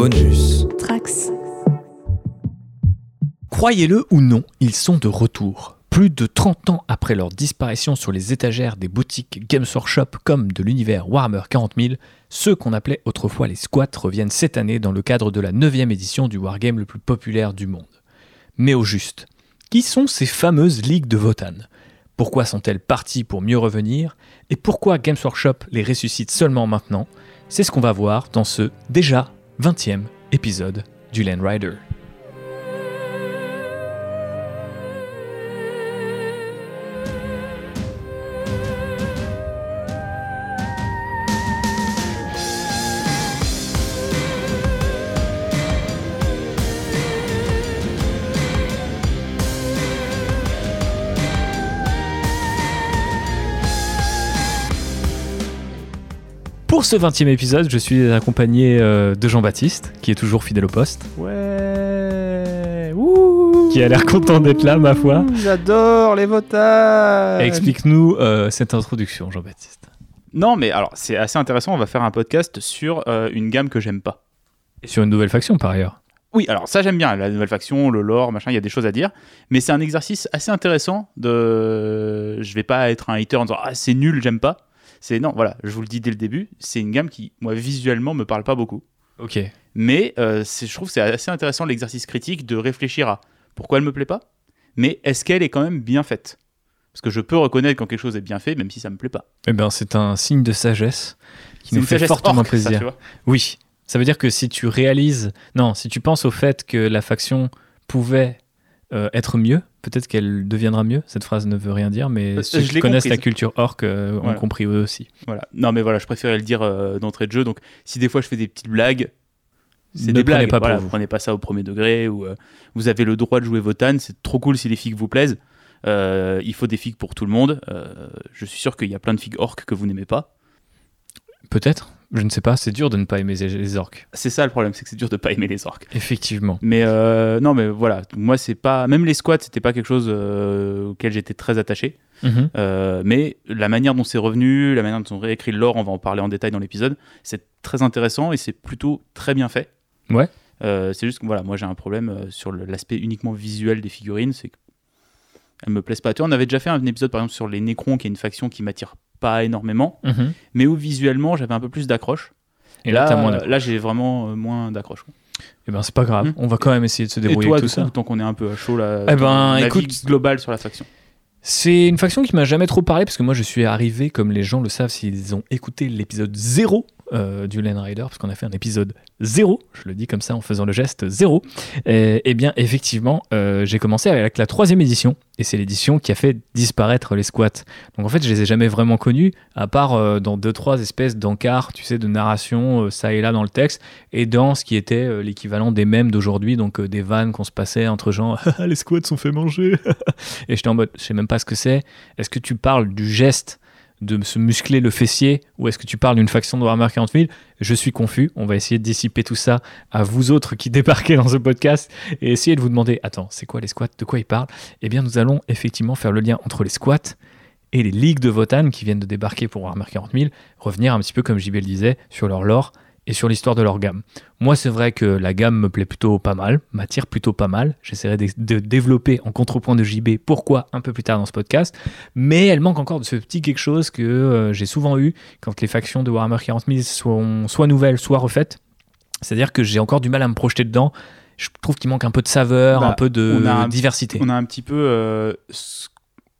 Bonus. Trax. Croyez-le ou non, ils sont de retour. Plus de 30 ans après leur disparition sur les étagères des boutiques Games Workshop comme de l'univers Warhammer 40 000, ceux qu'on appelait autrefois les squats reviennent cette année dans le cadre de la 9 édition du wargame le plus populaire du monde. Mais au juste, qui sont ces fameuses ligues de Votan? Pourquoi sont-elles parties pour mieux revenir? Et pourquoi Games Workshop les ressuscite seulement maintenant? C'est ce qu'on va voir dans ce déjà 20e épisode du Land Rider. Ce 20e épisode, je suis accompagné euh, de Jean-Baptiste, qui est toujours fidèle au poste, Ouais Ouh qui a l'air content d'être là, ma foi. J'adore les votages Explique-nous euh, cette introduction, Jean-Baptiste. Non, mais alors, c'est assez intéressant. On va faire un podcast sur euh, une gamme que j'aime pas. Et sur une nouvelle faction, par ailleurs. Oui, alors ça, j'aime bien. La nouvelle faction, le lore, machin, il y a des choses à dire. Mais c'est un exercice assez intéressant de. Je vais pas être un hater en disant Ah, c'est nul, j'aime pas. C'est non, voilà, je vous le dis dès le début, c'est une gamme qui, moi, visuellement, me parle pas beaucoup. Ok. Mais euh, je trouve que c'est assez intéressant l'exercice critique de réfléchir à pourquoi elle me plaît pas, mais est-ce qu'elle est quand même bien faite? Parce que je peux reconnaître quand quelque chose est bien fait, même si ça me plaît pas. Eh bien, c'est un signe de sagesse qui nous fait fortement orque, ça, plaisir. tu vois. oui, ça veut dire que si tu réalises, non, si tu penses au fait que la faction pouvait euh, être mieux, peut-être qu'elle deviendra mieux. Cette phrase ne veut rien dire, mais Euh, ceux je qui connaissent la culture orc euh, ont Voilà. compris eux aussi. Voilà. Non, mais voilà, je préférais le dire euh, d'entrée de jeu. Donc, si des fois je fais des petites blagues, c'est des blagues. pas voilà, vous. Prenez pas ça au premier degré. Ou euh, vous avez le droit de jouer vos. C'est trop cool si les figues vous plaisent. Il faut des figues pour tout le monde. Je suis sûr qu'il y a plein de figues orques que vous n'aimez pas. Peut-être, je ne sais pas, c'est dur de ne pas aimer les- orques. C'est ça le problème, c'est que c'est dur de pas aimer les orques. Effectivement. Mais euh, non, mais voilà, moi c'est pas, même les squats, c'était pas quelque chose euh, auquel j'étais très attaché. Mhm. Euh, mais la manière dont c'est revenu, la manière dont on réécrit le lore, on va en parler en détail dans l'épisode, c'est très intéressant et c'est plutôt très bien fait. Ouais. C'est juste que voilà, moi j'ai un problème sur l'aspect uniquement visuel des figurines, c'est qu'elles me plaisent pas. Tu vois, on avait déjà fait un épisode par exemple sur les Necrons, qui est une faction qui m'attire pas énormément, Mhm. mais où visuellement j'avais un peu plus d'accroche. Et là, là, j'ai vraiment euh, moins d'accroche. Eh ben, c'est pas grave. Mhm. On va quand même essayer de se Et débrouiller toi, avec du tout coup, ça. tant qu'on est un peu à chaud là, Eh ben, écoute- global sur la faction. C'est une faction qui m'a jamais trop parlé parce que moi je suis arrivé, comme les gens le savent s'ils ont écouté l'épisode 0 euh, du Land Rider, parce qu'on a fait un épisode 0, je le dis comme ça en faisant le geste 0. Et, eh bien effectivement, euh, j'ai commencé avec la troisième édition, et c'est l'édition qui a fait disparaître les squats. Donc en fait je les ai jamais vraiment connus, à part euh, dans deux trois espèces d'encarts, tu sais, de narration, ça et là dans le texte, et dans ce qui était l'équivalent des mèmes d'aujourd'hui, donc des vannes qu'on se passait entre gens, Ah, les squats sont fait manger. Et j'étais en mode, je sais même pas ce que c'est. Est-ce que tu parles du geste de se muscler le fessier ou est-ce que tu parles d'une faction de Warhammer 40 000 Je suis confus. On va essayer de dissiper tout ça à vous autres qui débarquez dans ce podcast et essayer de vous demander, attends, c'est quoi les squats? De quoi ils parlent? Eh bien, nous allons effectivement faire le lien entre les squats et les ligues de Votan qui viennent de débarquer pour Warhammer 40 000, revenir un petit peu comme JB disait sur leur lore et sur l'histoire de leur gamme. Moi, c'est vrai que la gamme me plaît plutôt pas mal, m'attire plutôt pas mal. J'essaierai de, de développer en contrepoint de JB pourquoi un peu plus tard dans ce podcast. Mais elle manque encore de ce petit quelque chose que euh, j'ai souvent eu quand les factions de Warhammer 40 000 sont soit nouvelles, soit refaites. C'est-à-dire que j'ai encore du mal à me projeter dedans. Je trouve qu'il manque un peu de saveur, Bah, un peu de on a un- diversité. On a un petit peu, euh,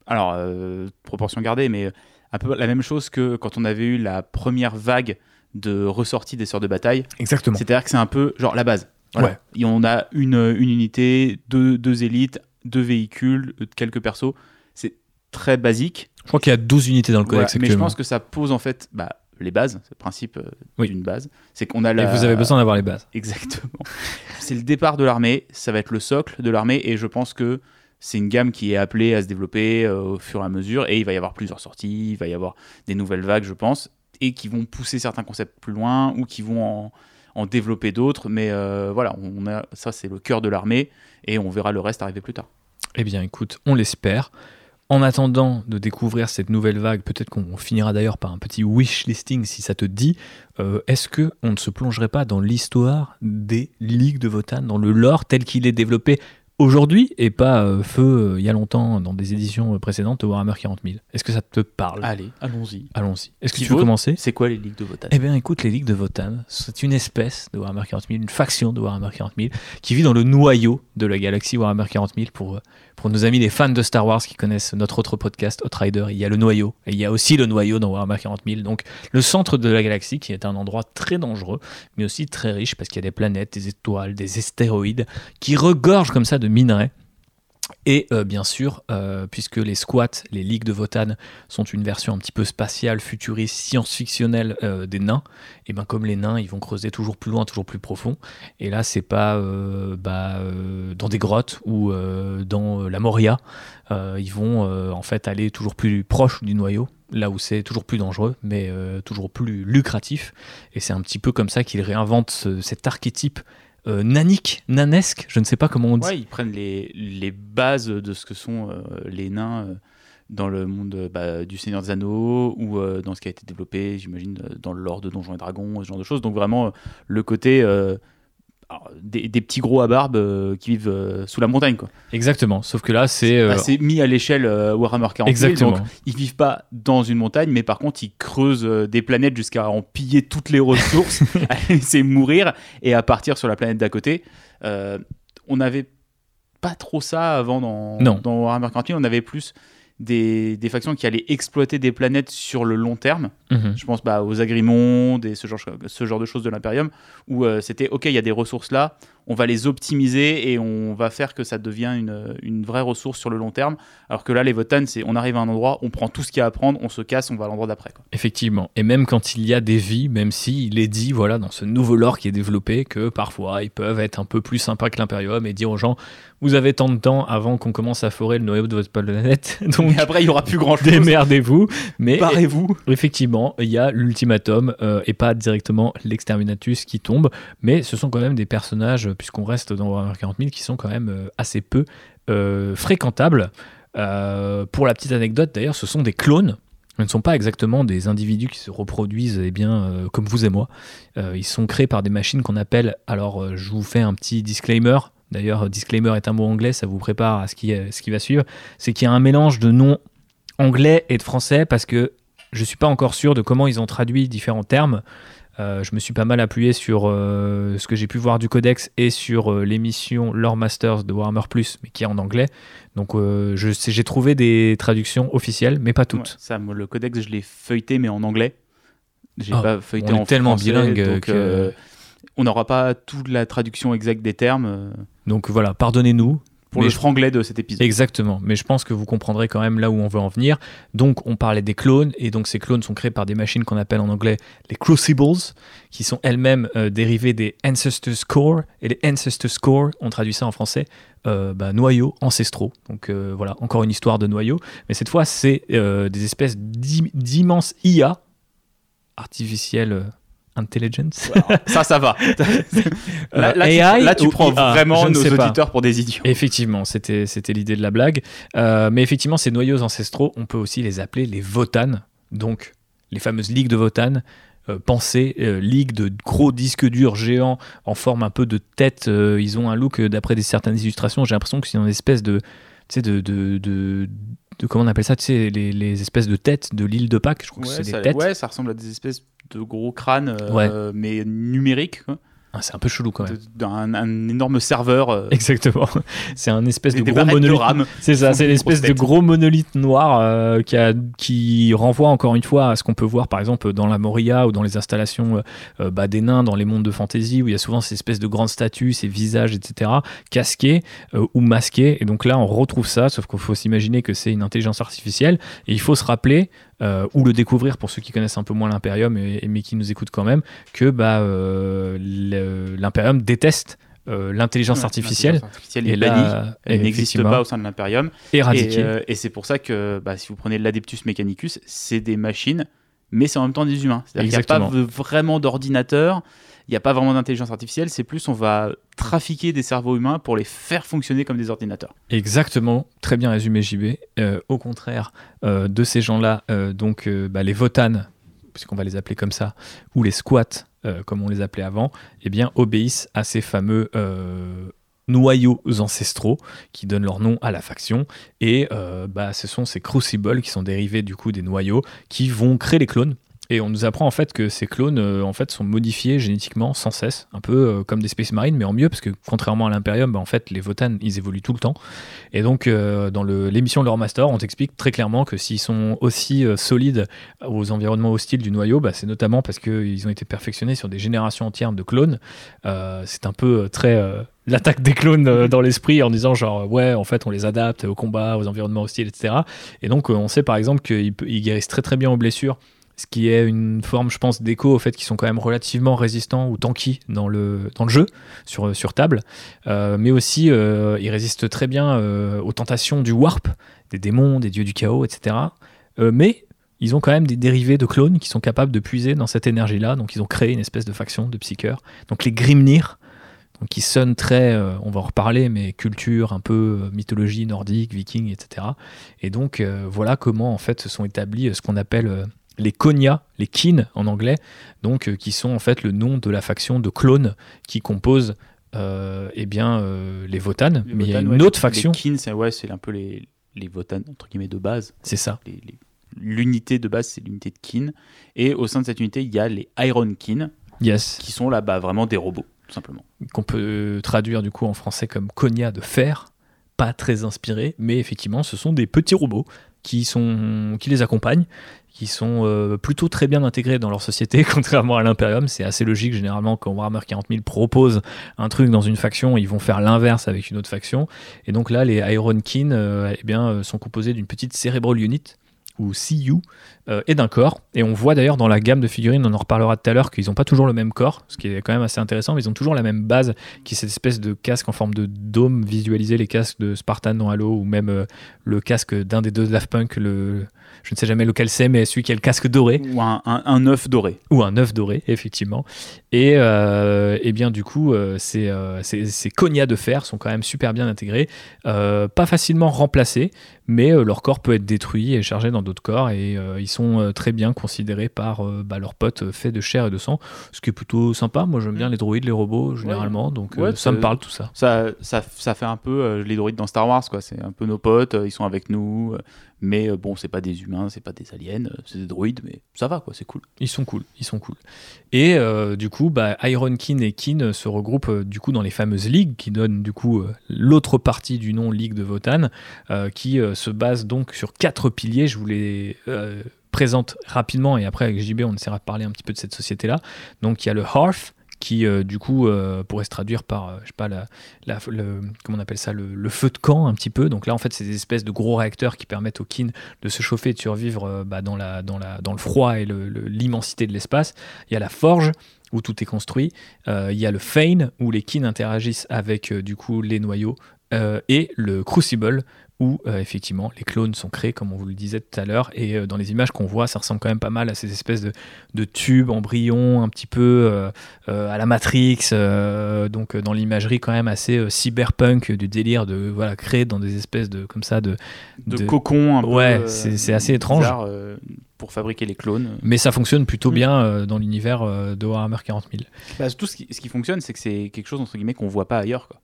alors euh, proportion gardée, mais un peu la même chose que quand on avait eu la première vague de ressortie des sœurs de bataille. Exactement. C'est-à-dire que c'est un peu genre la base. Voilà. Ouais. Et on a une, une unité, deux, deux élites, deux véhicules, euh, quelques persos. C'est très basique. Je crois qu'il y a 12 unités dans le Voilà. codex Mais je pense que ça pose en fait bah, les bases, c'est le principe euh, Oui. d'une base. C'est qu'on a Et la... vous avez besoin d'avoir les bases. Exactement. c'est le départ de l'armée, ça va être le socle de l'armée, et je pense que c'est une gamme qui est appelée à se développer euh, au fur et à mesure, et il va y avoir plusieurs sorties, il va y avoir des nouvelles vagues, je pense, et qui vont pousser certains concepts plus loin, ou qui vont en, développer d'autres, mais euh, voilà, ça c'est le cœur de l'armée, et on verra le reste arriver plus tard. Eh bien, écoute, on l'espère. En attendant de découvrir cette nouvelle vague, peut-être qu'on finira d'ailleurs par un petit wish listing si ça te dit. euh, Est-ce que on ne se plongerait pas dans l'histoire des ligues de Votan, dans le lore tel qu'il est développé aujourd'hui et pas euh, feu euh, il y a longtemps dans des éditions euh, précédentes de Warhammer 40 000 Est-ce que ça te parle? Allez, allons-y. Allons-y. Est-ce que tu veux vote? commencer? C'est quoi les ligues de Votan? Eh bien, écoute, les ligues de Votan, c'est une espèce de Warhammer 40 000, une faction de Warhammer 40 000, qui vit dans le noyau de la galaxie Warhammer 40 000. Pour, pour nos amis les fans de Star Wars qui connaissent notre autre podcast, Outrider, il y a le noyau, et il y a aussi le noyau dans Warhammer 40 000. Donc, le centre de la galaxie, qui est un endroit très dangereux, mais aussi très riche, parce qu'il y a des planètes, des étoiles, des astéroïdes, qui regorgent comme ça de minerais. Et euh, bien sûr, euh, puisque les squats, les ligues de Votan, sont une version un petit peu spatiale, futuriste, science-fictionnelle euh, des nains, et bien comme les nains, ils vont creuser toujours plus loin, toujours plus profond. Et là, c'est pas bah, dans des grottes ou dans la Moria. Ils vont en fait aller toujours plus proche du noyau, là où c'est toujours plus dangereux, mais toujours plus lucratif. Et c'est un petit peu comme ça qu'ils réinventent ce- cet archétype euh, nanique, nanesque, je ne sais pas comment on dit. Ils prennent les, les bases de ce que sont euh, les nains euh, dans le monde bah, du Seigneur des Anneaux ou dans ce qui a été développé, j'imagine, dans le lore de Donjons et Dragons, ce genre de choses. Donc vraiment, le côté alors, des, des petits gros à barbe euh, qui vivent euh, sous la montagne. Quoi. Exactement, sauf que là, c'est... euh, Bah, c'est mis à l'échelle euh, Warhammer 40 000, exactement. donc ils vivent pas dans une montagne, mais par contre, ils creusent euh, des planètes jusqu'à en piller toutes les ressources, à laisser mourir et à partir sur la planète d'à côté. Euh, on n'avait pas trop ça avant dans, Non. dans Warhammer 40 000. On avait plus des, des factions qui allaient exploiter des planètes sur le long terme. Mhm. Je pense bah, aux agrimondes et ce genre, ce genre de choses de l'Imperium, où euh, c'était OK, il y a des ressources là, on va les optimiser et on va faire que ça devienne une, une vraie ressource sur le long terme. Alors que là, les Votan, c'est on arrive à un endroit, on prend tout ce qu'il y a à prendre, on se casse, on va à l'endroit d'après. quoi. Effectivement. Et même quand il y a des vies, même s'il est dit, voilà, dans ce nouveau lore qui est développé, que parfois ils peuvent être un peu plus sympas que l'Imperium et dire aux gens, vous avez tant de temps avant qu'on commence à forer le noyau de votre planète, donc Et après, il y aura plus grand chose. démerdez-vous. Mais Barrez-vous. effectivement, il y a l'ultimatum euh, et pas directement l'exterminatus qui tombe, mais ce sont quand même des personnages, puisqu'on reste dans Warhammer 40 000, qui sont quand même euh, assez peu euh, fréquentables. Euh, pour la petite anecdote, d'ailleurs, ce sont des clones. Ne sont pas exactement des individus qui se reproduisent eh bien, comme vous et moi. Ils sont créés par des machines qu'on appelle, alors je vous fais un petit disclaimer, d'ailleurs disclaimer est un mot anglais, ça vous prépare à ce qui, ce qui va suivre, c'est qu'il y a un mélange de noms anglais et de français parce que je suis pas encore sûr de comment ils ont traduit différents termes. Euh, je me suis pas mal appuyé sur euh, ce que j'ai pu voir du codex et sur euh, l'émission Lore Masters de Warhammer Plus, mais qui est en anglais. Donc j'ai trouvé des traductions officielles, mais pas toutes. Ouais, ça, le codex, je l'ai feuilleté, mais en anglais. J'ai Ah, pas feuilleté on est en tellement français, bilingue donc, que- on n'aura pas toute la traduction exacte des termes Donc voilà, pardonnez-nous. Pour Mais le je- franglais de cet épisode. Exactement, mais je pense que vous comprendrez quand même là où on veut en venir. Donc on parlait des clones, et donc ces clones sont créés par des machines qu'on appelle en anglais les Crucibles, qui sont elles-mêmes euh, dérivées des Ancestors Core, et les Ancestors Core, on traduit ça en français, euh, bah, noyaux ancestraux. Donc euh, voilà, encore une histoire de noyaux, mais cette fois c'est des espèces d'im- d'immenses IA, artificielle intelligence. Ça, ça va. là, là, Euh, tu, là, prends IA, vraiment nos pas. auditeurs pour des idiots. Effectivement, c'était c'était l'idée de la blague. Euh, mais effectivement, ces noyaux ancestraux, on peut aussi les appeler les Votan, donc les fameuses ligues de Votan. Euh, pensez, euh, ligue de gros disques durs géants en forme un peu de tête. ils ont un look, d'après certaines illustrations, j'ai l'impression que c'est une espèce de, tu sais, de, de, de, de- comment on appelle ça, tu sais, les, les espèces de têtes de l'île de Pâques. Je crois que Ouais c'est ça, des têtes. ouais, ça ressemble à des espèces de gros crânes, euh, Ouais. mais numériques, quoi. Ah, c'est un peu chelou quand même. D'un un énorme serveur. euh, Exactement. C'est un espèce de gros monolithe. C'est ça, c'est l'espèce de gros monolithe noir euh, qui, a- qui renvoie encore une fois à ce qu'on peut voir par exemple dans la Moria ou dans les installations euh, euh, bah, des nains dans les mondes de fantasy où il y a souvent ces espèces de grandes statues, ces visages, etc., casqués euh, ou masqués. Et donc là, on retrouve ça, sauf qu'il faut s'imaginer que c'est une intelligence artificielle et il faut se rappeler euh, ou le découvrir pour ceux qui connaissent un peu moins l'Imperium et, et- mais qui nous écoutent quand même que bah, euh, l'Imperium déteste euh, l'intelligence artificielle artificielle est bannie. Elle n'existe pas au sein de l'Imperium. éradiquée. Et, euh, et c'est pour ça que bah, si vous prenez l'Adeptus Mechanicus, c'est des machines, mais c'est en même temps des humains. C'est-à-dire qu'il n'y a pas vraiment d'ordinateur. Il n'y a pas vraiment d'intelligence artificielle, c'est plus on va trafiquer des cerveaux humains pour les faire fonctionner comme des ordinateurs. Exactement, très bien résumé JB. Euh, au contraire euh, de ces gens-là, euh, donc bah, les votanes, puisqu'on va les appeler comme ça, ou les squats, comme on les appelait avant, eh bien obéissent à ces fameux noyaux ancestraux qui donnent leur nom à la faction et bah, ce sont ces crucibles qui sont dérivés du coup des noyaux qui vont créer les clones et on nous apprend en fait que ces clones euh, en fait sont modifiés génétiquement sans cesse, un peu euh, comme des Space Marines, mais en mieux parce que contrairement à l'Imperium, bah, en fait les Votan ils évoluent tout le temps. Et donc euh, dans l'émission Leur Master, on t'explique très clairement que s'ils sont aussi solides aux environnements hostiles du noyau, bah, c'est notamment parce qu'ils ont été perfectionnés sur des générations entières de clones. c'est un peu très l'attaque des clones dans l'esprit en disant genre ouais en fait on les adapte au combat, aux environnements hostiles, etc. Et donc on sait par exemple qu'ils guérissent très très bien aux blessures ce qui est une forme, je pense, d'écho au fait qu'ils sont quand même relativement résistants ou tanky dans le, jeu, sur, sur table, euh, mais aussi euh, ils résistent très bien euh, aux tentations du warp, des démons, des dieux du chaos, etc. mais ils ont quand même des dérivés de clones qui sont capables de puiser dans cette énergie-là, donc ils ont créé une espèce de faction de psycheurs. Donc les Grimnir, donc qui sonnent très, on va en reparler, mais culture, un peu mythologie nordique, viking, etc. Et donc voilà comment en fait se sont établis ce qu'on appelle les Konya, les Kin en anglais, donc euh, qui sont en fait le nom de la faction de clones qui compose euh, eh bien, euh, les Votan. mais il y a une autre faction. Les Kin, c'est ouais, un peu les, les Votan, entre guillemets, de base. C'est ça. L'unité de base, c'est l'unité de Kin. Et au sein de cette unité, il y a les Iron Kin, yes. qui sont là-bas vraiment des robots, tout simplement. Qu'on peut traduire du coup en français comme Konya de fer. Pas très inspiré, mais effectivement, ce sont des petits robots qui, sont, qui les accompagnent qui sont euh, plutôt très bien intégrés dans leur société, contrairement à l'Imperium. C'est assez logique, généralement, quand Warhammer 40 000 propose un truc dans une faction, ils vont faire l'inverse avec une autre faction. Et donc là, les Iron Kin euh, eh bien, euh, sont composés d'une petite Cerebral Unit, ou CU, et d'un corps. Et on voit d'ailleurs dans la gamme de figurines, on en reparlera tout à l'heure, qu'ils n'ont pas toujours le même corps, ce qui est quand même assez intéressant, mais ils ont toujours la même base, qui est cette espèce de casque en forme de dôme, visualiser les casques de Spartan dans Halo, ou même le casque d'un des deux Daft Punk, le, je ne sais jamais lequel c'est, mais celui qui a le casque doré. Ou un, un, œuf doré. Ou un œuf doré, effectivement. Et, euh, et bien du coup, euh, ces, euh, ces, cognats de fer sont quand même super bien intégrés, pas facilement remplacés, mais leur corps peut être détruit et chargé dans d'autres corps, et ils sont très bien considérés par bah, leurs potes faits de chair et de sang, ce qui est plutôt sympa. Moi j'aime bien les droïdes, les robots, généralement, donc ça me parle tout ça. Ça, ça. ça fait un peu les droïdes dans Star Wars, quoi. C'est un peu nos potes, ils sont avec nous, mais bon, c'est pas des humains, c'est pas des aliens, c'est des droïdes, mais ça va, quoi, c'est cool. Ils sont cool, ils sont cool. Et du coup, bah, Iron Kin et Kin se regroupent euh, du coup dans les fameuses ligues qui donnent du coup euh, l'autre partie du nom Ligue de Votan, euh, qui se base donc sur quatre piliers. Je vous les présente rapidement et après avec JB on essaiera de parler un petit peu de cette société là. Donc il y a le Hearth, qui euh, du coup euh, pourrait se traduire par, euh, je sais pas, la, le, comment on appelle ça, le, feu de camp un petit peu. Donc là, en fait, c'est des espèces de gros réacteurs qui permettent aux kin de se chauffer et de survivre bah, dans, la, dans, la, dans le froid et l'immensité de l'espace. Il y a la forge où tout est construit. il y a le Fein où les kin interagissent avec du coup les noyaux et le Crucible où euh, effectivement les clones sont créés, comme on vous le disait tout à l'heure, et euh, dans les images qu'on voit, ça ressemble quand même pas mal à ces espèces de, de tubes, embryons, un petit peu euh, à la Matrix, donc dans l'imagerie quand même assez cyberpunk du délire de voilà créer dans des espèces de comme ça de de, cocons. Un ouais, c'est assez étrange. pour fabriquer les clones. Mais ça fonctionne plutôt mm. bien dans l'univers de Warhammer 40 000. Bah, tout ce qui, ce qui fonctionne, c'est que c'est quelque chose entre guillemets qu'on voit pas ailleurs. Quoi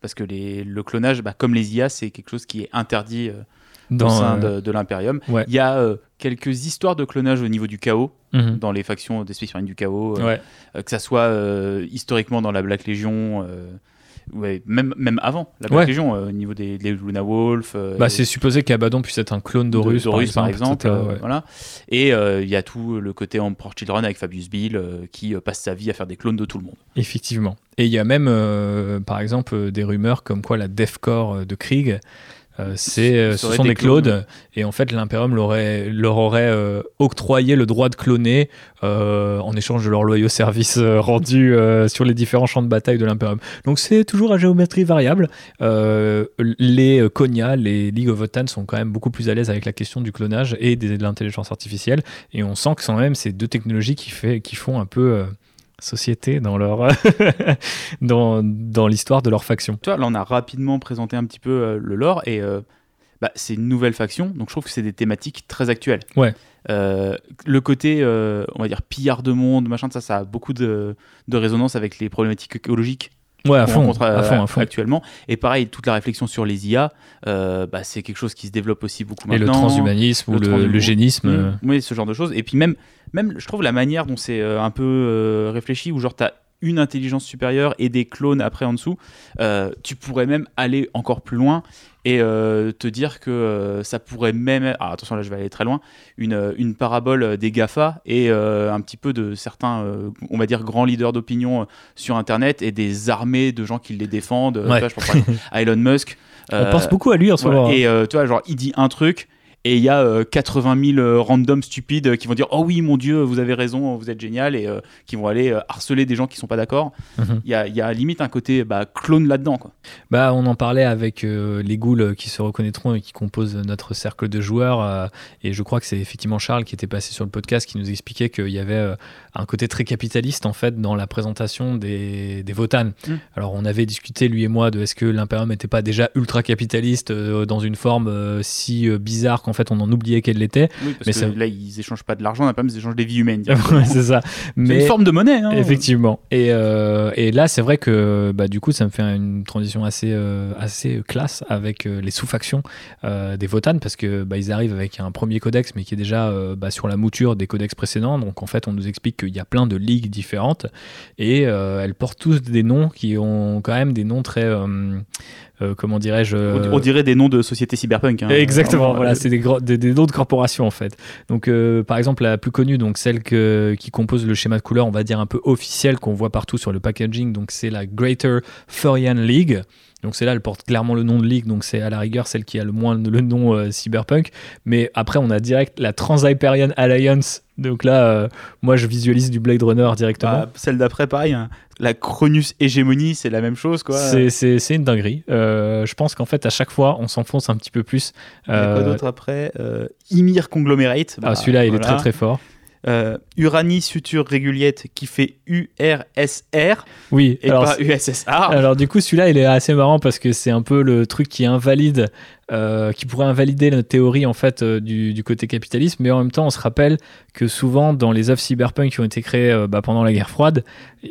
parce que les, le clonage, bah, comme les IA, c'est quelque chose qui est interdit euh, dans, au sein euh, de, l'Imperium. Il y a euh, quelques histoires de clonage au niveau du chaos, mhm. dans les factions des Space du chaos, que ça soit historiquement dans la Black Legion ouais, même, même avant la Black Légion, euh, au niveau des, Luna Wolf. Euh, bah, c'est supposé qu'Abaddon puisse être un clone d'Horus, par exemple. Euh, voilà. Et il y a tout le côté Emperor Children avec Fabius Bill qui passe sa vie à faire des clones de tout le monde. Effectivement. Et il y a même, par exemple, des rumeurs comme quoi la Deathcore de Krieg euh, c'est, euh, ce sont des, clones, et en fait l'Imperium leur aurait euh, octroyé le droit de cloner en échange de leurs loyaux services rendus sur les différents champs de bataille de l'Imperium. Donc c'est toujours à géométrie variable. les Konya, les League of sont quand même beaucoup plus à l'aise avec la question du clonage et de l'intelligence artificielle, et on sent que sont même ces deux technologies qui, fait, qui font un peu société, dans leur dans, dans l'histoire de leur faction. Tu vois, là, on a rapidement présenté un petit peu euh, le lore et euh, bah, c'est une nouvelle faction, donc je trouve que c'est des thématiques très actuelles. Ouais. Euh, le côté, on va dire, pillard de monde, machin, ça, ça a beaucoup de, de résonance avec les problématiques écologiques Ouais, à fond, rencontre à euh, fond, à fond. actuellement. Et pareil, toute la réflexion sur les IA, euh, bah, c'est quelque chose qui se développe aussi beaucoup Et le maintenant. transhumanisme ou le le, transhumanisme. l'eugénisme. euh, Mm. Oui, ce genre de choses. Et puis même, même je trouve la manière dont c'est euh, un peu euh, réfléchi, où genre tu as une intelligence supérieure et des clones après en dessous, euh, tu pourrais même aller encore plus loin et euh, te dire que euh, ça pourrait même... Ah, attention, là je vais aller très loin. Une, une parabole des GAFA et un petit peu de certains, on va dire, grands leaders d'opinion sur Internet et des armées de gens qui les défendent. Ouais. Je pense à Elon Musk. On pense beaucoup à lui en ce moment. hein. Et tu vois, genre, il dit un truc et il y a euh, 80 000 euh, randoms stupides euh, qui vont dire Oh oui, mon Dieu, vous avez raison, vous êtes génial, et euh, qui vont aller euh, harceler des gens qui sont pas d'accord. Mhm. Il y, a, il y a limite un côté bah, clone là-dedans. Quoi. Bah, on en parlait avec euh, les ghouls qui se reconnaîtront et qui composent notre cercle de joueurs. euh, et je crois que c'est effectivement Charles qui était passé sur le podcast qui nous expliquait qu'il y avait euh, un côté très capitaliste en fait dans la présentation des, des Votan. Mm. Alors on avait discuté lui et moi de est-ce que l'Imperium n'était pas déjà ultra capitaliste euh, dans une forme euh, si euh, bizarre qu'en fait on en oubliait qu'elle l'était. Oui, parce Mais que ça- là, ils échangent pas de l'argent, on a pas ils échangent des vies humaines. C'est ça. Mais une forme de monnaie. Hein. Effectivement. Et, euh, et là, c'est vrai que bah, du coup, ça me fait une transition assez, euh, assez classe avec euh, les sous-factions des Votan parce que bah, ils arrivent avec un premier codex, mais qui est déjà bah, sur la mouture des codex précédents. Donc en fait, on nous explique qu'il y a plein de ligues différentes et elles portent tous des noms qui ont quand même des noms très. comment dirais-je On, dirait des noms de sociétés cyberpunk. hein. Exactement, voilà, c'est des, des, des corporations en fait. Donc, euh, par exemple, la plus connue, donc celle que, qui compose le schéma de couleur, on va dire un peu officiel qu'on voit partout sur le packaging, donc c'est la Greater Furian League. Donc c'est là, elle porte clairement le nom de ligue, donc c'est à la rigueur celle qui a le moins le nom euh, cyberpunk. Mais après, on a direct la Trans-Hyperion Alliance. Donc là, euh, moi, je visualise du Blade Runner directement. bah, celle d'après, pareil. hein. La Cronus hégémonie, c'est la même chose. quoi. C'est- une dinguerie. Euh, je pense qu'en fait, à chaque fois, on s'enfonce un petit peu plus. Il y a quoi Euh, d'autre après Euh, Ymir Conglomerate. ah, Bah, celui-là, il est voilà. très très fort. Euh, Uranie Suture Réguliette qui fait URSR Oui, et alors, pas USSR. Alors du coup, celui-là, il est assez marrant parce que c'est un peu le truc qui invalide, euh, qui pourrait invalider la théorie en fait euh, du, du côté capitalisme, mais en même temps, on se rappelle que souvent dans les œuvres cyberpunk qui ont été créées euh, bah, pendant la guerre froide,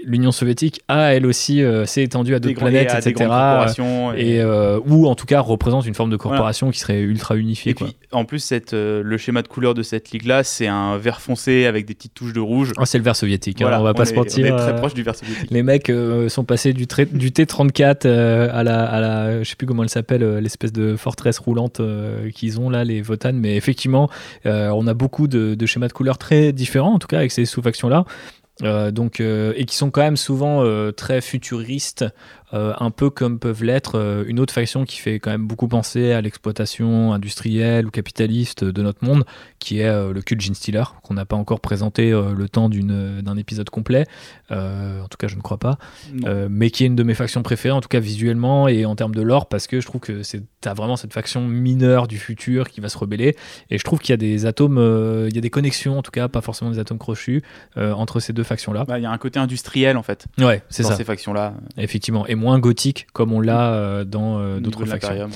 l'Union soviétique a elle aussi s'est étendue à d'autres planètes, à etc. Et ou en tout cas représente une forme de corporation qui serait ultra unifiée. Et quoi. puis, en plus, cette, le schéma de couleur de cette ligue-là, c'est un vert foncé avec des petites touches de rouge. Ah, c'est le vert soviétique, hein, Voilà, on va pas est- se mentir. On est très proche du vert soviétique. Les mecs sont passés du, trai- du T34 euh, à, la, à la. Je sais plus comment elle s'appelle, l'espèce de forteresse roulante euh, qu'ils ont là, les Votan. Mais effectivement, euh, on a beaucoup de, schémas de couleurs très différents, en tout cas, avec ces sous-factions-là. Euh, donc, et qui sont quand même souvent très futuristes, euh, un peu comme peuvent l'être euh, une autre faction qui fait quand même beaucoup penser à l'exploitation industrielle ou capitaliste de notre monde, qui est euh, le culte Gene Stealer, qu'on n'a pas encore présenté le temps d'un épisode complet. En tout cas, je ne crois pas. Mais qui est une de mes factions préférées, en tout cas visuellement et en termes de lore, parce que je trouve que c'est vraiment cette faction mineure du futur qui va se rebeller. Et je trouve qu'il y a des atomes, il y a des connexions, en tout cas, pas forcément des atomes crochus, entre ces deux factions-là. Bah, Il y a un côté industriel, en fait, Ouais, c'est dans ça, ces factions-là. effectivement. Et moins gothique, comme on l'a euh, dans euh, d'autres factions.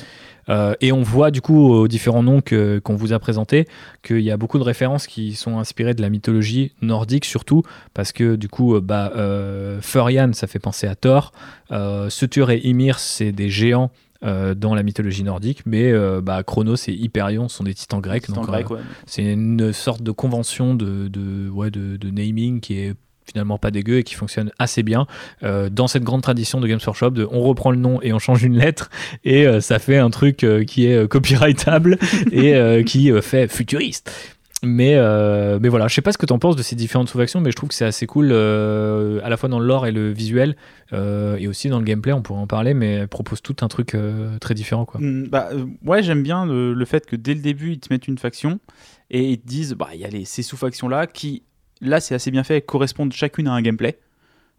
Euh, et on voit du coup aux différents noms qu'on vous a présentés qu'il y a beaucoup de références qui sont inspirées de la mythologie nordique surtout parce que du coup bah, euh, Furian ça fait penser à Thor, euh, Sutur et Ymir c'est des géants euh, dans la mythologie nordique mais euh, bah, Chronos et Hyperion sont des titans grecs C'est euh, ouais. une sorte de convention de, de, ouais, de, de naming qui est finalement pas dégueu et qui fonctionne assez bien euh, dans cette grande tradition de Games Workshop de on reprend le nom et on change une lettre et euh, ça fait un truc euh, qui est copyrightable et qui fait futuriste mais, mais voilà, je sais pas ce que tu en penses de ces différentes sous-factions, mais je trouve que c'est assez cool, à la fois dans le lore et le visuel, et aussi dans le gameplay, on pourrait en parler, mais elles proposent tout un truc très différent. Quoi. Mm, Bah, ouais, j'aime bien le, le fait que dès le début, ils te mettent une faction et ils te disent, bah, il y a les, ces sous-factions-là qui, là, c'est assez bien fait, correspondent chacune à un gameplay.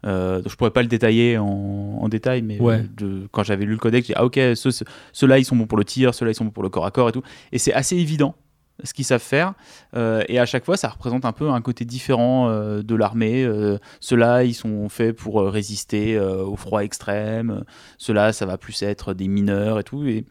Euh, je pourrais pas le détailler en, en détail, mais Ouais. euh, de- quand j'avais lu le codex, j'ai dit, ah ok, ceux- ceux- ceux-là ils sont bons pour le tir, ceux-là ils sont bons pour le corps à corps et tout. Et c'est assez évident ce qu'ils savent faire. Euh, et à chaque fois, ça représente un peu un côté différent euh, de l'armée. Euh, Ceux-là, ils sont faits pour résister au froid extrême. Ceux-là, ça va plus être des mineurs et tout. Et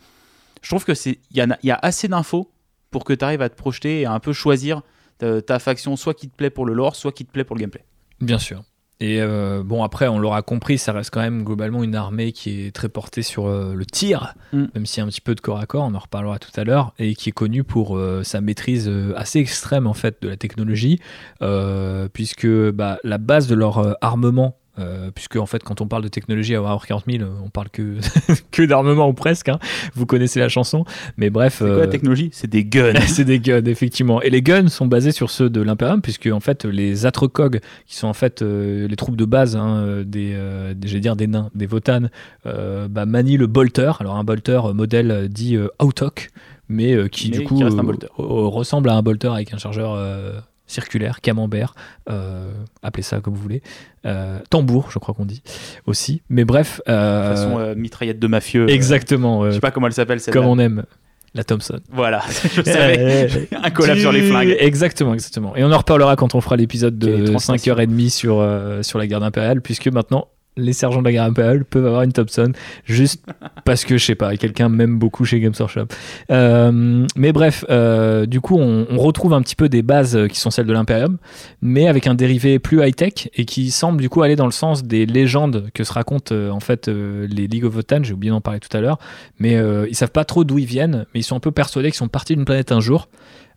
je trouve que c'est, il y, y a assez d'infos pour que tu arrives à te projeter et à un peu choisir ta, faction, soit qui te plaît pour le lore, soit qui te plaît pour le gameplay. Bien sûr. Et euh, bon, après, on l'aura compris, ça reste quand même globalement une armée qui est très portée sur euh, le tir, Mm. même s'il y a un petit peu de corps à corps, on en reparlera tout à l'heure, et qui est connue pour euh, sa maîtrise assez extrême en fait de la technologie, puisque bah, la base de leur armement, euh, puisque en fait quand on parle de technologie à Warhammer 40 000, euh, on parle que, que d'armement ou presque, hein. vous connaissez la chanson, mais bref... C'est quoi euh, la technologie? C'est des guns. c'est des guns, effectivement. Et les guns sont basés sur ceux de l'Imperium, puisque en fait, les Atrocog, qui sont en fait euh, les troupes de base hein, euh, des, euh, des- j'allais dire des nains, des Votan, euh, bah, manient le bolter. Alors un bolter euh, modèle euh, dit euh, Autok, mais euh, qui Mais du coup euh, euh, ressemble à un bolter avec un chargeur euh, circulaire, camembert, euh, appelez ça comme vous voulez. Euh, tambour, je crois qu'on dit aussi. Mais bref, euh, façon euh, mitraillette de mafieux. exactement, je sais pas comment elle s'appelle cette comme on aime la Thompson. Voilà, je savais. un collab sur les flingues. Exactement, exactement. Et on en reparlera quand on fera l'épisode de transmission. 5h30 sur, euh, sur la garde impériale, puisque maintenant, les sergents de la garde impériale peuvent avoir une Thompson, juste parce que, je sais pas, quelqu'un m'aime beaucoup chez Games Workshop. Euh, mais bref, euh, du coup, on, on retrouve un petit peu des bases qui sont celles de l'Imperium, mais avec un dérivé plus high-tech et qui semble du coup aller dans le sens des légendes que se racontent euh, en fait les League of Votan, j'ai oublié d'en parler tout à l'heure, mais ils savent pas trop d'où ils viennent, mais ils sont un peu persuadés qu'ils sont partis d'une planète un jour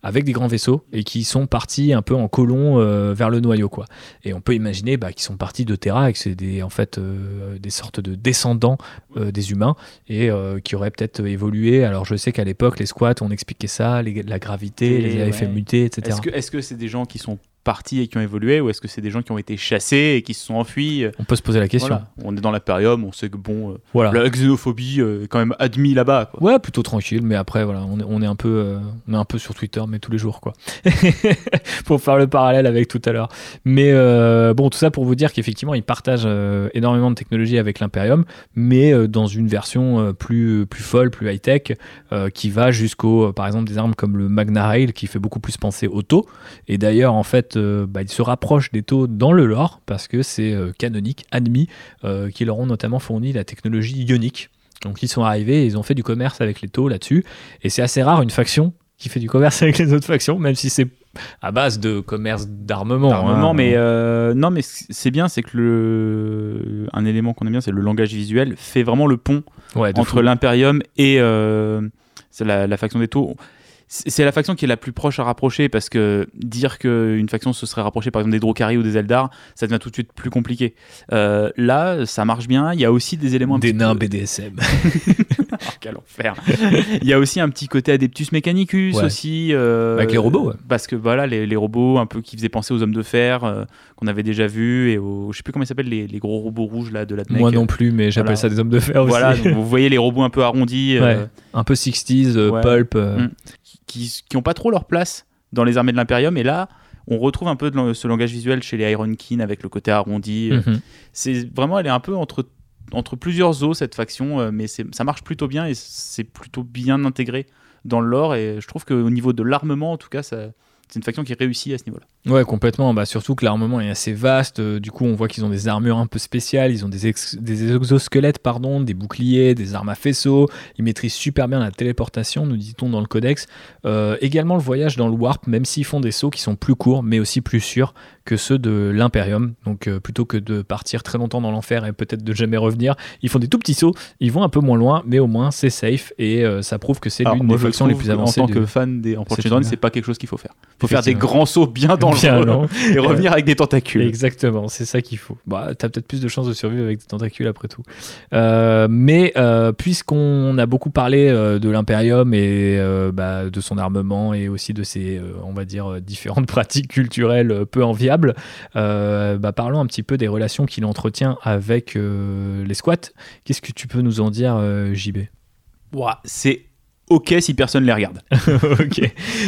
avec des grands vaisseaux et qui sont partis un peu en colon euh, vers le noyau quoi. Et on peut imaginer bah, qu'ils sont partis de Terra et que c'est des en fait euh, des sortes de descendants euh, des humains et qui auraient peut-être évolué. Alors je sais qu'à l'époque les squats on expliquait ça, les- la gravité, Et les avait ouais. fait muter, etc. Est-ce que est-ce que c'est des gens qui sont partis et qui ont évolué ou est-ce que c'est des gens qui ont été chassés et qui se sont enfuis On peut se poser la question. Voilà. On est dans l'Imperium, on sait que bon, euh, Voilà. la xénophobie euh, est quand même admis là-bas. Ouais, plutôt tranquille, mais après voilà, on est, on est un peu, euh, on est un peu sur Twitter, mais tous les jours quoi, pour faire le parallèle avec tout à l'heure. Mais euh, bon, tout ça pour vous dire qu'effectivement, ils partagent euh, énormément de technologies avec l'Imperium, mais euh, dans une version euh, plus plus folle, plus high tech, qui va jusqu'au, euh, par exemple, des armes comme le Magna Rail, qui fait beaucoup plus penser au taux. Et d'ailleurs, en fait, euh, bah, ils se rapprochent des taux dans le lore parce que c'est euh, canonique, admis, euh, qui leur ont notamment fourni la technologie ionique. Donc ils sont arrivés et ils ont fait du commerce avec les taux là-dessus. Et c'est assez rare une faction qui fait du commerce avec les autres factions, même si c'est à base de commerce d'armement. Armement, hein. mais euh, non, mais c'est bien, c'est que le un élément qu'on aime bien, c'est le langage visuel fait vraiment le pont Ouais, entre l'Imperium et euh, la faction des taux. C'est la faction qui est la plus proche à rapprocher parce que dire qu'une faction se serait rapprochée par exemple des Drokari ou des Eldar, ça devient tout de suite plus compliqué. Euh, là, ça marche bien. Il y a aussi des éléments des nains peu- BDSM. Quel enfer. Il y a aussi un petit côté Adeptus Mechanicus Ouais. aussi. euh, Avec les robots, ouais. Parce que voilà, les, les robots un peu qui faisaient penser aux hommes de fer euh, qu'on avait déjà vus et aux, je sais plus comment ils s'appellent, les, les gros robots rouges là de la Moi non plus, mais j'appelle Voilà. ça des hommes de fer aussi. Voilà, donc vous voyez les robots un peu arrondis euh, un peu 60s, euh, Ouais. pulp. Mm. qui qui ont pas trop leur place dans les armées de l'Imperium. Et là, on retrouve un peu de ce langage visuel chez les Iron Kin avec le côté arrondi. Mhm. C'est vraiment, elle est un peu entre entre plusieurs eaux cette faction, euh, mais ça marche plutôt bien et c'est plutôt bien intégré dans le lore. Et je trouve qu'au niveau de l'armement, en tout cas, c'est une faction qui réussit à ce niveau-là. Ouais, complètement. Bah, surtout que l'armement est assez vaste. Euh, du coup, on voit qu'ils ont des armures un peu spéciales. Ils ont des, ex- des exosquelettes, pardon, des boucliers, des armes à faisceau. Ils maîtrisent super bien la téléportation, nous dit-on dans le codex. Euh, également le voyage dans le warp, même s'ils font des sauts qui sont plus courts, mais aussi plus sûrs que ceux de l'Imperium. Donc, euh, plutôt que de partir très longtemps dans l'enfer et peut-être de jamais revenir, ils font des tout petits sauts. Ils vont un peu moins loin, mais au moins c'est safe et euh, ça prouve que c'est l'une des factions les plus avancées. En tant que fan des univers. c'est pas quelque chose qu'il faut faire. faut faire des grands sauts bien dans Bien le long. et revenir avec des tentacules. Exactement, c'est ça qu'il faut. Bah, t'as peut-être plus de chances de survivre avec des tentacules après tout. Euh, mais puisqu'on a beaucoup parlé de l'Imperium et bah, de son armement et aussi de ses, on va dire, différentes pratiques culturelles peu enviables, euh, bah, parlons un petit peu des relations qu'il entretient avec euh, les squats. Qu'est-ce que tu peux nous en dire, euh, JB c'est ok si personne les regarde. Ok,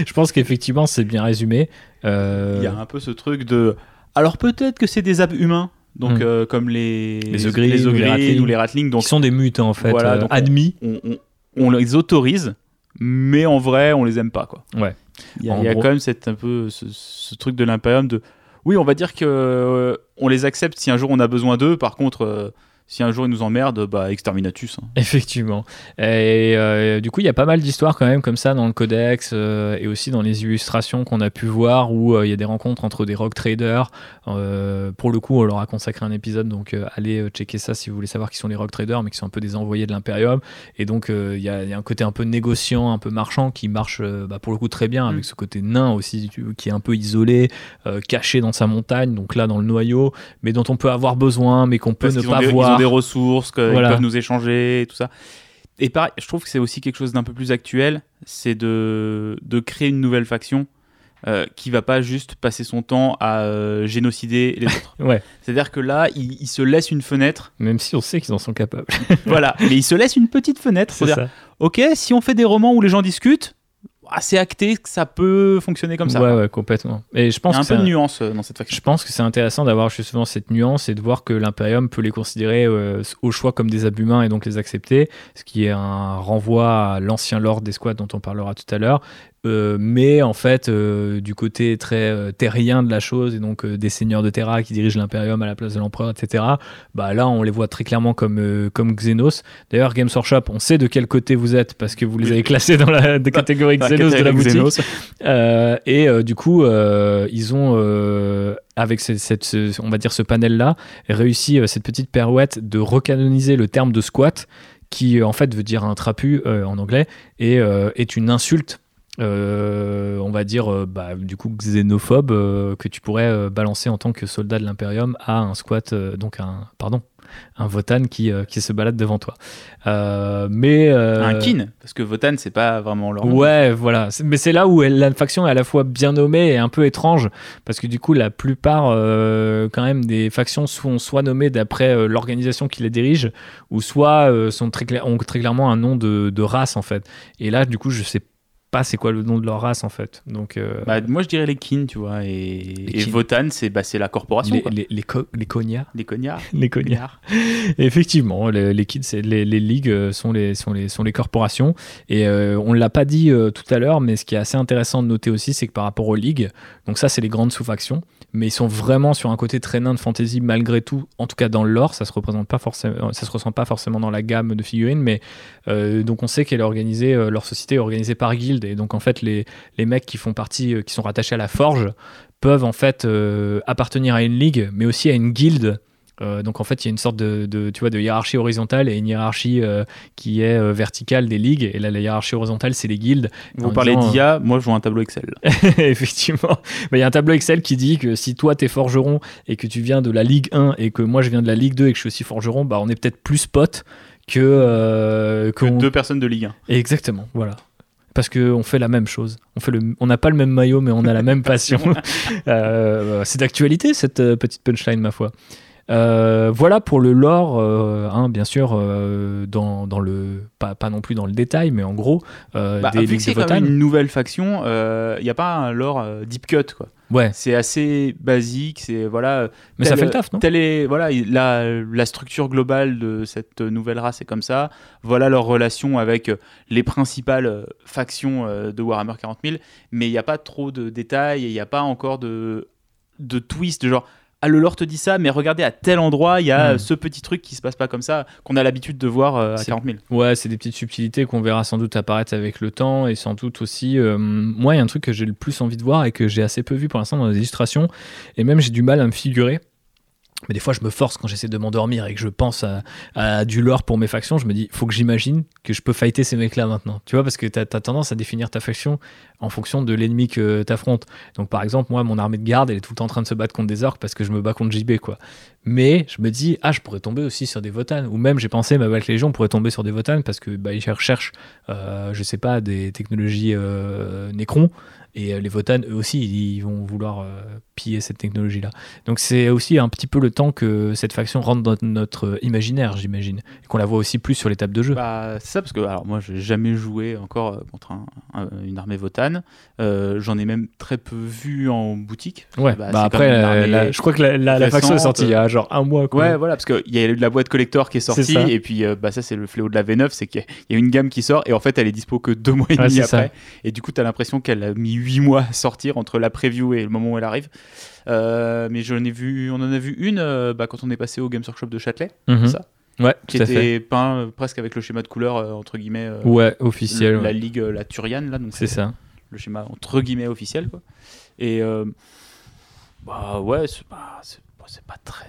je pense qu'effectivement c'est bien résumé. Euh, Il y a un peu ce truc de. Alors peut-être que c'est des ab humains, donc Hmm. euh, comme les Les ogris les ou les ratlings. ou les ratlings. Donc qui sont des mutants en fait, Voilà, euh, donc admis. on, on- on les autorise, mais en vrai on les aime pas quoi. Ouais. Il y a, En il y a gros. quand même cette, un peu ce, ce truc de l'impérium de. Oui, on va dire que euh, on les accepte si un jour on a besoin d'eux. Par contre, euh, si un jour ils nous emmerdent, bah exterminatus. hein. Effectivement. Et euh, du coup, il y a pas mal d'histoires quand même comme ça dans le codex euh, et aussi dans les illustrations qu'on a pu voir où euh, il y a des rencontres entre des rock traders. Pour le coup, on leur a consacré un épisode, donc allez checker ça si vous voulez savoir qui sont les rock traders, mais qui sont un peu des envoyés de l'Imperium. Et donc, il y, a il y a un côté un peu négociant, un peu marchand qui marche bah, pour le coup très bien, avec Mm. ce côté nain aussi, qui est un peu isolé, caché dans sa montagne, donc là dans le noyau, mais dont on peut avoir besoin, mais qu'on peut Parce ne ont pas voir. Ont des ressources qu'ils Voilà. peuvent nous échanger et tout ça. Et pareil, je trouve que c'est aussi quelque chose d'un peu plus actuel, c'est de, de créer une nouvelle faction euh, qui va pas juste passer son temps à euh, génocider les autres. Ouais. C'est-à-dire que là, il, il se laisse une fenêtre, Même si on sait qu'ils en sont capables. voilà, mais il se laisse une petite fenêtre. C'est C'est-à-dire, ok, si on fait des romans où les gens discutent, c'est acté que ça peut fonctionner comme ça. Ouais, ouais, complètement. Et je Il y pense a un peu de nuance euh, dans cette faction. Je pense que c'est intéressant d'avoir justement cette nuance et de voir que l'Imperium peut les considérer euh, au choix comme des abhumains et donc les accepter, ce qui est un renvoi à l'ancien Lord des squads dont on parlera tout à l'heure. Euh, mais en fait, euh, du côté très euh, terrien de la chose, et donc des seigneurs de Terra qui dirigent l'Imperium à la place de l'empereur, etc., bah là, on les voit très clairement comme, comme Xenos. D'ailleurs, Games Workshop, on sait de quel côté vous êtes parce que vous les avez classés dans la catégorie Xenos de la boutique. Xenos. Et du coup, ils ont, avec ce- cette, ce- on va dire ce panel-là, réussi euh, cette petite pirouette de recanoniser le terme de squat, qui euh, en fait veut dire un trapu euh, en anglais, et est une insulte. Euh, on va dire euh, bah, du coup xénophobe euh, que tu pourrais balancer en tant que soldat de l'impérium à un squat donc un pardon un votan qui, euh, qui se balade devant toi Euh, mais euh, Un kin, parce que Votan, c'est pas vraiment leur nom. Ouais, voilà. Mais c'est là où elle- la faction est à la fois bien nommée et un peu étrange, parce que du coup, la plupart, quand même, des factions sont soit nommées d'après l'organisation qui les dirige, ou soit sont très ont très clairement un nom de, de race, en fait. Et là, du coup, je sais pas c'est quoi le nom de leur race, en fait. Donc, euh, Bah, moi, je dirais les kin, tu vois. Et, et kin. Votan, c'est bah, la corporation, les, quoi. les, les, co- les cognards. Les cognards. Les cognards. Effectivement, les, les c'est- les, les ligues euh, sont les, sont, les, sont les corporations. Et euh, on ne l'a pas dit euh, tout à l'heure, mais ce qui est assez intéressant de noter aussi, c'est que par rapport aux ligues, donc ça, c'est les grandes sous-factions, mais ils sont vraiment sur un côté très nain de fantasy malgré tout, en tout cas dans le lore, ça se représente pas forcément, ça se ressent pas forcément dans la gamme de figurines, mais donc on sait qu'elle est organisée, leur société est organisée par guilde, et donc en fait, les, les mecs qui font partie, euh, qui sont rattachés à la forge, peuvent en fait euh, appartenir à une ligue, mais aussi à une guilde. Euh, donc en fait, il y a une sorte de, de, tu vois, de hiérarchie horizontale et une hiérarchie euh, qui est euh, verticale des ligues. Et là, la hiérarchie horizontale, c'est les guildes. Vous parlez d'IA, moi, je vois un tableau Excel. Effectivement. Il y a un tableau Excel qui dit que si toi, t'es forgeron et que tu viens de la Ligue 1 et que moi, je viens de la Ligue 2 et que je suis aussi forgeron, bah, on est peut-être plus potes que... Que deux personnes de Ligue 1. Exactement, voilà. Parce qu'on fait la même chose. On fait le, on n'a pas le même maillot, mais on a la même passion. Euh, c'est d'actualité cette euh, petite punchline, ma foi. Euh, voilà pour le lore, euh, hein, bien sûr, euh, dans, dans le pas, pas non plus dans le détail, mais en gros, Bah, des vu que ligues c'est quand même une nouvelle faction, il n'y a pas un lore deep cut, quoi. Ouais, C'est assez basique, c'est voilà. mais ça fait le taf, non Telle est, voilà, il- la, la structure globale de cette nouvelle race est comme ça. Voilà leur relation avec les principales factions de Warhammer 40 000. Mais il n'y a pas trop de détails et il n'y a pas encore de, de twist, de genre, ah, le lore te dit ça, mais regardez, à tel endroit, il y a Hmm. ce petit truc qui se passe pas comme ça, qu'on a l'habitude de voir euh, à C'est- 40 000. Ouais, c'est des petites subtilités qu'on verra sans doute apparaître avec le temps et sans doute aussi. euh, moi, il y a un truc que j'ai le plus envie de voir et que j'ai assez peu vu pour l'instant dans les illustrations et même j'ai du mal à me figurer. Mais des fois, je me force quand j'essaie de m'endormir et que je pense à, du lore pour mes factions. Je me dis, faut que j'imagine que je peux fighter ces mecs-là maintenant. Tu vois, parce que tu as, tendance à définir ta faction en fonction de l'ennemi que tu affrontes. Donc, par exemple, moi, mon armée de garde, elle est tout le temps en train de se battre contre des orques parce que je me bats contre JB, quoi. Mais je me dis, ah, je pourrais tomber aussi sur des Votan. Ou même, j'ai pensé, ma Black Légion pourrait tomber sur des Votan parce que bah, ils recherchent, euh, je sais pas, des technologies euh, Necron. Et euh, les Votan, eux aussi, ils vont vouloir euh, piller cette technologie-là. Donc c'est aussi un petit peu le temps que cette faction rentre dans notre imaginaire, j'imagine. Et qu'on la voit aussi plus sur les tables de jeu. Bah, c'est ça, parce que alors, moi, j'ai jamais joué encore euh, contre un- un- une armée Votan. Euh, J'en ai même très peu vu en boutique. ouais, bah, bah, après, euh, la- je crois que la, la- la faction est sortie. hein. genre un mois. Quoi. Ouais, voilà, parce qu'il y a eu de la boîte collector qui est sortie, et puis bah, ça, c'est le fléau de la V9, c'est qu'il y a- il y a une gamme qui sort, et en fait, elle est dispo que deux mois et demi après. ça. Et du coup, t'as l'impression qu'elle a mis huit mois à sortir entre la preview et le moment où elle arrive. Euh, mais j'en ai vu, on en a vu une euh, bah, quand on est passé au Games Workshop de Châtelet, Mhm. ça. Ouais, qui à fait. était peint euh, presque avec le schéma de couleur, entre guillemets, Ouais, officiel. la ouais. ligue, la Turian, là, donc C'est ça. le schéma entre guillemets officiel quoi. Et bah ouais, c'est bah, c'est pas très,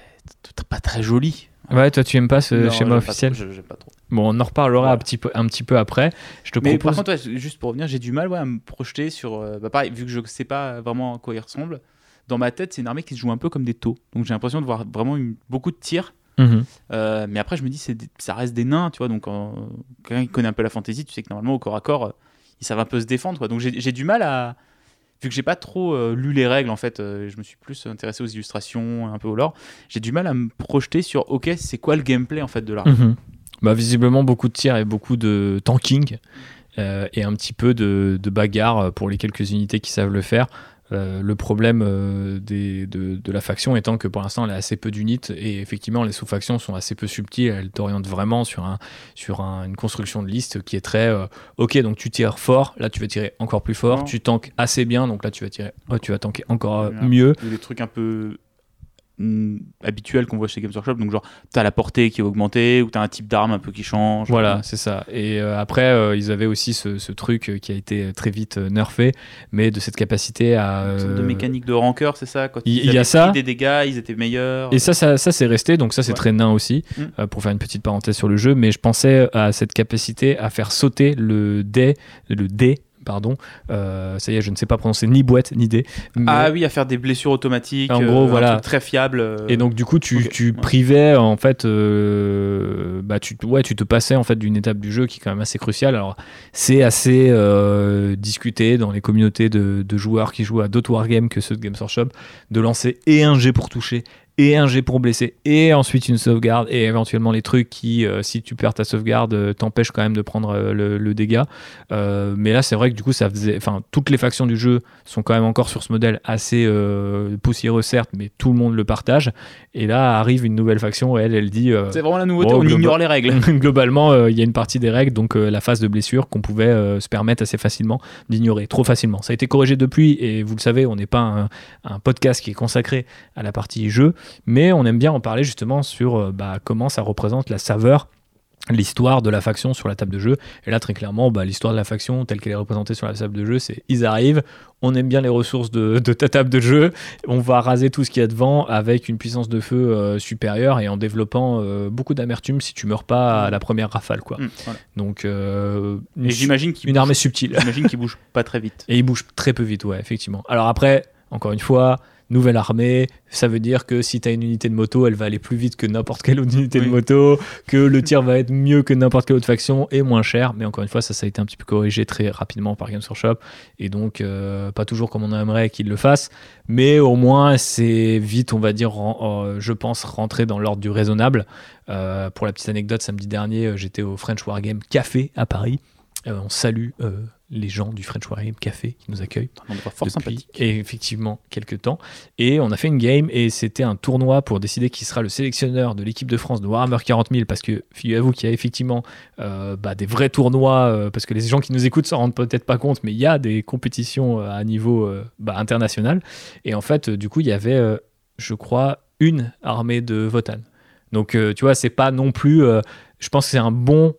pas très joli. Ouais, toi, tu aimes pas ce Non, schéma j'aime pas officiel trop, je- pas trop. Bon, on en reparlera un, Voilà. petit peu, un petit peu après. Je te Mais propose. par contre, ouais, juste pour revenir, j'ai du mal ouais, à me projeter sur. euh, bah, pareil, vu que je sais pas vraiment à quoi il ressemble, dans ma tête, c'est une armée qui se joue un peu comme des taux. Donc j'ai l'impression de voir vraiment une- beaucoup de tirs. Mhm. Euh, mais après, je me dis, c'est ça reste des nains, tu vois. Donc, euh, quelqu'un qui connaît un peu la fantasy, tu sais que normalement, au corps à corps, euh, ils savent un peu se défendre, quoi. Donc, j'ai du mal à. Vu que j'ai pas trop euh, lu les règles, en fait, je me suis plus intéressé aux illustrations, un peu au lore. J'ai du mal à me projeter sur, ok, c'est quoi le gameplay, en fait, de l'armée? Mhm. Bah, visiblement, beaucoup de tirs et beaucoup de tanking. et un petit peu de, de bagarre pour les quelques unités qui savent le faire. Euh, le problème euh, des- de, de la faction étant que pour l'instant elle a assez peu d'unités et effectivement les sous-factions sont assez peu subtiles, elles t'orientent vraiment sur, un, sur un- une construction de liste qui est très euh, ok donc tu tires fort, là tu vas tirer encore plus fort, Non. tu tankes assez bien donc là tu vas tirer, oh, tu vas tanker encore mieux. Des trucs un peu mm, habituels qu'on voit chez Games Workshop. Donc, genre, t'as la portée qui est augmentée, ou t'as un type d'arme un peu qui change. Voilà, c'est ça. Et euh, après, euh, ils avaient aussi ce, ce truc euh, qui a été très vite euh, nerfé, mais de cette capacité à. Sorte de euh, mécanique de rancœur, c'est ça Quand il- ils il y a ça. des dégâts, ils étaient meilleurs. Et ça, ça, ça c'est resté, donc ça c'est Ouais. très nain aussi, Mm. euh, pour faire une petite parenthèse sur le jeu, mais je pensais à cette capacité à faire sauter le dé, le dé, pardon, euh, ça y est, je ne sais pas prononcer ni boîte ni dé. mais- Ah oui, à faire des blessures automatiques. En euh, gros, un voilà. truc très fiable. euh, Et donc du coup, tu, tu privais en fait, bah tu, ouais, tu te passais en fait d'une étape du jeu qui est quand même assez cruciale. Alors c'est assez discuté dans les communautés de, de joueurs qui jouent à d'autres wargames que ceux de Games Workshop de lancer et un jet pour toucher et un jet pour blesser et ensuite une sauvegarde et éventuellement les trucs qui, euh, si tu perds ta sauvegarde, euh, t'empêchent quand même de prendre euh, le, le dégât. Euh, mais là, c'est vrai que du coup, ça faisait, enfin, toutes les factions du jeu sont quand même encore sur ce modèle assez poussiéreux certes, mais tout le monde le partage. Et là arrive une nouvelle faction, et elle, elle dit. C'est vraiment la nouveauté, Oh, on ignore les règles. Globalement, il y a une partie des règles, donc la phase de blessure, qu'on pouvait se permettre assez facilement d'ignorer, trop facilement. Ça a été corrigé depuis, et vous le savez, on n'est pas un, un podcast qui est consacré à la partie jeu, mais on aime bien en parler justement sur euh, bah, comment ça représente la saveur l'histoire de la faction sur la table de jeu et là très clairement bah, l'histoire de la faction telle qu'elle est représentée sur la table de jeu c'est ils arrivent on aime bien les ressources de, de ta table de jeu on va raser tout ce qu'il y a devant avec une puissance de feu euh, supérieure et en développant euh, beaucoup d'amertume si tu meurs pas à la première rafale quoi Mm, voilà. donc euh, une, j'imagine une bouge- armée subtile J'imagine qu'il bouge pas très vite. et il bouge très peu vite, ouais, effectivement. Alors après, encore une fois, nouvelle armée, ça veut dire que si tu as une unité de moto, elle va aller plus vite que n'importe quelle autre unité de moto, que le tir va être mieux que n'importe quelle autre faction et moins cher. Mais encore une fois, ça, ça a été un petit peu corrigé très rapidement par Games Workshop. Et donc, euh, pas toujours comme on aimerait qu'ils le fassent. Mais au moins, c'est vite, on va dire, euh, je pense, rentrer dans l'ordre du raisonnable. Euh, pour la petite anecdote, samedi dernier, j'étais au French Wargame Café à Paris. On salue les gens du French Wargame Café qui nous accueillent Un endroit fort sympathique. et effectivement quelques temps. Et on a fait une game et c'était un tournoi pour décider qui sera le sélectionneur de l'équipe de France de Warhammer 40 000 parce que figurez-vous qu'il y a effectivement euh, bah, des vrais tournois euh, parce que les gens qui nous écoutent s'en rendent peut-être pas compte mais il y a des compétitions euh, à niveau euh, bah, international et en fait du coup il y avait je crois une armée de Votan. Donc tu vois c'est pas non plus je pense que c'est un bon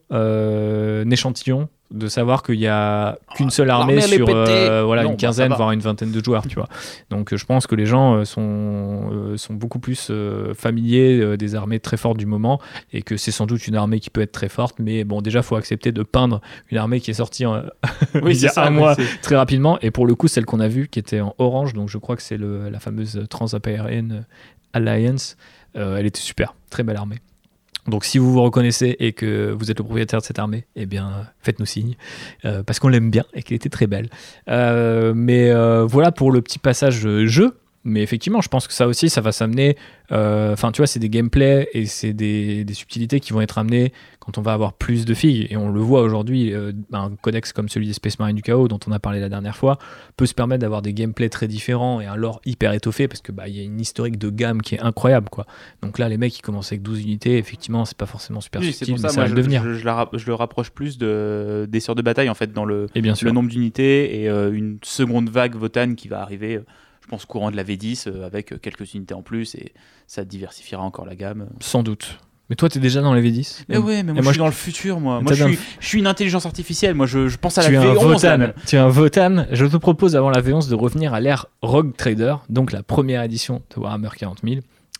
échantillon de savoir qu'il y a qu'une seule armée sur euh, voilà Non, une bah, quinzaine voire une vingtaine de joueurs tu vois. Donc euh, je pense que les gens euh, sont, sont beaucoup plus familiers des armées très fortes du moment et que c'est sans doute une armée qui peut être très forte. Mais bon déjà faut accepter de peindre une armée qui est sortie en- Oui, il y a ça, un mois très rapidement. Et pour le coup celle qu'on a vue qui était en orange donc je crois que c'est le- la fameuse Trans-Apérienne Alliance euh, elle était super. Très belle armée donc si vous vous reconnaissez et que vous êtes le propriétaire de cette armée, eh bien faites-nous signe, euh, parce qu'on l'aime bien et qu'elle était très belle. Euh, mais euh, voilà pour le petit passage jeu. Mais effectivement, je pense que ça aussi, ça va s'amener. euh, Enfin, tu vois, c'est des gameplays et c'est des, des subtilités qui vont être amenées quand on va avoir plus de filles. Et on le voit aujourd'hui, euh, un codex comme celui des Space Marine du Chaos, dont on a parlé la dernière fois, peut se permettre d'avoir des gameplays très différents et un lore hyper étoffé parce que bah, il y a une historique de gamme qui est incroyable, quoi. Donc là, les mecs, ils commencent avec 12 unités. Effectivement, c'est pas forcément super Oui, subtil, pour mais ça, ça va je, devenir. je- je la rap- je le rapproche plus de, des sœurs de bataille, en fait, dans le, et bien sûr. le nombre d'unités et euh, une seconde vague Votan qui va arriver, je pense, courant de la V10 euh, avec euh, quelques unités en plus et ça diversifiera encore la gamme. Sans doute. Mais toi, t'es déjà dans les V10 Mais ouais, mais moi, je suis je- dans le futur, moi. Moi, je suis, je suis une intelligence artificielle. Moi, je, je pense à la tu es un V11. là, Votan. même. Tu es un Votan. Je te propose avant la V11 de revenir à l'ère Rogue Trader, donc la première édition de Warhammer 40 000,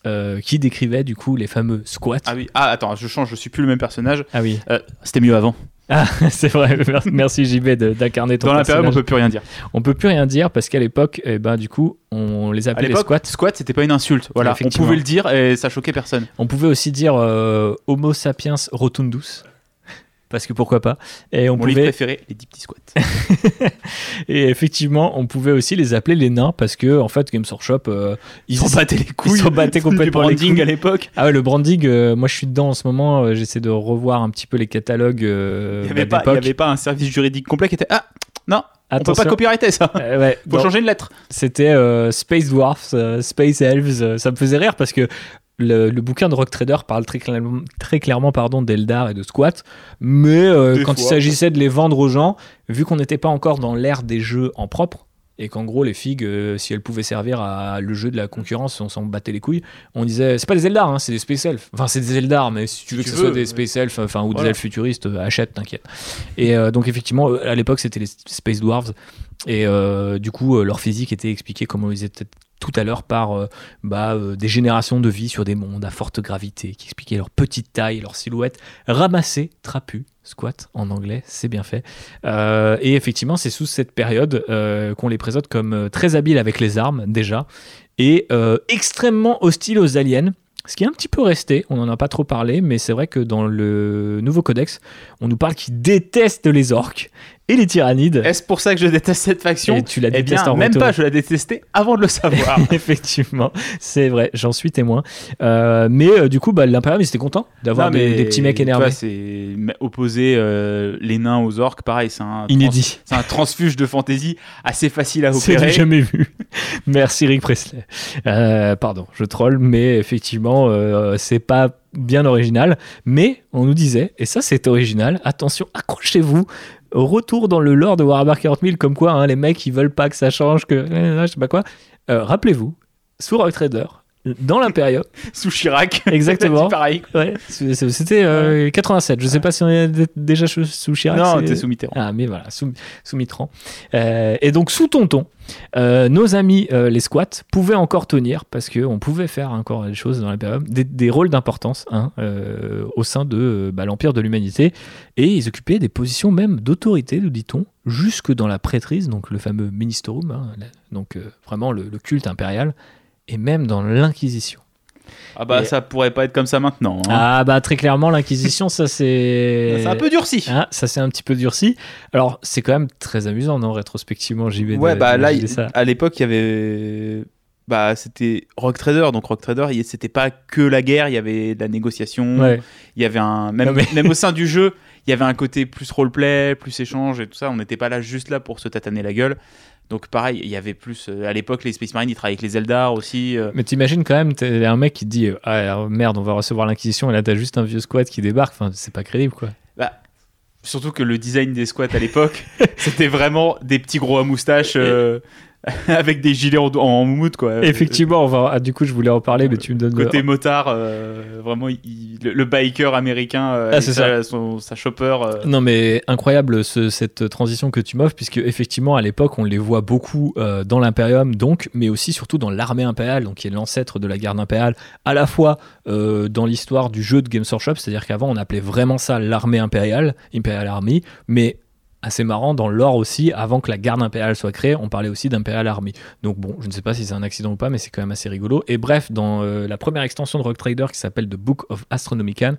euh, qui décrivait du coup les fameux squats. Ah oui. Ah, attends, je change, je suis plus le même personnage. Ah oui, Euh, C'était mieux avant. Ah, c'est vrai. Merci- JB d'incarner ton Dans la période, on peut plus rien dire. on peut plus rien dire parce qu'à l'époque, eh ben, du coup, on les À appelait les l'époque, squats. squat, c'était pas une insulte. Voilà, on pouvait le dire et ça choquait personne. On pouvait aussi dire euh, Homo sapiens rotundus. Parce que pourquoi pas. Et on Mon livre pouvait préféré, les 10 petits squats. Et effectivement, on pouvait aussi les appeler les nains parce que, en fait, Games Workshop, euh, Ils s'en battaient les couilles. s'en battaient complètement les branding couilles. à l'époque. Ah ouais, le branding, euh, moi je suis dedans en ce moment, euh, j'essaie de revoir un petit peu les catalogues Il n'y bah, avait, pas- avait un service juridique complet qui était Ah, non, on peut Attention. pas copyrighter ça. Ouais, Faut dans- changer une lettre. C'était Space Dwarfs, Space Elves, ça me faisait rire parce que le, le bouquin de Rock Trader parle très clairement, très clairement pardon, d'Eldar et de Squat, mais euh, quand il s'agissait de les vendre aux gens, vu qu'on n'était pas encore dans l'ère des jeux en propre, et qu'en gros les figues, euh, si elles pouvaient servir à le jeu de la concurrence, on s'en battait les couilles, on disait, c'est pas des Eldar, hein, c'est des Space Elves. Enfin, c'est des Eldar, mais si tu veux que ce soit des. Space enfin, ou des elfes futuristes, euh, achète, t'inquiète. Et euh, donc effectivement, à l'époque, c'était les Space Dwarves. Et euh, du coup, euh, leur physique était expliquée comme ils étaient tout à l'heure par euh, bah, euh, des générations de vie sur des mondes à forte gravité qui expliquaient leur petite taille, leur silhouette ramassée, trapue, squat en anglais, c'est bien fait. Euh, et effectivement, c'est sous cette période qu'on les présente comme très habiles avec les armes déjà et extrêmement hostiles aux aliens. Ce qui est un petit peu resté, on n'en a pas trop parlé, mais c'est vrai que dans le nouveau codex, on nous parle qu'ils détestent les orques et les tyrannides. Est-ce pour ça que je déteste cette faction Et tu la Eh détestes bien, en même retour. pas, je la détestais avant de le savoir. Effectivement, c'est vrai, j'en suis témoin. Euh, mais euh, du coup, bah, l'Imperium, ils étaient contents d'avoir des, petits mecs énervés. c'est opposer euh, les nains aux orques, pareil, c'est un, Inédit. c'est un transfuge de fantaisie assez facile à C'est opérer. jamais vu. Merci Rick Presley. Pardon, je troll, mais effectivement, c'est pas bien original. Mais on nous disait, et ça c'est original, attention, accrochez-vous. Retour dans le lore de Warhammer 40 000, comme quoi hein, les mecs ils veulent pas que ça change, que euh, je sais pas quoi. Euh, Rappelez-vous, sous Rock Trader, dans l'Imperium, Sous Chirac. Exactement. Pareil. ouais, c'était euh, 87. Je sais pas si on est déjà sous Chirac. non, t'es sous Mitterrand. Ah, mais voilà, sous, sous Mitran. Euh, et donc, sous Tonton, euh, nos amis euh, les squats pouvaient encore tenir parce qu'on pouvait faire encore des choses dans l'Imperium, des, des rôles d'importance hein, euh, au sein de euh, bah, l'Empire de l'Humanité. Et ils occupaient des positions même d'autorité, nous dit-on, jusque dans la prêtrise, donc le fameux Ministerum, hein, donc euh, vraiment le, le culte impérial, et même dans l'Inquisition. Ah bah Et- ça pourrait pas être comme ça maintenant. hein. Ah, bah très clairement, l'Inquisition, ça c'est. C'est un peu durci. Ah, ça c'est un petit peu durci. Alors, c'est quand même très amusant, non, rétrospectivement, vais. Ouais, de- bah là, il- à l'époque, il y avait. Bah, c'était Rock Trader. Donc, Rock Trader, c'était pas que la guerre, il y avait de la négociation. Ouais. Il y avait un. Même, mais- même au sein du jeu, il y avait un côté plus roleplay, plus échange et tout ça. On n'était pas là juste là pour se tataner la gueule. Donc, pareil, il y avait plus. euh, à l'époque, les Space Marines, ils travaillaient avec les Eldar aussi. euh. Mais t'imagines quand même, t'es un mec qui te dit Ah merde, on va recevoir l'Inquisition, et là t'as juste un vieux squat qui débarque. Enfin, c'est pas crédible quoi. Surtout que le design des squats à l'époque, c'était vraiment des petits gros à moustache euh, avec des gilets en, en moumoute, quoi. Effectivement, on va, ah, du coup, je voulais en parler, mais tu me donnes. Côté motard, euh, vraiment, il- le, le biker américain, euh, Ah, c'est sa, son- sa chopper. euh, Non mais incroyable ce- cette transition que tu m'offres puisque effectivement à l'époque on les voit beaucoup euh, dans l'Imperium donc mais aussi surtout dans l'armée impériale donc qui est l'ancêtre de la garde impériale à la fois euh, dans l'histoire du jeu de Games Workshop c'est-à-dire qu'avant on appelait vraiment ça l'armée impériale Imperial Army mais assez marrant dans l'or aussi, avant que la garde impériale soit créée, on parlait aussi d'Imperial Army. Donc bon, je ne sais pas si c'est un accident ou pas, mais c'est quand même assez rigolo. Et bref, dans euh, la première extension de Rock Trader qui s'appelle The Book of Astronomican,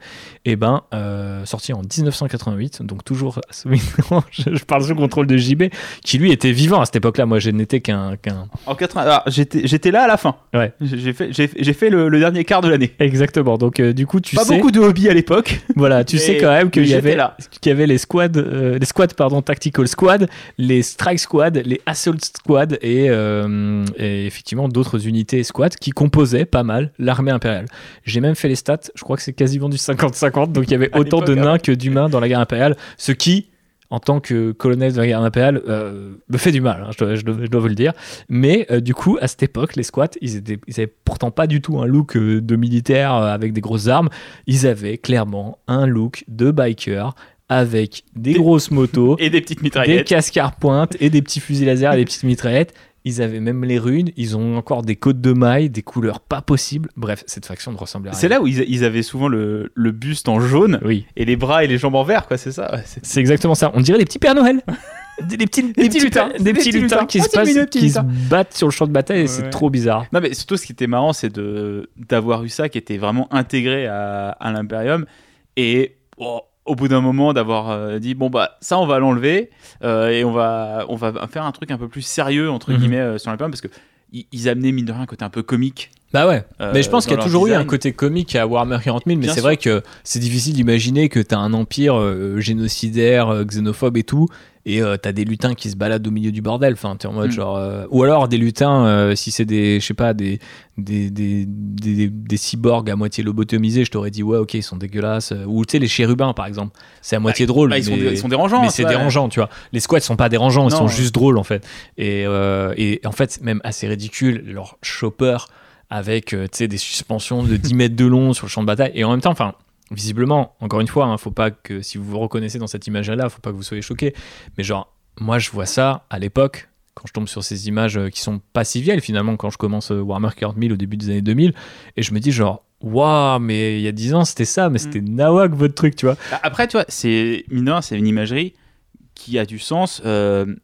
et ben, euh, sorti en 1988, donc toujours, je, je parle sous contrôle de JB, qui lui était vivant à cette époque-là. Moi, je n'étais qu'un. qu'un... En 80, alors, j'étais, là à la fin. Ouais. J'ai fait, j'ai, j'ai fait le, le dernier quart de l'année. Exactement. Donc, euh, du coup, tu Pas sais. beaucoup de hobbies à l'époque. Voilà, tu sais quand même qu'il y avait, là. qu'il y avait les squads, euh, les squads pardon, tactical squad, les strike squad, les assault squad et, euh, et effectivement d'autres unités squad qui composaient pas mal l'armée impériale. J'ai même fait les stats, je crois que c'est quasiment du 50-50, donc il y avait autant de l'époque, nains que d'humains dans la guerre impériale, ce qui en tant que colonel de la guerre impériale, euh, me fait du mal, hein, je, dois, je dois- je dois vous le dire. Mais euh, du coup, à cette époque, les squats, ils, étaient, ils avaient pourtant pas du tout un look de militaire avec des grosses armes. Ils avaient clairement un look de biker avec des, Des- grosses motos, Et des petites des mitraillettes. casques à pointe et des petits fusils laser et des petites mitraillettes. Ils avaient même les runes, ils ont encore des côtes de mailles, des couleurs pas possibles. Bref, cette faction ne ressemblait à rien. C'est là où ils, ils avaient souvent le, le buste en jaune Oui, et les bras et les jambes en vert, quoi, c'est ça ouais, c'est- exactement ça. On dirait les petits Pères Noël. Des, des petits, des petits lutins. Des Des petits lutins lutins. qui, Oh, se, passent- qui se battent sur le champ de bataille et c'est trop bizarre. Non, mais surtout, ce qui était marrant, c'est de d'avoir eu ça qui était vraiment intégré à, à l'Imperium. Et oh, au bout d'un moment, d'avoir euh, dit bon, bah, ça, on va l'enlever euh, et on va, on va faire un truc un peu plus sérieux, entre Mhm. guillemets, euh, sur l'Imperium parce que ils, ils amenaient, mine de rien, un côté un peu comique. Bah ouais, euh, mais je pense qu'il y a toujours eu un côté comique à Warhammer 40 000, mais c'est vrai que c'est difficile d'imaginer que t'as un empire génocidaire, xénophobe et tout, et euh, t'as des lutins qui se baladent au milieu du bordel. Enfin, t'es en mode Mm. genre, euh, ou alors des lutins, euh, si c'est des, je sais pas, des des, des, des, des cyborgs à moitié lobotomisés, je t'aurais dit ouais, ok, ils sont dégueulasses. Ou tu sais les chérubins par exemple, c'est à moitié drôle. Bah, ils, sont, mais- ils sont dérangeants. mais c'est dérangeant, tu vois. Les squats sont pas dérangeants, ils sont juste drôles en fait. Et, et en fait, même assez ridicule, leur chopper avec tu sais, des suspensions de 10 mètres de long sur le champ de bataille. Et en même temps, enfin, visiblement, encore une fois, hein, faut pas que si vous vous reconnaissez dans cette image-là, faut pas que vous soyez choqués. Mais genre, moi je vois ça à l'époque. Quand je tombe sur ces images euh, qui sont pas si vieilles finalement, quand je commence euh, Warhammer 40 000 au début des années 2000, et je me dis genre, waouh, mais il y a 10 ans c'était ça, mais c'était nawak votre truc, tu vois. Bah, Après, tu vois, c'est mine de rien, c'est une imagerie qui a du sens. euh, Alors,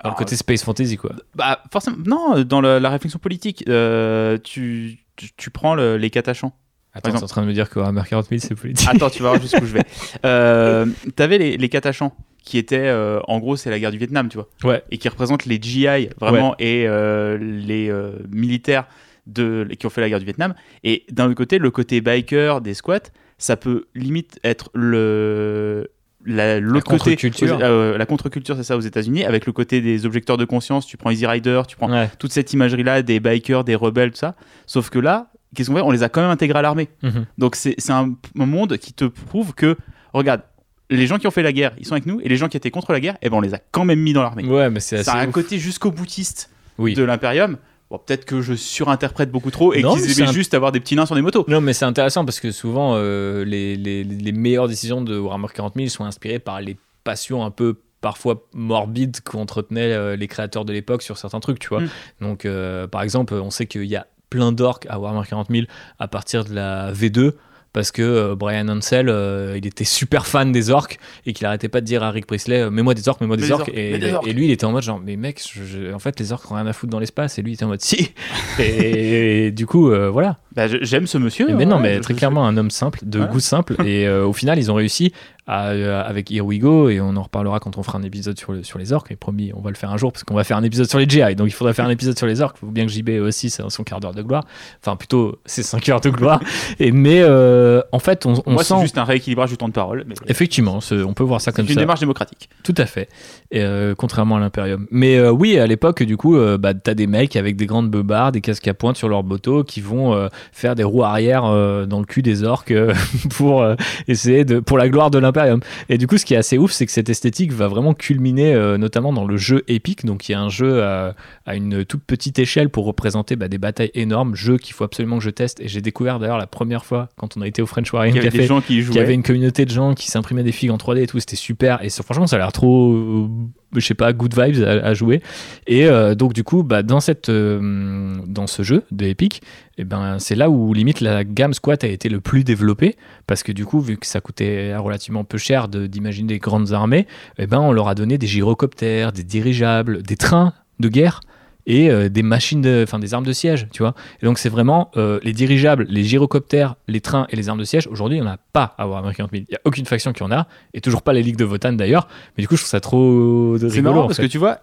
alors, le côté Space Fantasy quoi. Bah, forcément, non, dans le- la réflexion politique, euh, tu, tu, tu prends le- les catachants. Attends, t'es en train de me dire que Warhammer 40 000 c'est politique. Attends, tu vas voir jusqu'où je vais. Euh, T'avais les, les catachants qui étaient, euh, en gros, c'est la guerre du Vietnam, tu vois, Ouais. et qui représentent les GI vraiment et euh, les militaires de, qui ont fait la guerre du Vietnam. Et d'un autre côté, le côté biker des squats, ça peut limite être le la, l'autre côté, contre-culture. euh, la contre-culture, c'est ça aux États-Unis, avec le côté des objecteurs de conscience. Tu prends Easy Rider, tu prends Ouais. toute cette imagerie-là des bikers, des rebelles, tout ça. Sauf que là, qu'est-ce qu'on fait? On les a quand même intégrés à l'armée. Mhm. Donc c'est un, un monde qui te prouve que, regarde, les gens qui ont fait la guerre, ils sont avec nous, et les gens qui étaient contre la guerre, eh ben on les a quand même mis dans l'armée. Ouais, mais c'est. Ça a un ouf. côté jusqu'au boutiste Oui. de l'Imperium. Bon, peut-être que je surinterprète beaucoup trop et qu'ils aimaient un- juste avoir des petits nains sur des motos. Non, mais c'est intéressant parce que souvent, euh, les, les, les meilleures décisions de Warhammer 40 000 sont inspirées par les passions un peu parfois morbides qu'entretenaient euh, les créateurs de l'époque sur certains trucs, tu vois. Mm. Donc, euh, par exemple, on sait qu'il y a plein d'orques à Warhammer 40 000 à partir de la V2 parce que euh, Brian Ansel, euh, il était super fan des orques et qu'il arrêtait pas de dire à Rick Priestley euh, mets-moi des orques, mets-moi Mets des orques. Et, mets des orques. et lui, il était en mode genre mais mec, je- je- en fait, les orques ont rien à foutre dans l'espace et lui, il était en mode si. et, et du coup, euh, voilà. Bah, J'aime ce monsieur. Mais non, ouais, mais très clairement un homme simple, de Ouais. goût simple. Et euh, au final, ils ont réussi à, euh, avec Here We Go, et on en reparlera quand on fera un épisode sur, le- sur les orques. Et promis, on va le faire un jour, parce qu'on va faire un épisode sur les GI. Donc il faudra faire un épisode sur les orques. Il faut bien que JB aussi, c'est son quart d'heure de gloire. Enfin, plutôt, c'est 5 heures de gloire. Et, mais euh, en fait, on, on Moi, c'est sent. juste un rééquilibrage du temps de parole. mais Effectivement, c'est- on peut voir ça C'est comme une ça. démarche démocratique. Tout à fait. Et, contrairement à l'Imperium. Mais oui, à l'époque, du coup, bah, t'as des mecs avec des grandes beubards, des casques à pointe sur leurs motos qui vont faire des roues arrière euh, dans le cul des orques euh, pour euh, essayer de pour la gloire de l'Imperium. Et du coup, ce qui est assez ouf, c'est que cette esthétique va vraiment culminer notamment dans le jeu épique. Donc, il y a un jeu à, à une toute petite échelle pour représenter bah, des batailles énormes. Jeu qu'il faut absolument que je teste. Et j'ai découvert d'ailleurs la première fois quand on a été au French Warrior Il y avait Café des gens qui qu'il y avait une communauté de gens qui s'imprimaient des figues en 3D et tout, c'était super. Et franchement, ça a l'air trop je sais pas, good vibes à, à jouer. Et euh, donc du coup, bah, dans cette, euh, dans ce jeu de Epic, eh ben c'est là où limite la gamme squat a été le plus développée parce que du coup, vu que ça coûtait relativement peu cher de- d'imaginer des grandes armées, eh ben on leur a donné des gyrocoptères, des dirigeables, des trains de guerre et euh, des machines, de, enfin des armes de siège, tu vois. Et donc c'est vraiment euh, les dirigeables, les gyrocoptères, les trains et les armes de siège. Aujourd'hui, il n'y en a pas à Warhammer 40 000. Il n'y a aucune faction qui en a, et toujours pas les ligues de Votan d'ailleurs. Mais du coup, je trouve ça trop de C'est marrant parce fait. que tu vois,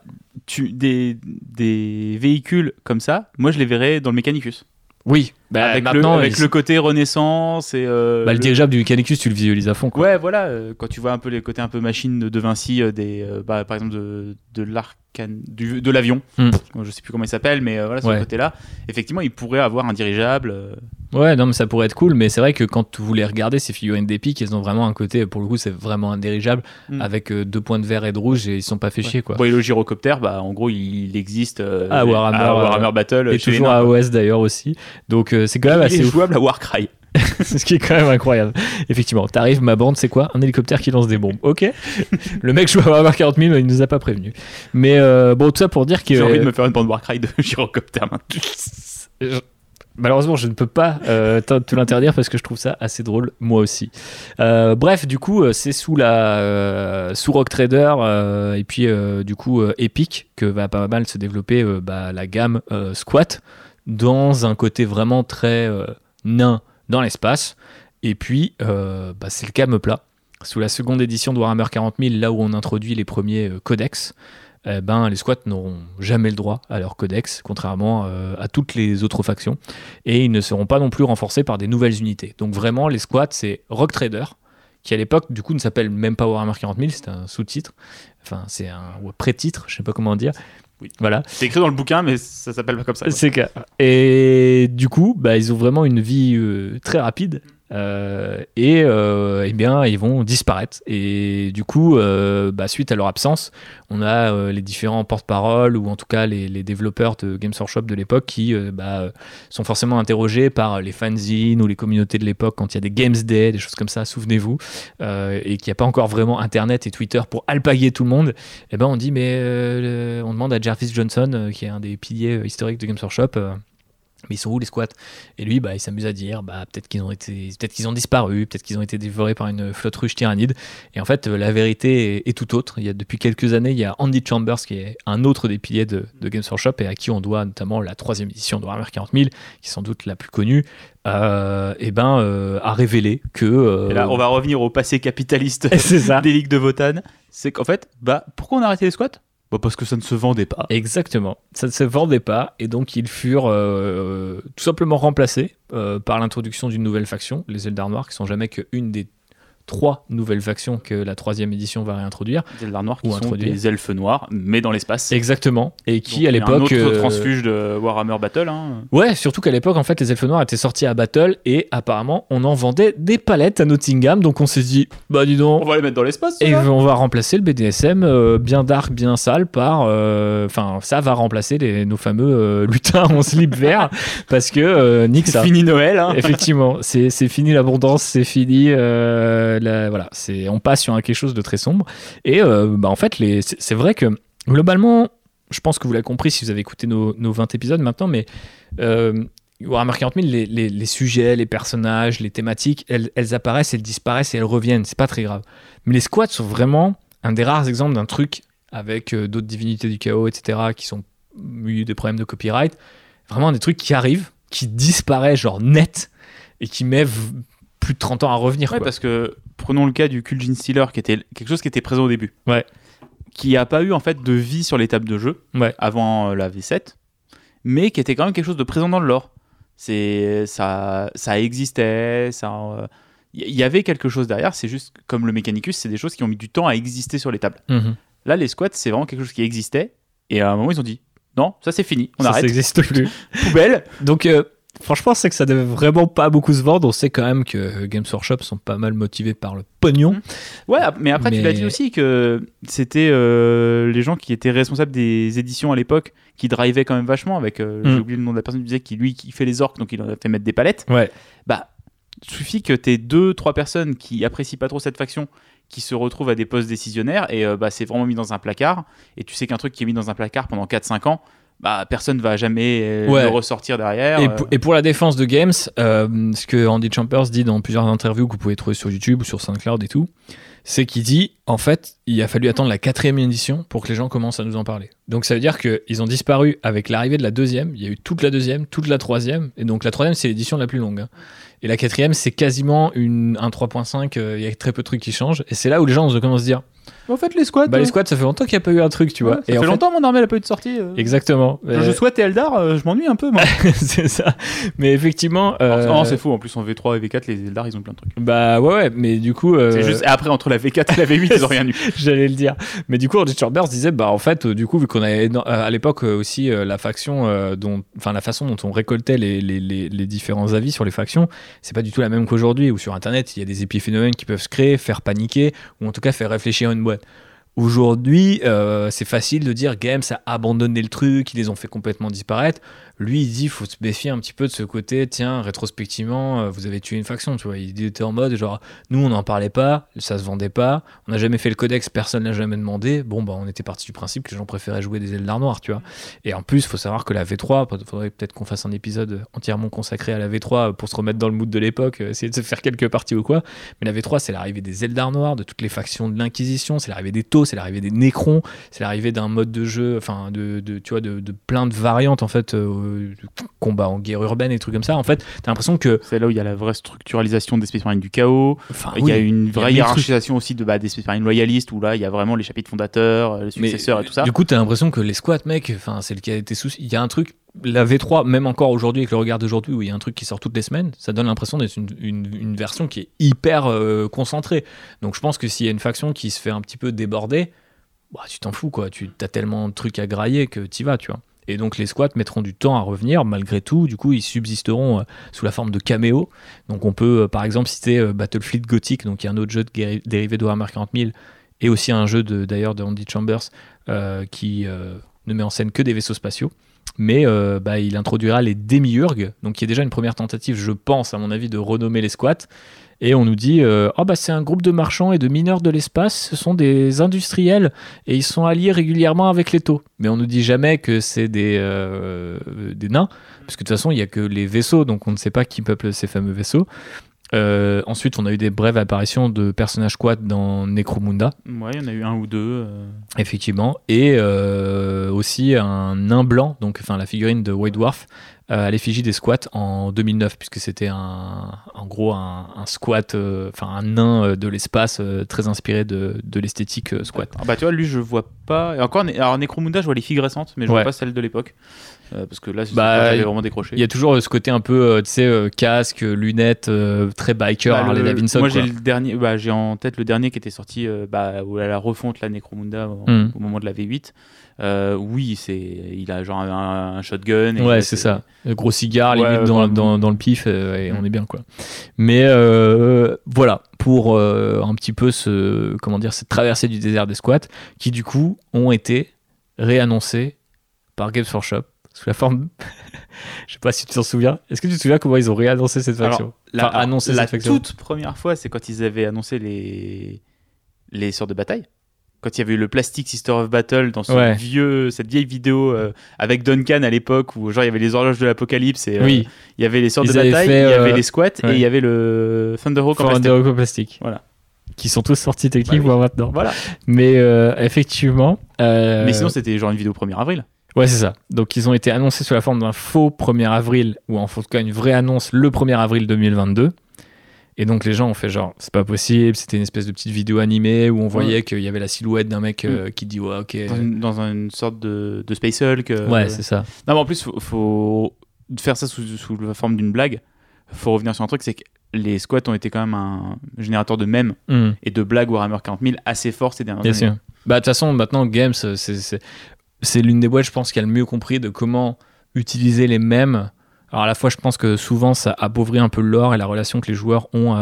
tu, des, des véhicules comme ça, moi je les verrais dans le Mechanicus. Oui, bah, avec le, avec côté renaissance et. euh, bah, le le- dirigeable du Mechanicus, tu le visualises à fond. Quoi. Ouais, voilà, euh, quand tu vois un peu les côtés un peu machine de, de Vinci, euh, des, bah, par exemple de, de l'arcane, de l'avion, Hmm. je sais plus comment il s'appelle, mais voilà, ce Ouais. côté-là, effectivement, il pourrait avoir un dirigeable. Ouais, non, mais ça pourrait être cool. Mais c'est vrai que quand vous les regardez, ces figurines d'Epic, elles ont vraiment un côté, pour le coup, c'est vraiment un dirigeable Mm. avec euh, deux points de vert et de rouge et ils sont pas fait chier, quoi. Bon, et le gyrocoptère, bah, en gros, il, il existe euh, À Warhammer, à Warhammer euh, Battle. et chez toujours à. OS d'ailleurs aussi. Donc euh, c'est quand même Il assez est ouf. jouable à Warcry. ce qui est quand même incroyable. Effectivement, t'arrives, ma bande, c'est quoi? Un hélicoptère qui lance des bombes. Ok. le mec joue à Warhammer 40 000, il nous a pas prévenu. Mais euh, bon, tout ça pour dire que. J'ai envie de me faire une bande Warcry de gyrocoptère maintenant. Malheureusement, je ne peux pas euh, te te l'interdire parce que je trouve ça assez drôle, moi aussi. Euh, bref, du coup, euh, c'est sous la euh, sous Rock Trader et puis du coup Epic que va pas mal se développer bah, la gamme Squat dans un côté vraiment très nain dans l'espace. Et puis, bah, c'est le calme plat. Sous la seconde édition de Warhammer 40 000, là où on introduit les premiers codex, eh ben, les squats n'auront jamais le droit à leur codex, contrairement euh, à toutes les autres factions. Et ils ne seront pas non plus renforcés par des nouvelles unités. Donc vraiment, les squats, c'est Rock Trader, qui à l'époque, du coup, ne s'appelle même pas Warhammer 40 000, c'est un sous-titre. Enfin, c'est un pré-titre, je sais pas comment dire. Oui. Voilà. C'est écrit dans le bouquin, mais ça s'appelle pas comme ça. C'est. Et du coup, bah, ils ont vraiment une vie euh, très rapide. Euh, et euh, eh bien, ils vont disparaître. Et du coup, euh, bah, suite à leur absence, on a les différents porte-paroles ou en tout cas les, développeurs de Games Workshop de l'époque qui bah, sont forcément interrogés par les fanzines ou les communautés de l'époque quand il y a des Games Day, des choses comme ça, souvenez-vous, et qu'il n'y a pas encore vraiment Internet et Twitter pour alpaguer tout le monde. Et ben on dit mais on demande à Jarvis Johnson, qui est un des piliers historiques de Games Workshop. Mais ils sont où les squats? Et lui, bah, il s'amuse à dire, bah, peut-être qu'ils ont été, peut-être qu'ils ont disparu, peut-être qu'ils ont été dévorés par une flotte ruche tyrannide. Et en fait, euh, la vérité est, est tout autre. Il y a depuis quelques années, il y a Andy Chambers qui est un autre des piliers de, de Games Workshop et à qui on doit notamment la troisième édition de Warhammer 40 000, qui est sans doute la plus connue. Euh, et ben, euh, a révélé que. euh, Et là, on va revenir au passé capitaliste des ligues de Votan. C'est qu'en fait, bah, pourquoi on a arrêté les squats? Bah, Parce que ça ne se vendait pas. Exactement. Ça ne se vendait pas et donc ils furent euh, tout simplement remplacés euh, par l'introduction d'une nouvelle faction, les Eldar Noirs, qui sont jamais qu'une des trois nouvelles factions que la troisième édition va réintroduire. Des Eldar noirs qui Ou sont introduire. des elfes noirs, mais dans l'espace. Exactement. Et qui Donc, à a un l'époque. autre euh, transfuge de Warhammer Battle. hein. Ouais, surtout qu'à l'époque, en fait, les elfes noirs étaient sortis à Battle et apparemment, on en vendait des palettes à Nottingham. Donc on s'est dit, bah dis donc, On va les mettre dans l'espace. Et on va remplacer le BDSM euh, bien dark, bien sale par. euh, Enfin, ça va remplacer les, nos fameux euh, lutins en slip vert parce que nique ça. C'est fini Noël. hein. Effectivement, c'est c'est fini l'abondance, c'est fini. euh, la- voilà, c'est on passe sur un- quelque chose de très sombre. Et euh, bah, en fait, les- c'est c'est vrai que globalement, je pense que vous l'avez compris si vous avez écouté nos, nos 20 épisodes maintenant, mais euh, Warhammer 40 000, les, les- les sujets, les personnages, les thématiques, elles, elles apparaissent, elles disparaissent et elles reviennent. C'est pas très grave. Mais les squats sont vraiment un des rares exemples d'un truc avec euh, d'autres divinités du chaos, etc., qui sont eu des problèmes de copyright. Vraiment des trucs qui arrivent, qui disparaissent genre net et qui met v- plus de 30 ans à revenir. Ouais, quoi. parce que prenons le cas du Kul'jin Stealer, qui était quelque chose qui était présent au début. Ouais. Qui a pas eu en fait de vie sur les tables de jeu Ouais. avant euh, la V7, mais qui était quand même quelque chose de présent dans le lore. C'est ça, ça existait, ça. Il y avait quelque chose derrière. C'est juste comme le Mechanicus, c'est des choses qui ont mis du temps à exister sur les tables. Mhm. Là, les squats, c'est vraiment quelque chose qui existait. Et à un moment, ils ont dit non, ça c'est fini, on Ça, arrête. ça n'existe plus. Poubelle. Donc, euh, franchement, c'est que ça devait vraiment pas beaucoup se vendre. On sait quand même que Games Workshop sont pas mal motivés par le pognon. Ouais, ap- mais après, tu l'as dit aussi que c'était euh, les gens qui étaient responsables des éditions à l'époque qui drivaient quand même vachement avec. euh, Mm. J'ai oublié le nom de la personne qui disait qui lui qui fait les orques, donc il en a fait mettre des palettes. Ouais. Bah, suffit que t'aies deux, trois personnes qui apprécient pas trop cette faction, qui se retrouvent à des postes décisionnaires et euh, bah, c'est vraiment mis dans un placard. Et tu sais qu'un truc qui est mis dans un placard pendant 4-5 ans, bah, personne va jamais euh, Ouais. le ressortir derrière. Et, euh. pour- et pour la défense de Games, euh, ce que Andy Chambers dit dans plusieurs interviews que vous pouvez trouver sur YouTube ou sur SoundCloud et tout, c'est qu'il dit en fait, il a fallu attendre la quatrième édition pour que les gens commencent à nous en parler. Donc ça veut dire qu'ils ont disparu avec l'arrivée de la deuxième. Il y a eu toute la deuxième, toute la troisième, et donc la troisième c'est l'édition la plus longue. hein. Et la quatrième c'est quasiment une, un 3.5. euh, Il y a très peu de trucs qui changent. Et c'est là où les gens commencent à se dire, En fait, les squats. bah les euh, squads ça fait longtemps qu'il n'y a pas eu un truc, tu vois. ouais, et ça en fait fait- longtemps mon armée n'a pas eu de sortie. euh. Exactement. Je Euh, souhaite Eldar, euh, je m'ennuie un peu moi. c'est ça. Mais effectivement. euh, Non, c'est faux. En plus, en V3 et V4, les Eldar, ils ont plein de trucs. Bah ouais, ouais, mais du coup, euh, C'est juste et après entre la V4 et la V8, ils ont rien eu. j'allais le dire. Mais du coup, Andy Chambers disait, bah en fait, euh, du coup, vu qu'on avait euh, à l'époque euh, aussi euh, la faction, euh, dont, enfin la façon dont on récoltait les, les, les, les différents avis sur les factions, c'est pas du tout la même qu'aujourd'hui. Où sur Internet, il y a des épiphénomènes qui peuvent se créer, faire paniquer, ou en tout cas faire réfléchir Aujourd'hui, euh, c'est facile de dire Games a abandonné le truc, ils les ont fait complètement disparaître. Lui, il dit faut se méfier un petit peu de ce côté, tiens, rétrospectivement, euh, vous avez tué une faction, tu vois. Il était en mode genre, nous, on n'en parlait pas, ça se vendait pas, on n'a jamais fait le codex, personne l'a jamais demandé. Bon, bah, on était parti du principe que les gens préféraient jouer des Eldar noirs, tu vois. Et en plus, faut savoir que la V3, il faudrait peut-être qu'on fasse un épisode entièrement consacré à la V3 pour se remettre dans le mood de l'époque, euh, essayer de se faire quelques parties ou quoi. Mais la V3, c'est l'arrivée des Eldar noirs, de toutes les factions de l'Inquisition, c'est l'arrivée des Taux, c'est l'arrivée des Nécrons, c'est l'arrivée d'un mode de jeu, enfin, de, de- tu vois, de, de plein de variantes, en fait, euh, de combat en guerre urbaine et trucs comme ça. En fait, t'as l'impression que. C'est là où il y a la vraie structuralisation des Space Marines du chaos. Enfin, il y a une il y a vraie hiérarchisation aussi de, bah, des Space Marines loyalistes où là il y a vraiment les chapitres fondateurs, euh, les Mais, successeurs et tout ça. Du coup, t'as l'impression que les squats, mec, enfin, c'est le qui a été souci. Il y a un truc, la V3, même encore aujourd'hui, avec le regard d'aujourd'hui, où il y a un truc qui sort toutes les semaines, ça donne l'impression d'être une, une- une version qui est hyper euh, concentrée. Donc, je pense que s'il y a une faction qui se fait un petit peu déborder, bah, tu t'en fous, quoi. Tu as tellement de trucs à grailler que t'y vas, tu vois. Et donc les squats mettront du temps à revenir malgré tout. Du coup, ils subsisteront euh, sous la forme de caméos. Donc on peut euh, par exemple citer euh, Battlefleet Gothic, donc qui est un autre jeu dérivé de Warhammer 40 000 et aussi un jeu d'ailleurs de Andy Chambers qui ne met en scène que des vaisseaux spatiaux. Mais bah, il introduira les Demiurges, donc qui est déjà une première tentative, je pense, à mon avis, de renommer les squats. Et on nous dit, euh, Ah bah c'est un groupe de marchands et de mineurs de l'espace, ce sont des industriels et ils sont alliés régulièrement avec les taux. Mais on nous dit jamais que c'est des, euh, des nains, parce que de toute façon il y a que les vaisseaux, donc on ne sait pas qui peuple ces fameux vaisseaux. Euh, ensuite, on a eu des brèves apparitions de personnages squats dans Necromunda, Ouais, il y en a eu un ou deux. euh. effectivement, et euh, aussi un nain blanc, donc enfin la figurine de White Dwarf à l'effigie des squats en 2009, puisque c'était un, en gros un, un squat, euh, enfin un nain euh, de l'espace euh, très inspiré de, de l'esthétique euh, squat. Ah bah tu vois, lui je vois pas. Et encore, alors Necromunda, je vois les filles récentes, mais je Ouais. vois pas celles de l'époque. Euh, parce que là, Bah, j'avais vraiment décroché. Il y a toujours euh, ce côté un peu, euh, tu sais, casque, lunettes, très biker, Bah, Harley le- Davidson. Moi, j'ai le dernier, bah, j'ai en tête le dernier qui était sorti bah, où la refonte la Necromunda au, Mm. au moment de la V8. Euh, oui, c'est, il a genre un, un shotgun. et Ouais, c'est ça. Gros cigare, Ouais, limite dans, vraiment. dans, dans le pif, et Mm. on est bien, quoi. Mais euh, voilà, pour euh, un petit peu ce, comment dire, cette traversée du désert des squats, qui du coup ont été réannoncés par Games Workshop sous la forme. Je sais pas si tu t'en souviens. Est-ce que tu te souviens comment ils ont réannoncé cette faction Alors, la, annoncé la cette faction. toute première fois, c'est quand ils avaient annoncé les, les sorts de bataille. Quand il y avait eu le Plastic Sister of Battle dans ce Ouais. vieux, cette vieille vidéo euh, avec Duncan à l'époque où genre il y avait les horloges de l'apocalypse et euh, Oui, il y avait les sorts Ils de bataille, fait, il y avait euh, les squats et il y avait le Thunderhawk en plastique. Plastic. Voilà. Qui sont tous sortis Bah oui. techniquement maintenant. Voilà. Mais euh, effectivement. euh, Mais sinon c'était genre une vidéo 1er avril. Ouais, c'est ça. Donc, ils ont été annoncés sous la forme d'un faux 1er avril, ou en tout cas une vraie annonce le 1er avril 2022. Et donc, les gens ont fait genre, c'est pas possible, c'était une espèce de petite vidéo animée où on voyait qu'il y avait la silhouette d'un mec euh, qui dit, ouais, ok. Dans une, dans une sorte de, de Space Hulk. euh, Ouais, c'est ça. Non, mais en plus, faut, faut faire ça sous, sous la forme d'une blague. Faut revenir sur un truc, c'est que les squats ont été quand même un générateur de mèmes Hmm, et de blagues Warhammer 40 000 assez fort ces dernières bien années. sûr. Bah, de toute façon, maintenant, Games, c'est- c'est l'une des boîtes, je pense, qui a le mieux compris de comment utiliser les mêmes. Alors à la fois, je pense que souvent ça appauvrit un peu l'or et la relation que les joueurs ont à,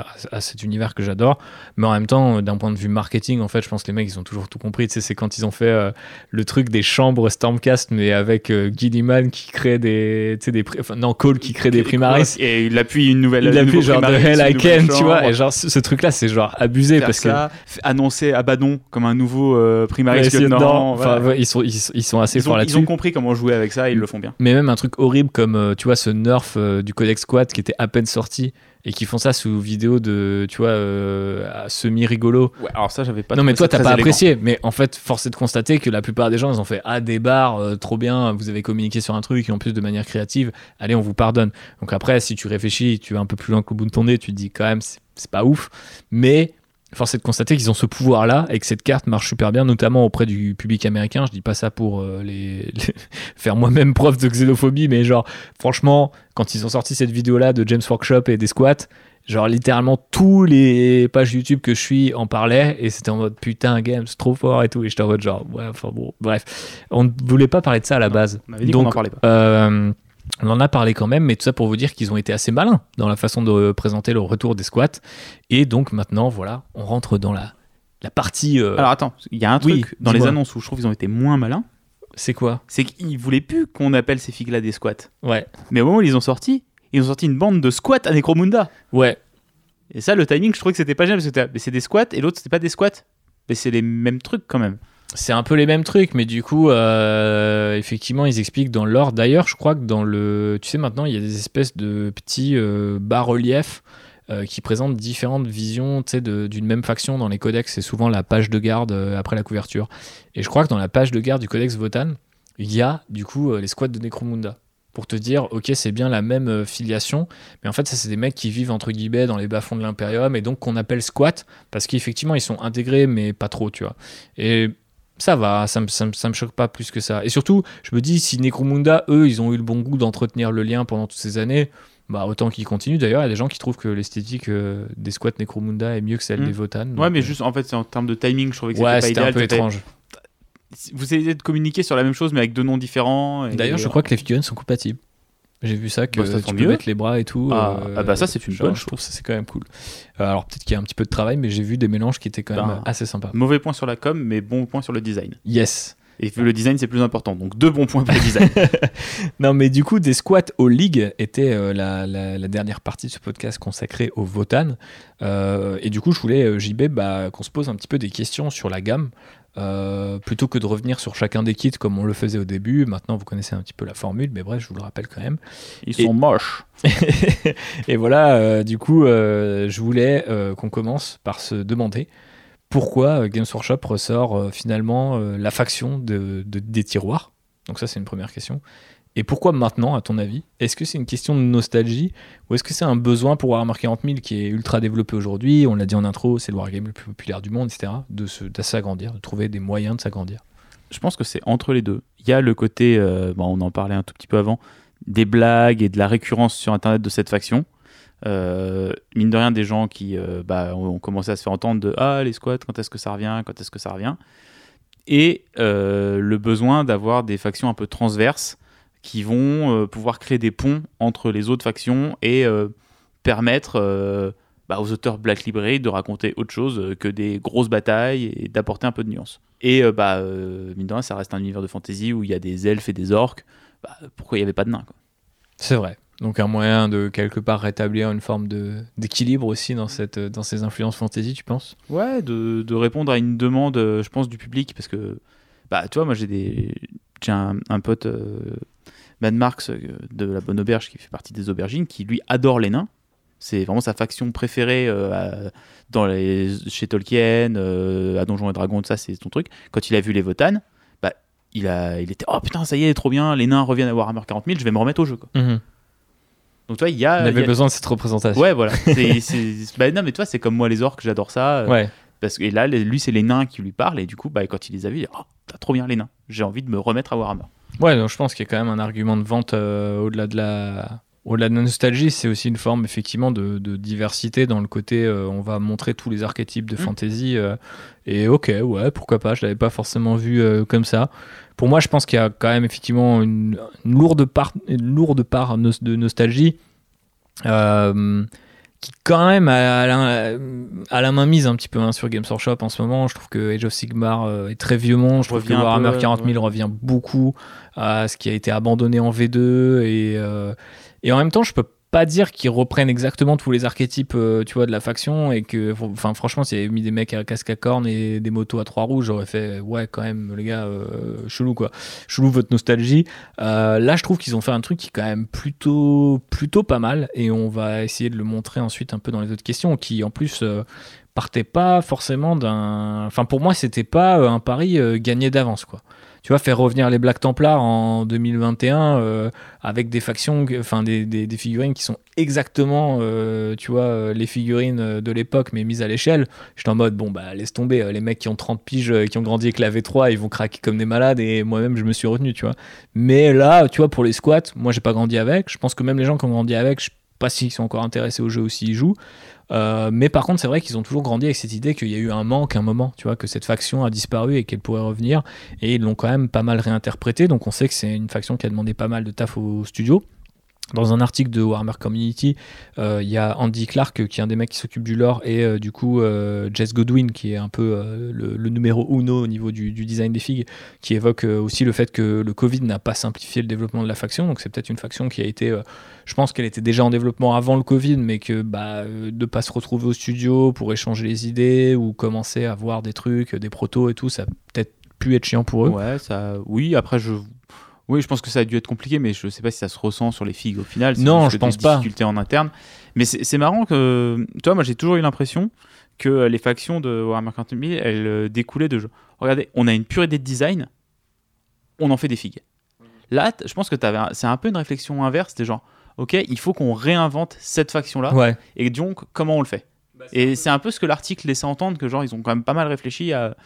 à- à cet univers que j'adore. Mais en même temps, d'un point de vue marketing, en fait, je pense que les mecs, ils ont toujours tout compris. Tu sais, c'est quand ils ont fait euh, le truc des chambres Stormcast, mais avec euh, Gilliman qui crée des, tu sais, des, enfin non, Cole qui crée des primaris. Et il appuie une nouvelle. Il appuie genre de Hell I Can, tu vois. Et genre, ce, ce truc-là, c'est genre abusé Faire parce que. ça, f- annoncer Abaddon comme un nouveau euh, primaris Ouais, lieutenant, voilà. ils, sont, ils, sont- ils sont assez ils, forts ont, ils là-dessus. ont compris comment jouer avec ça et ils le font bien. Mais même un truc horrible comme, euh, tu vois, ce nerf euh, du Codex Squad qui était à peine sorti et qui font ça sous vidéo de, tu vois, euh, semi-rigolo. Ouais, alors ça, j'avais pas. non, mais toi, t'as pas élégant. apprécié. Mais en fait, force est de constater que la plupart des gens, ils ont fait Ah, des bars, euh, trop bien, vous avez communiqué sur un truc et en plus de manière créative, allez, on vous pardonne. Donc après, si tu réfléchis, tu vas un peu plus loin que le bout de ton nez, tu te dis quand même, c'est pas ouf. Mais. Force est de constater qu'ils ont ce pouvoir-là et que cette carte marche super bien, notamment auprès du public américain. Je dis pas ça pour euh, les, les- faire moi-même preuve de xénophobie, mais genre, franchement, quand ils ont sorti cette vidéo-là de James Workshop et des squats, genre littéralement tous les pages YouTube que je suis en parlaient et c'était en mode putain, Games, trop fort et tout. Et j'étais en mode genre, ouais, enfin bon, bref. On ne voulait pas parler de ça à la Non, base. On en Donc, parlait pas. euh, on en a parlé quand même, mais tout ça pour vous dire qu'ils ont été assez malins dans la façon de présenter le retour des squats. Et donc maintenant, voilà, on rentre dans la, la partie. euh, Alors attends, il y a un oui, truc dans les annonces où je trouve qu'ils ont été moins malins, c'est quoi? C'est qu'ils voulaient plus qu'on appelle ces figues-là des squats. Ouais. Mais au moment où ils ont sorti, ils ont sorti une bande de squats à Necromunda. Ouais. Et ça, le timing, je trouvais que c'était pas génial parce que mais c'est des squats et l'autre c'était pas des squats. Mais c'est les mêmes trucs quand même. C'est un peu les mêmes trucs, mais du coup, euh, effectivement, ils expliquent dans l'ordre. D'ailleurs, je crois que dans le. Tu sais, maintenant, il y a des espèces de petits euh, bas-reliefs euh, qui présentent différentes visions d'une même faction dans les codex. C'est souvent la page de garde après la couverture. Et je crois que dans la page de garde du codex Votan, il y a du coup les squats de Necromunda. Pour te dire, ok, c'est bien la même filiation, mais en fait, ça, c'est des mecs qui vivent entre guillemets dans les bas-fonds de l'Imperium et donc qu'on appelle squat parce qu'effectivement, ils sont intégrés, mais pas trop, tu vois. Et ça va, ça me, ça, me, ça me choque pas plus que ça. Et surtout, je me dis, si Necromunda, eux, ils ont eu le bon goût d'entretenir le lien pendant toutes ces années, bah autant qu'ils continuent. D'ailleurs, il y a des gens qui trouvent que l'esthétique euh, des squats Necromunda est mieux que celle Mm. des Votan. donc, Ouais, mais euh, juste en fait, c'est en termes de timing, je trouvais que Ouais, c'était un peu étrange. Vous essayez de communiquer sur la même chose mais avec deux noms différents. D'ailleurs, je crois que les figurines sont compatibles. J'ai vu ça, que Bah, ça tu peux mieux. mettre les bras et tout. Ah, euh, ah bah ça, c'est une genre, bonne Je trouve ça, c'est quand même cool. Euh, alors, peut-être qu'il y a un petit peu de travail, mais j'ai vu des mélanges qui étaient quand même Ben, assez sympas. Mauvais point sur la com, mais bon point sur le design. Yes. Et vu le design, c'est plus important. Donc deux bons points pour le design. Non, mais du coup, des squats aux ligues était euh, la, la- la dernière partie de ce podcast consacrée au Votan. Euh, et du coup, je voulais, JB, bah, qu'on se pose un petit peu des questions sur la gamme. Euh, plutôt que de revenir sur chacun des kits comme on le faisait au début, maintenant vous connaissez un petit peu la formule, mais bref, je vous le rappelle quand même. Ils Et- sont moches. et voilà, euh, du coup, euh, je voulais qu'on commence par se demander pourquoi Games Workshop ressort finalement la faction de, de- des tiroirs. Donc ça, c'est une première question. Et pourquoi maintenant, à ton avis? Est-ce que c'est une question de nostalgie ou est-ce que c'est un besoin pour Warhammer 40 000 qui est ultra développé aujourd'hui? On l'a dit en intro, c'est le wargame le plus populaire du monde, etc. De, se, de s'agrandir, de trouver des moyens de s'agrandir. Je pense que c'est entre les deux. Il y a le côté, euh, bon, on en parlait un tout petit peu avant, des blagues et de la récurrence sur Internet de cette faction. Euh, mine de rien, des gens qui euh, bah, ont commencé à se faire entendre de Ah, les squats, quand est-ce que ça revient Quand est-ce que ça revient? Et le besoin d'avoir des factions un peu transverses qui vont euh, pouvoir créer des ponts entre les autres factions et euh, permettre euh, bah, aux auteurs Black Library de raconter autre chose que des grosses batailles et d'apporter un peu de nuance. Et euh, bah, euh, mine de rien, ça reste un univers de fantasy où il y a des elfes et des orques. Bah, pourquoi il n'y avait pas de nains C'est vrai. Donc un moyen de quelque part rétablir une forme d'équilibre aussi dans, cette, dans ces influences fantasy, tu penses? Ouais, de, de répondre à une demande, je pense, du public. Parce que, bah, tu vois, moi j'ai des. J'ai un, un pote, euh, Mad Marks, euh, de la Bonne Auberge, qui fait partie des aubergines, qui lui adore les nains. C'est vraiment sa faction préférée euh, à- dans les, chez Tolkien, euh, à Donjons et Dragons, tout ça, c'est son truc. Quand il a vu les Votan, bah, il, a, il était Oh putain, ça y est, trop bien, les nains reviennent à Warhammer 40 000, je vais me remettre au jeu. Quoi. Donc, tu vois, il y a. On il y avait a- besoin de cette représentation. Ouais, voilà. C'est- bah, non, mais toi, c'est comme moi, les orques, j'adore ça. euh, Ouais. parce que et là, lui, c'est les nains qui lui parlent, et du coup, bah, quand il les a vus, il dit Oh, t'as trop bien les nains. J'ai envie de me remettre à Warhammer. Ouais, donc je pense qu'il y a quand même un argument de vente euh, au-delà de la Au-delà de la nostalgie, c'est aussi une forme effectivement de, de diversité dans le côté euh, on va montrer tous les archétypes de Mm. fantasy. euh, et ok, ouais, pourquoi pas, je l'avais pas forcément vu euh, comme ça. Pour moi, je pense qu'il y a quand même effectivement une, une lourde, part, une lourde part de nostalgie. Qui quand même a, la, a la main mise un petit peu hein, sur Games Workshop en ce moment. Je trouve que Age of Sigmar euh, est très vieux monde. Je trouve que Warhammer peu, 40 000 revient beaucoup à ce qui a été abandonné en V2 et, euh, et en même temps, je peux pas dire qu'ils reprennent exactement tous les archétypes euh, de la faction et que enfin franchement s'il y avait mis des mecs à casque à cornes et des motos à trois roues j'aurais fait ouais quand même les gars euh, chelou quoi. Chelou votre nostalgie. Euh, là je trouve qu'ils ont fait un truc qui est quand même plutôt plutôt pas mal et on va essayer de le montrer ensuite un peu dans les autres questions qui en plus partait pas forcément d'un enfin pour moi c'était pas un pari gagné d'avance quoi tu vois faire revenir les Black Templars en 2021 euh, avec des factions enfin des, des, figurines qui sont exactement euh, tu vois euh, les figurines de l'époque mais mises à l'échelle. J'étais en mode bon bah laisse tomber les mecs qui ont 30 piges qui ont grandi avec la V3 ils vont craquer comme des malades et moi-même je me suis retenu tu vois. Mais là tu vois pour les squats moi j'ai pas grandi avec. Je pense que même les gens qui ont grandi avec je sais pas s'ils sont encore intéressés au jeu ou s'ils jouent euh, mais par contre, c'est vrai qu'ils ont toujours grandi avec cette idée qu'il y a eu un manque, un moment, tu vois, que cette faction a disparu et qu'elle pourrait revenir. Et ils l'ont quand même pas mal réinterprété. Donc on sait que c'est une faction qui a demandé pas mal de taf au studio. Dans un article de Warhammer Community, euh, il y a Andy Clark, qui est un des mecs qui s'occupe du lore, et euh, du coup euh, Jess Godwin, qui est un peu euh, le, numéro uno au niveau du, design des figues, qui évoque euh, aussi le fait que le Covid n'a pas simplifié le développement de la faction. Donc c'est peut-être une faction qui a été euh, je pense qu'elle était déjà en développement avant le Covid, mais que bah, euh, de pas se retrouver au studio pour échanger les idées ou commencer à voir des trucs, des protos et tout, ça a peut-être pu être chiant pour eux. Ouais, ça. Oui, après je. Oui, je pense que ça a dû être compliqué, mais je sais pas si ça se ressent sur les figues au final. Non, je des pense pas. difficultés en interne. Mais c'est marrant que. Toi, moi, j'ai toujours eu l'impression que les factions de Warhammer 40 000, elles euh, découlaient de jeux. Regardez, on a une pure idée de design, on en fait des figues. Là, je pense que c'est un peu une réflexion inverse, des genre, ok, il faut qu'on réinvente cette faction-là, Ouais, et donc, comment on le fait? Et c'est un peu ce que l'article laissait entendre, que genre, ils ont quand même pas mal réfléchi à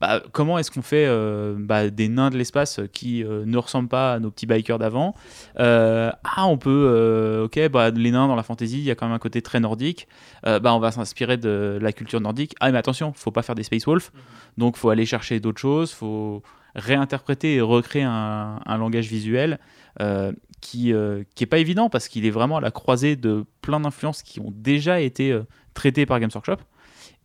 bah, comment est-ce qu'on fait euh, bah, des nains de l'espace qui euh, ne ressemblent pas à nos petits bikers d'avant. Euh, ah, on peut, ok, bah, les nains dans la fantasy, il y a quand même un côté très nordique. Bah, on va s'inspirer de la culture nordique. Ah, mais attention, faut pas faire des Space Wolf, donc faut aller chercher d'autres choses, faut réinterpréter et recréer un, un langage visuel. qui, euh, qui est pas évident parce qu'il est vraiment à la croisée de plein d'influences qui ont déjà été traitées par Games Workshop.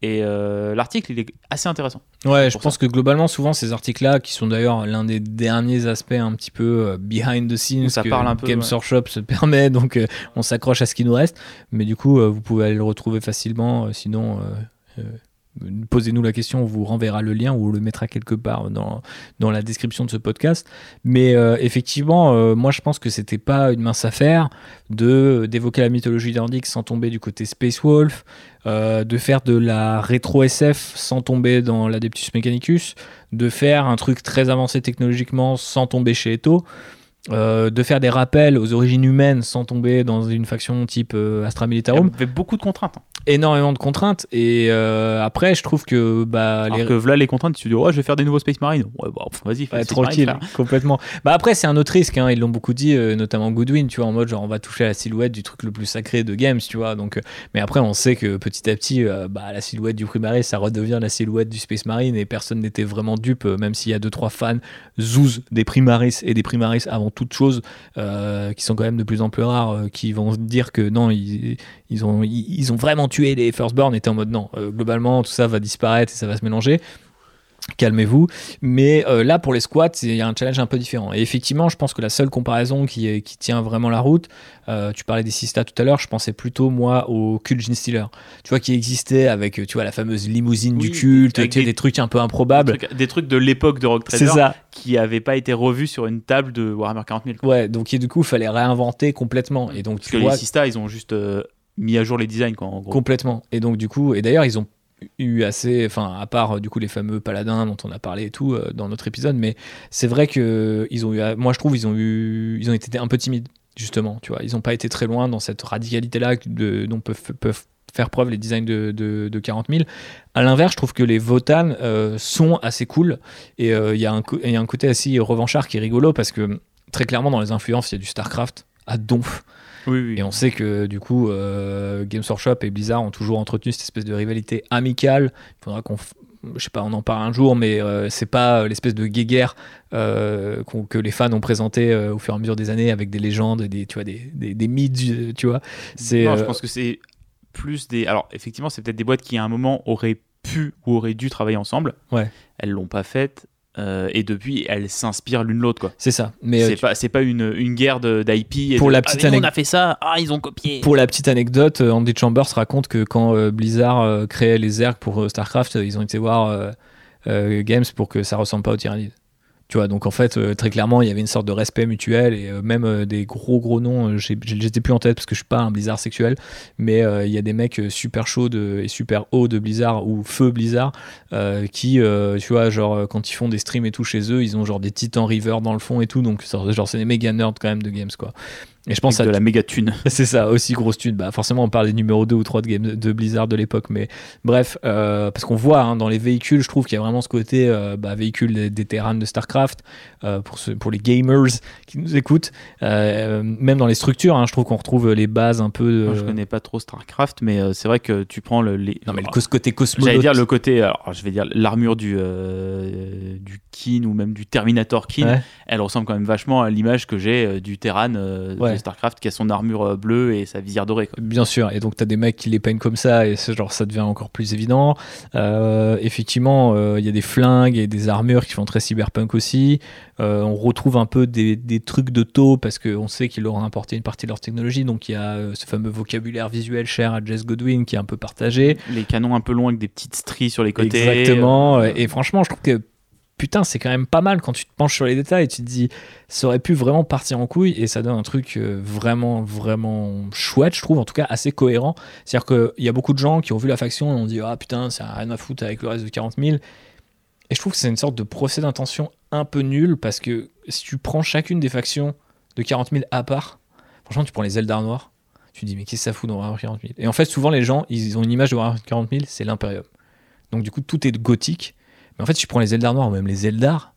Et euh, l'article, il est assez intéressant. ouais je pense que globalement, souvent, ces articles-là, qui sont d'ailleurs l'un des derniers aspects un petit peu euh, behind the scenes ça que parle un peu, Games ouais. Workshop se permet, donc euh, on s'accroche à ce qui nous reste. Mais du coup, euh, vous pouvez aller le retrouver facilement, sinon. Posez-nous la question, on vous renverra le lien ou on le mettra quelque part dans, dans la description de ce podcast. Mais euh, effectivement, euh, moi je pense que c'était pas une mince affaire de d'évoquer la mythologie nordique sans tomber du côté Space Wolf, euh, de faire de la rétro SF sans tomber dans l'Adeptus Mechanicus, de faire un truc très avancé technologiquement sans tomber chez Eto. Euh, de faire des rappels aux origines humaines sans tomber dans une faction type euh, Astra Il y Militarum, avait beaucoup de contraintes. hein. énormément de contraintes et euh, après je trouve que bah, Alors les, que voilà les contraintes, tu te dis, ouais, je vais faire des nouveaux Space Marines. Ouais, bah, vas-y, fais Ouais, tranquille, complètement. Bah après, c'est un autre risque, hein, ils l'ont beaucoup dit, notamment Goodwin, tu vois, en mode genre on va toucher à la silhouette du truc le plus sacré de Games, tu vois. Donc, mais après, on sait que petit à petit, bah, la silhouette du Primaris, ça redevient la silhouette du Space Marine et personne n'était vraiment dupe, même s'il y a deux trois fans zouz des Primaris et des Primaris avant toute chose, euh, qui sont quand même de plus en plus rares, euh, qui vont dire que non, ils, ont, ont vraiment tué les Firstborn, étaient en mode non, euh, globalement, tout ça va disparaître et ça va se mélanger. Calmez-vous. Mais euh, là, pour les squats, il y a un challenge un peu différent. Et effectivement, je pense que la seule comparaison qui, est- qui tient vraiment la route, euh, tu parlais des Sista tout à l'heure, je pensais plutôt, moi, au Kul'jin Stealer. Tu vois, qui existait avec, tu vois, la fameuse limousine Oui, du culte, des- des, trucs un peu Des improbables. trucs, des trucs de l'époque de Rock Trader ça. qui n'avaient pas été revus sur une table de Warhammer 40 000. quoi. Ouais, donc et du coup, il fallait réinventer complètement. Et donc, Parce tu que vois, les Sista, ils ont juste euh, mis à jour les designs, quoi, en gros. Complètement. Et donc, du coup, et d'ailleurs, ils ont eu assez, enfin, à part euh, du coup les fameux paladins dont on a parlé et tout euh, dans notre épisode, mais c'est vrai que ils ont eu, moi je trouve, ils ont eu, ils ont été un peu timides justement, tu vois, ils n'ont pas été très loin dans cette radicalité-là de, dont peuvent, peuvent faire preuve les designs de, de, de 40 000. À l'inverse, je trouve que les Votan euh, sont assez cool et euh, il y, co- il y a un côté assez revanchard qui est rigolo parce que très clairement dans les influences, il y a du StarCraft à donf. Oui, oui. Et on sait que du coup, euh, Games Workshop et Blizzard ont toujours entretenu cette espèce de rivalité amicale. Il faudra qu'on, f- je sais pas, on en parle un jour, mais euh, c'est pas l'espèce de guéguerre euh, que les fans ont présenté euh, au fur et à mesure des années avec des légendes, des, tu vois, des, des, des mythes, euh, tu vois. C'est Non, je euh, pense que c'est plus des. Alors, effectivement, c'est peut-être des boîtes qui, à un moment, auraient pu ou auraient dû travailler ensemble. Ouais. Elles l'ont pas fait. Euh, et depuis, elles s'inspirent l'une l'autre. quoi. c'est ça. Mais euh, C'est pas, une, une guerre de- d'IP. Pour de, la Ah, petite anecdote- on a fait ça. Ah, ils ont copié. Pour la petite anecdote, euh, Andy Chambers raconte que quand euh, Blizzard euh, créait les Zerg pour euh, StarCraft, ils ont été voir euh, euh, Games pour que ça ressemble pas aux Tyranides. Tu vois, donc en fait, euh, très clairement, il y avait une sorte de respect mutuel et euh, même euh, des gros gros noms, j'étais plus en tête parce que je suis pas un Blizzard sexuel, mais il y a des mecs super chauds et super hauts de Blizzard ou feu Blizzard qui, tu vois, genre quand ils font des streams et tout chez eux, ils ont genre des titans river dans le fond et tout, donc genre c'est des méga nerds quand même de Games quoi. Et je pense Avec à de la méga thune. c'est ça, aussi grosse thune. Bah, forcément, on parle des numéros 2 ou 3 de, game, de Blizzard de l'époque. Mais bref, euh, parce qu'on voit hein, dans les véhicules, je trouve qu'il y a vraiment ce côté euh, bah, véhicule des, des terrains de StarCraft, euh, pour, pour les gamers qui nous écoutent. Même dans les structures, hein, je trouve qu'on retrouve les bases un peu. de- Moi, je connais pas trop StarCraft, mais c'est vrai que tu prends le. Les... Non, mais le cos- côté cosmo. J'allais dire le côté, alors je vais dire l'armure du du Kin ou même du Terminator Kin, Ouais. elle ressemble quand même vachement à l'image que j'ai du Terran Ouais. de Starcraft qui a son armure euh, bleue et sa visière dorée. Quoi. Bien sûr, et donc tu as des mecs qui les peignent comme ça, et genre ça devient encore plus évident. Euh, effectivement, euh, il y a des flingues et des armures qui font très cyberpunk aussi. Euh, on retrouve un peu des, des trucs de taux parce qu'on sait qu'ils leur ont apporté une partie de leur technologie, donc il y a ce fameux vocabulaire visuel cher à Jess Godwin qui est un peu partagé. Les canons un peu longs avec des petites stries sur les côtés. Exactement, et franchement, je trouve que putain, c'est quand même pas mal quand tu te penches sur les détails et tu te dis, ça aurait pu vraiment partir en couille et ça donne un truc euh, vraiment, vraiment chouette, je trouve, en tout cas assez cohérent. C'est-à-dire qu'il y a beaucoup de gens qui ont vu la faction et ont dit, ah putain, ça a rien à foutre avec le reste de 40 000. Et je trouve que c'est une sorte de procès d'intention un peu nul parce que si tu prends chacune des factions de 40 000 à part, franchement, tu prends les Eldar noirs, tu te dis, mais qu'est-ce que ça fout dans Warhammer 40 000 Et en fait, souvent, les gens, ils ont une image de Warhammer 40 000, c'est l'Imperium. Donc, du coup, tout est gothique. Mais en fait, tu prends les Eldar noirs même les Eldar,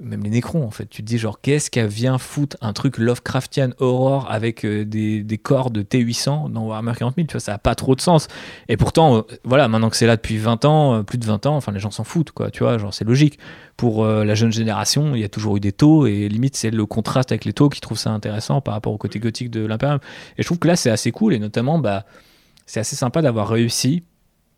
même les Nécrons, en fait, tu te dis, genre, qu'est-ce qu'elle vient foutre un truc Lovecraftian Horror avec euh, des, des corps de T800 dans Warhammer 40 000 Tu vois, ça n'a pas trop de sens. Et pourtant, euh, voilà, maintenant que c'est là depuis 20 ans, euh, plus de 20 ans, enfin, les gens s'en foutent, quoi, tu vois, genre, c'est logique. Pour la jeune génération, il y a toujours eu des taux, et limite, c'est le contraste avec les taux qui trouve ça intéressant par rapport au côté gothique de l'Imperium. Et je trouve que là, c'est assez cool, et notamment, bah, c'est assez sympa d'avoir réussi,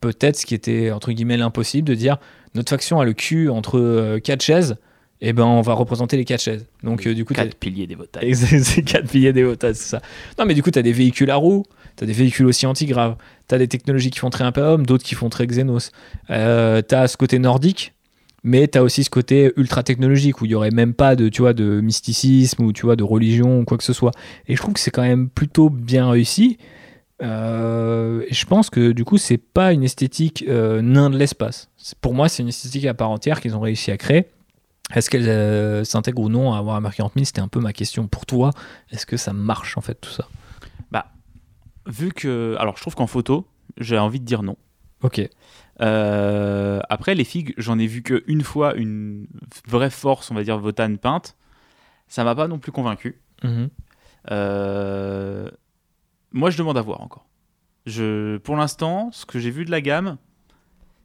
peut-être ce qui était, entre guillemets, l'impossible, de dire, notre faction a le cul entre euh, quatre chaises, et ben on va représenter les quatre chaises. Donc, euh, du coup, Quatre piliers des. Exact, c'est quatre piliers des Wotas, c'est ça. Non, mais du coup, tu as des véhicules à roues, tu as des véhicules aussi antigraves, tu as des technologies qui font très Imperium, d'autres qui font très Xenos. Euh, tu as ce côté nordique, mais tu as aussi ce côté ultra technologique où il n'y aurait même pas de, tu vois, de mysticisme ou tu vois, de religion ou quoi que ce soit. Et je trouve que c'est quand même plutôt bien réussi. Euh, et je pense que du coup, c'est pas une esthétique euh, nain de l'espace. Pour moi, c'est une esthétique à part entière qu'ils ont réussi à créer. Est-ce qu'elle euh, s'intègre ou non à Warhammer 40 000 C'était un peu ma question pour toi. Est-ce que ça marche en fait tout ça? Vu que. Alors, je trouve qu'en photo, j'ai envie de dire non. Ok. Euh, après, les figues, j'en ai vu qu'une fois une vraie force, on va dire, Votan peinte. Ça m'a pas non plus convaincu. Mhm. Euh, moi, je demande à voir encore. Je, pour l'instant, ce que j'ai vu de la gamme,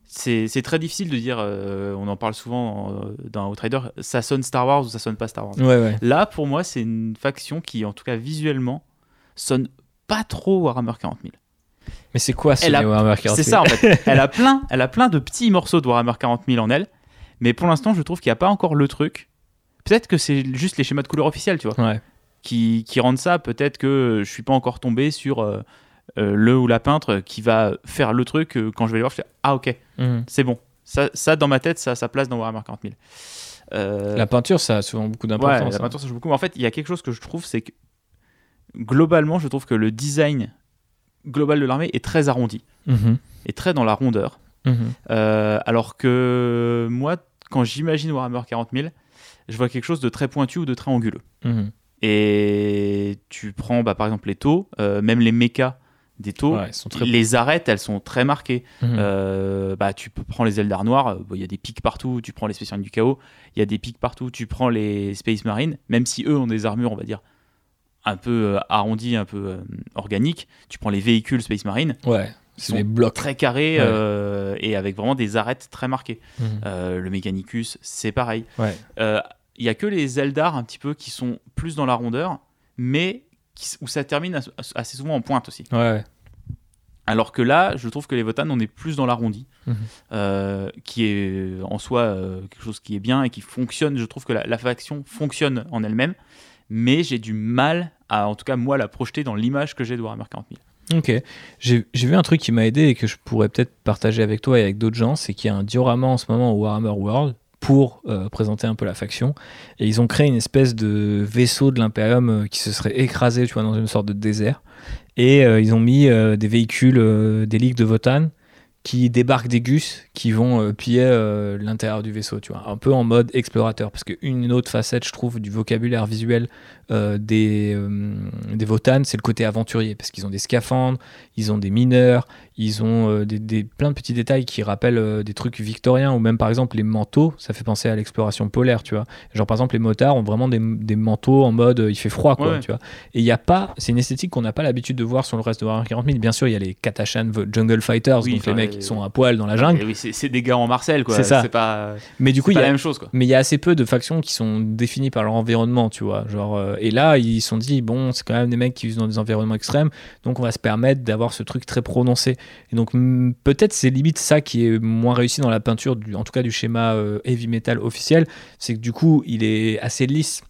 c'est très difficile de dire. euh, on en parle souvent euh, dans Outrider. Ça sonne Star Wars ou ça sonne pas Star Wars. Ouais, ouais. Là, pour moi, c'est une faction qui, en tout cas visuellement, sonne pas trop Warhammer 40 000. Mais c'est quoi ce a- Warhammer 40 C'est 000 ça en fait. elle a plein, elle a plein de petits morceaux de Warhammer 40 000 en elle, mais pour l'instant, je trouve qu'il n'y a pas encore le truc. Peut-être que c'est juste les schémas de couleur officiels, tu vois, Ouais. Qui, qui rendent ça. Peut-être que je suis pas encore tombé sur euh, euh, le ou la peintre qui va faire le truc. euh, quand je vais les voir, je fais ah ok, Mhm. c'est bon. Ça, ça dans ma tête, ça a sa place dans Warhammer 40 000. Euh, La peinture, ça a souvent beaucoup Ouais, d'importance. la hein. peinture, ça joue beaucoup. Mais en fait, il y a quelque chose que je trouve, c'est que globalement, je trouve que le design global de l'armée est très arrondi, Mhm. est très dans la rondeur. Mhm. Euh, alors que moi, quand j'imagine Warhammer 40 000, je vois quelque chose de très pointu ou de très anguleux. Et tu prends bah, par exemple les taux, euh, même les mechas des taux, Ouais, ils sont très. les arêtes, elles sont très marquées. Mhm. Euh, bah, tu prendre les Eldar noirs, euh, bon, il y a des pics partout, tu prends les Space Marines du chaos, il y a des pics partout, tu prends les Space Marines, même si eux ont des armures, on va dire, un peu euh, arrondis, un peu euh, organiques. Tu prends les véhicules Space Marine, Ouais, Ils c'est sont des blocs. très carrés Ouais. et avec vraiment des arêtes très marquées. Mhm. Le Mechanicus, c'est pareil. Ouais. Euh, Il y a que les Eldar un petit peu qui sont plus dans la rondeur, mais qui- où ça termine as- assez souvent en pointe aussi. Ouais, ouais. Alors que là, je trouve que les Votan, on est plus dans l'arrondi, Mhm. euh, qui est en soi euh, quelque chose qui est bien et qui fonctionne. Je trouve que la, la faction fonctionne en elle-même, mais j'ai du mal à, en tout cas moi, la projeter dans l'image que j'ai de Warhammer 40 000. Ok. J'ai vu un truc qui m'a aidé et que je pourrais peut-être partager avec toi et avec d'autres gens, c'est qu'il y a un diorama en ce moment au Warhammer World pour euh, présenter un peu la faction. Et ils ont créé une espèce de vaisseau de l'Imperium euh, qui se serait écrasé tu vois, dans une sorte de désert. Et euh, ils ont mis des véhicules des ligues de Votan qui débarquent des gus qui vont euh, piller euh, l'intérieur du vaisseau, tu vois, un peu en mode explorateur. Parce qu'une autre facette, je trouve, du vocabulaire visuel euh, des, des Votan, c'est le côté aventurier. Parce qu'ils ont des scaphandres, ils ont des mineurs, ils ont des, des- plein de petits détails qui rappellent des trucs victoriens, ou même par exemple les manteaux, ça fait penser à l'exploration polaire, tu vois. Genre par exemple les motards ont vraiment des, des manteaux en mode il fait froid, quoi, Ouais, tu vois. Et il n'y a pas, c'est une esthétique qu'on n'a pas l'habitude de voir sur le reste de Warhammer 40 000. Bien sûr, il y a les Katashan V- Jungle Fighters, Oui, donc les mecs qui sont à poil dans la jungle. Oui, c'est des gars en Marcel, quoi. C'est ça. Pas, Mais du coup, il y a, la même chose, quoi. mais il y a assez peu de factions qui sont définies par leur environnement, tu vois. Genre, euh, et là, ils se sont dit, bon, c'est quand même des mecs qui vivent dans des environnements extrêmes, donc on va se permettre d'avoir ce truc très prononcé. Et donc, peut-être c'est limite ça qui est moins réussi dans la peinture, du, en tout cas du schéma euh, heavy metal officiel, c'est que du coup, il est assez lisse.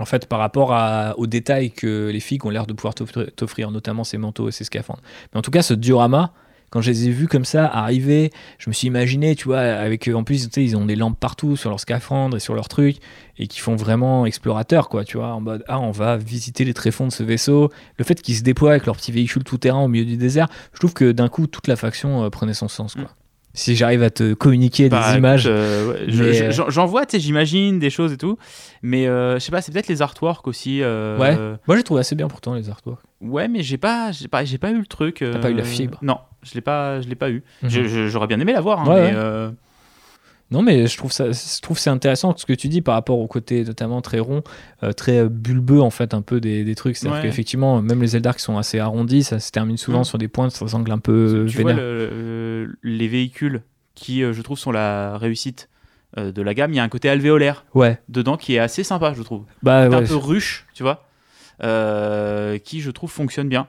En fait, par rapport à- aux détails que les filles ont l'air de pouvoir t'offrir, t'offrir, notamment ces manteaux et ces scaphandres. Mais en tout cas, ce diorama, quand je les ai vus comme ça arriver, je me suis imaginé, tu vois, avec eux, en plus, tu sais, ils ont des lampes partout sur leurs scaphandres et sur leurs trucs, et qui font vraiment explorateurs, quoi, tu vois, en mode, ah, on va visiter les tréfonds de ce vaisseau. Le fait qu'ils se déploient avec leur petit véhicule tout-terrain au milieu du désert, je trouve que d'un coup, toute la faction euh, prenait son sens, quoi. Mm. Si j'arrive à te communiquer Bah, des images. écoute, euh, ouais, Mais, euh, j'en- vois, tu sais, j'imagine des choses et tout. Mais euh, je sais pas, c'est peut-être les artworks aussi. euh, Ouais. euh, Moi, j'ai trouvé assez bien pourtant les artworks. ouais, mais j'ai pas, j'ai pas, pas eu le truc. T'as pas eu la euh, fibre Non, je l'ai pas, je l'ai pas eu. Mhm. J'aurais bien aimé l'avoir, hein, Ouais, mais ouais. euh, Non, mais je trouve ça, je trouve c'est intéressant ce que tu dis par rapport au côté notamment très rond, euh, très euh, bulbeux en fait, un peu des, des trucs. C'est-à-dire Ouais. qu'effectivement, même les Eldar qui sont assez arrondis, ça se termine souvent Mm. sur des points, ça semble un peu tu vénère. le- le- les véhicules qui, je trouve, sont la réussite de la gamme. Il y a un côté alvéolaire Ouais, dedans qui est assez sympa, je trouve. bah un peu ruche, tu vois, euh, qui je trouve fonctionne bien.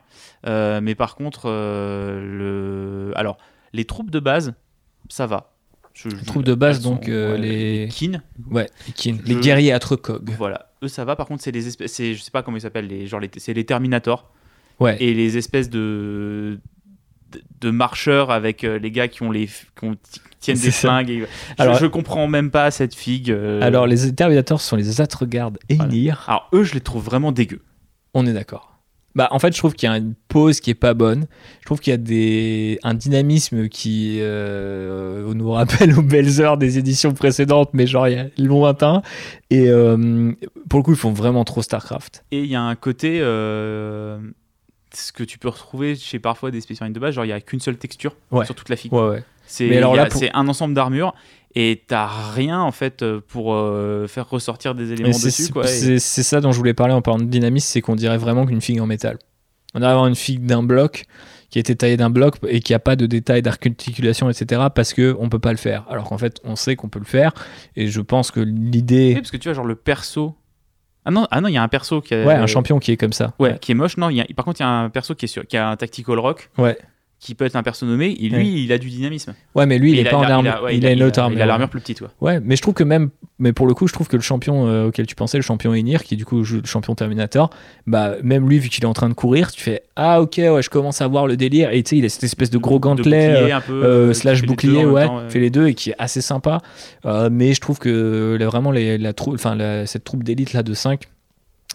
Euh, mais par contre, euh, le... alors les troupes de base, ça va. Je- je- Les troupes de base, sont- donc, euh, ouais, les- kin, Ouais, les kin- les Je- guerriers à Trecog. voilà, eux ça va. Par contre, c'est les espèces, je sais pas comment ils s'appellent, les genre les, c'est les Terminators Ouais. et les espèces de de, marcheurs avec les gars qui ont les qui ont- tiennent des ça. flingues. et- je, Alors- je comprends même pas cette figue. euh, Alors, les Terminators sont les Atregarde et Voilà. Alors eux, je les trouve vraiment dégueux. On est d'accord. Bah, en fait, je trouve qu'il y a une pause qui est pas bonne. Je trouve qu'il y a des... un dynamisme qui euh, nous rappelle aux belles heures des éditions précédentes, mais genre il y a lointain. Et euh, pour le coup, ils font vraiment trop StarCraft. Et il y a un côté, euh, ce que tu peux retrouver chez parfois des spécialistes de base, genre il n'y a qu'une seule texture Ouais. sur toute la. Ouais, ouais. C'est y pour- c'est un ensemble d'armures et t'as rien en fait euh, pour euh, faire ressortir des éléments c'est dessus. Et- c'est- ça dont je voulais parler en parlant de dynamisme, c'est qu'on dirait vraiment qu'une figue en métal. On avoir une figue d'un bloc qui a été taillée d'un bloc et qui a pas de détails d'articulation, etc. parce que on peut pas le faire. Alors qu'en fait, on sait qu'on peut le faire. Et je pense que Oui, l'idée, parce que tu vois, genre le perso. Ah non, ah non, il y a un perso qui a, ouais, un champion qui est comme ça. Ouais, qui est moche. Non, y a- par contre, il y a un perso qui, est sur, qui a un tactical rock, Ouais. Qui peut être un perso nommé, et lui, Ouais. il a du dynamisme. Ouais, mais lui, il Et est pas en armure. a- ouais, il, a une autre armure. Il a l'armure plus petite, quoi. Ouais, mais je trouve que même, mais pour le coup, je trouve que le champion euh, auquel tu pensais, le champion Enir, qui du coup joue le champion Terminator, bah même lui, vu qu'il est en train de courir, tu fais ah ok, ouais, je commence à voir le délire. Et tu sais, il a cette espèce de gros gantelet. bouclier euh, un peu, euh, slash bouclier, ouais, temps, ouais. fait les deux et qui est assez sympa. Mais je trouve que là, vraiment les, la trou- la- cette troupe d'élite là de 5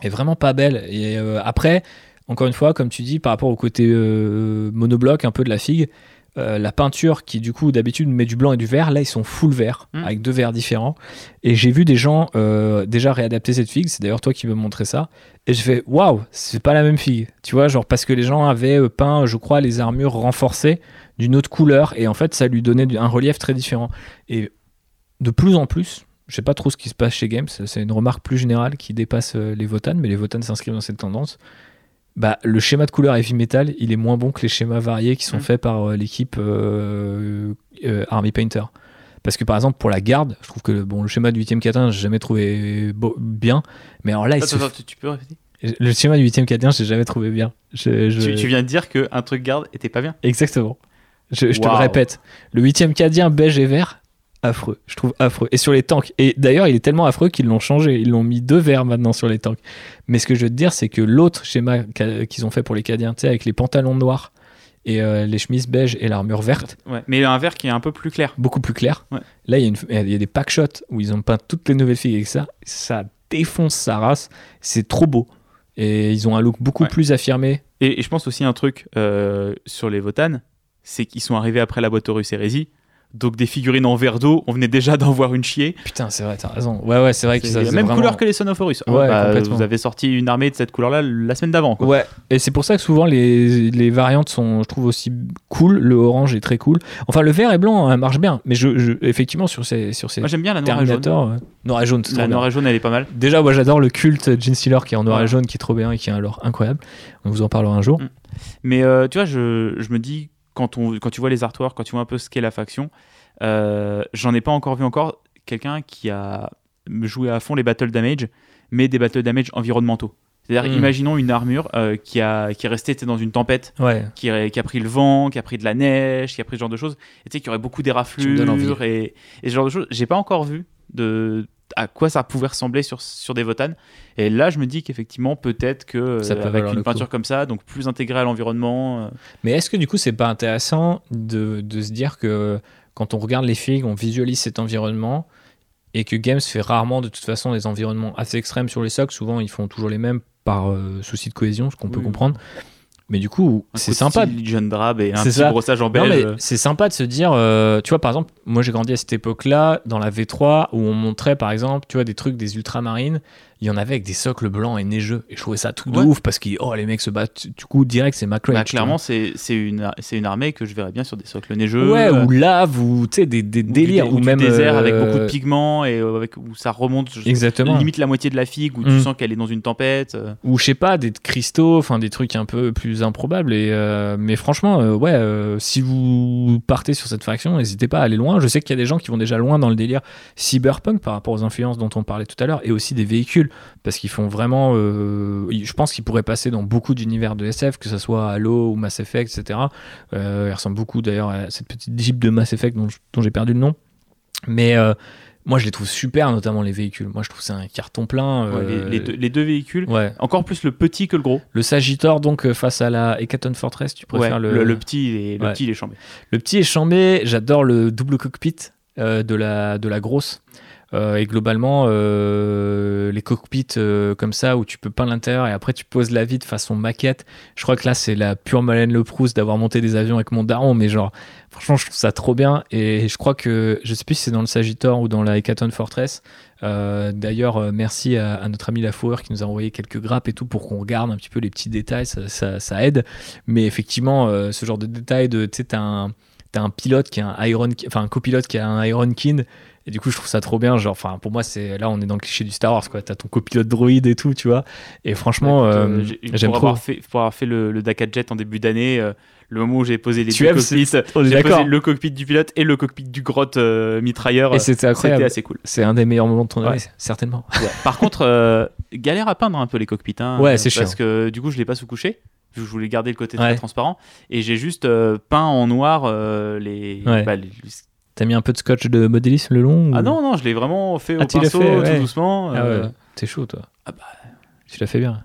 est vraiment pas belle. Et après, encore une fois, comme tu dis, par rapport au côté euh, monobloc un peu de la figue, euh, la peinture qui du coup d'habitude met du blanc et du vert, là ils sont full vert Mm. avec deux verts différents. Et j'ai vu des gens euh, déjà réadapter cette figue. C'est d'ailleurs toi qui me montrais ça. Et je fais waouh, c'est pas la même figue. Tu vois, genre parce que les gens avaient peint, je crois, les armures renforcées d'une autre couleur et en fait ça lui donnait un relief très différent. Et de plus en plus, je sais pas trop ce qui se passe chez Games, c'est une remarque plus générale qui dépasse les Votan, mais les Votan s'inscrivent dans cette tendance. Bah, le schéma de couleur heavy metal, il est moins bon que les schémas variés qui sont Mm. faits par euh, l'équipe euh, euh, Army Painter. Parce que par exemple, pour la garde, je trouve que bon, le schéma du 8ème Catin, j'ai jamais trouvé beau- bien. Mais alors là, il se Attends, attends, tu- tu peux répéter? Le schéma du 8ème Catin, j'ai jamais trouvé bien. Je- je- tu, tu viens de dire qu'un truc garde était pas bien. Exactement. Je, je te le répète. Le 8ème Cadien beige et vert, affreux. Je trouve affreux. Et sur les tanks. Et d'ailleurs, il est tellement affreux qu'ils l'ont changé. Ils l'ont mis deux verts maintenant sur les tanks. Mais ce que je veux te dire, c'est que l'autre schéma qu'ils ont fait pour les Cadiens, tu sais, avec les pantalons noirs et euh, les chemises beige et l'armure verte, Ouais. Mais un vert qui est un peu plus clair. beaucoup plus clair. Ouais. Là, il y, a une- il y a des pack shots où ils ont peint toutes les nouvelles filles avec ça. Ça défonce sa race. C'est trop beau. Et ils ont un look beaucoup Ouais. plus affirmé. Et, et je pense aussi un truc euh, sur les Votan, c'est qu'ils sont arrivés après la boîte Horus Hérésie. Donc des figurines en verre d'eau, on venait déjà d'en voir une chier. Putain, c'est vrai, t'as raison. Ouais, ouais, c'est vrai que C'est ça la même vraiment- couleur que les Son of Horus. Oh, Ouais, bah, complètement. vous avez sorti une armée de cette couleur-là la semaine d'avant. quoi. Ouais, et c'est pour ça que souvent les, les variantes sont, je trouve, aussi cool. Le orange est très cool. Enfin, le vert et blanc hein, marche bien, mais je, je- effectivement, sur ces, sur ces Moi j'aime bien la noire et jaune. Terminator, ouais. noir et jaune, c'est La trop bien. noire et jaune, elle est pas mal. Déjà, moi j'adore le culte Gene Stealer qui est en noir Ouais. et jaune, qui est trop bien et qui est alors incroyable. On vous en parlera un jour. Mm. Mais euh, tu vois, je, je me dis, quand, on, quand tu vois les artworks, quand tu vois un peu ce qu'est la faction, euh, j'en ai pas encore vu encore quelqu'un qui a joué à fond les battle damage, mais des battle damage environnementaux. C'est-à-dire, Mm. imaginons une armure euh, qui, a, qui est restée dans une tempête, Ouais, qui, a- qui a pris le vent, qui a pris de la neige, qui a pris ce genre de choses, et tu sais, qui aurait beaucoup d'éraflures et, et ce genre de choses. J'ai pas encore vu de à quoi ça pouvait ressembler sur, sur des votanes. Et là, je me dis qu'effectivement, peut-être que Ça euh, peut avec une coup. peinture comme ça, donc plus intégrée à l'environnement, euh, mais est-ce que du coup, c'est pas intéressant de, de se dire que quand on regarde les figues, on visualise cet environnement et que Games fait rarement de toute façon des environnements assez extrêmes sur les socks. Souvent, ils font toujours les mêmes par euh, souci de cohésion, ce qu'on peut comprendre. Mais du coup, c'est de sympa. style Legion Drab et un petit ça. brossage en mais euh, c'est sympa de se dire, euh, tu vois, par exemple, moi j'ai grandi à cette époque-là, dans la V3, où on montrait, par exemple, tu vois, des trucs des ultramarines, il y en avait avec des socles blancs et neigeux, et je trouvais ça tout de Ouais. ouf, parce que, oh, les mecs se battent, du coup, direct, c'est McRae. bah, clairement, c'est une, une armée que je verrais bien sur des socles neigeux. Ouais, euh, ou lave, ou, tu sais, des, des ou du délires, dé- ou du même... désert avec euh, beaucoup de pigments et euh, avec, où ça remonte je- Exactement. limite la moitié de la figue, où Mm. tu sens qu'elle est dans une tempête. euh. ou je sais pas des cristaux enfin des trucs un peu plus improbables et euh, mais franchement euh, ouais euh, si vous partez sur cette faction n'hésitez pas à aller loin je sais qu'il y a des gens qui vont déjà loin dans le délire cyberpunk par rapport aux influences dont on parlait tout à l'heure et aussi des véhicules parce qu'ils font vraiment euh, je pense qu'ils pourraient passer dans beaucoup d'univers de SF que ce soit Halo ou Mass Effect etc euh, ils ressemblent beaucoup d'ailleurs à cette petite jeep de Mass Effect dont, j'ai perdu le nom mais euh, moi je les trouve super notamment les véhicules moi je trouve c'est un carton plein Ouais, euh, les, les deux, les deux véhicules. ouais Encore plus le petit que le gros. le Sagittor, donc, face à la Hecaton Fortress, tu préfères Ouais, le... le, le petit, est, le petit, il est chambé. Le petit est chambé, j'adore le double cockpit euh, de, la, de la grosse. Euh, et globalement, euh, les cockpits euh, comme ça, où tu peux peindre l'intérieur et après tu poses la vie de façon maquette, je crois que là c'est la pure Malène Le Proust d'avoir monté des avions avec mon daron, mais genre, franchement, je trouve ça trop bien. Et je crois que, je sais plus si c'est dans le Sagittor ou dans la Hecaton Fortress. D'ailleurs, merci à, notre ami Lafaueur qui nous a envoyé quelques grappes et tout pour qu'on regarde un petit peu les petits détails, ça, aide. Mais effectivement, ce genre de détails de, tu sais, un, t'as un pilote qui a un Iron, enfin un copilote qui a un Iron Kin. Et du coup, je trouve ça trop bien. Genre, enfin, pour moi, c'est là, on est dans le cliché du Star Wars, quoi. T'as ton copilote droïde et tout, tu vois. Et franchement, euh, euh, j'ai- j'aime trop. avoir fait pour avoir fait le, le Dakar Jet en début d'année, euh, le moment où j'ai posé les Tu deux aimes, cockpits, j'ai posé le cockpit du pilote et le cockpit du grotte euh, mitrailleur. Et c'était assez cool. C'est un des meilleurs moments de ton Ouais. année, certainement. Par contre, galère à peindre un peu les cockpits. hein, Ouais, c'est Parce chiant. que du coup, je l'ai pas Je voulais garder le côté Ouais. très transparent. Et j'ai juste euh, peint en noir euh, les, Ouais. bah, les- T'as mis un peu de scotch de modélisme le long ou- Ah non, non, je l'ai vraiment fait Ah, au pinceau, fait, ouais. tout doucement. Ah euh, t'es chaud, toi. Ah bah. Tu l'as fait bien.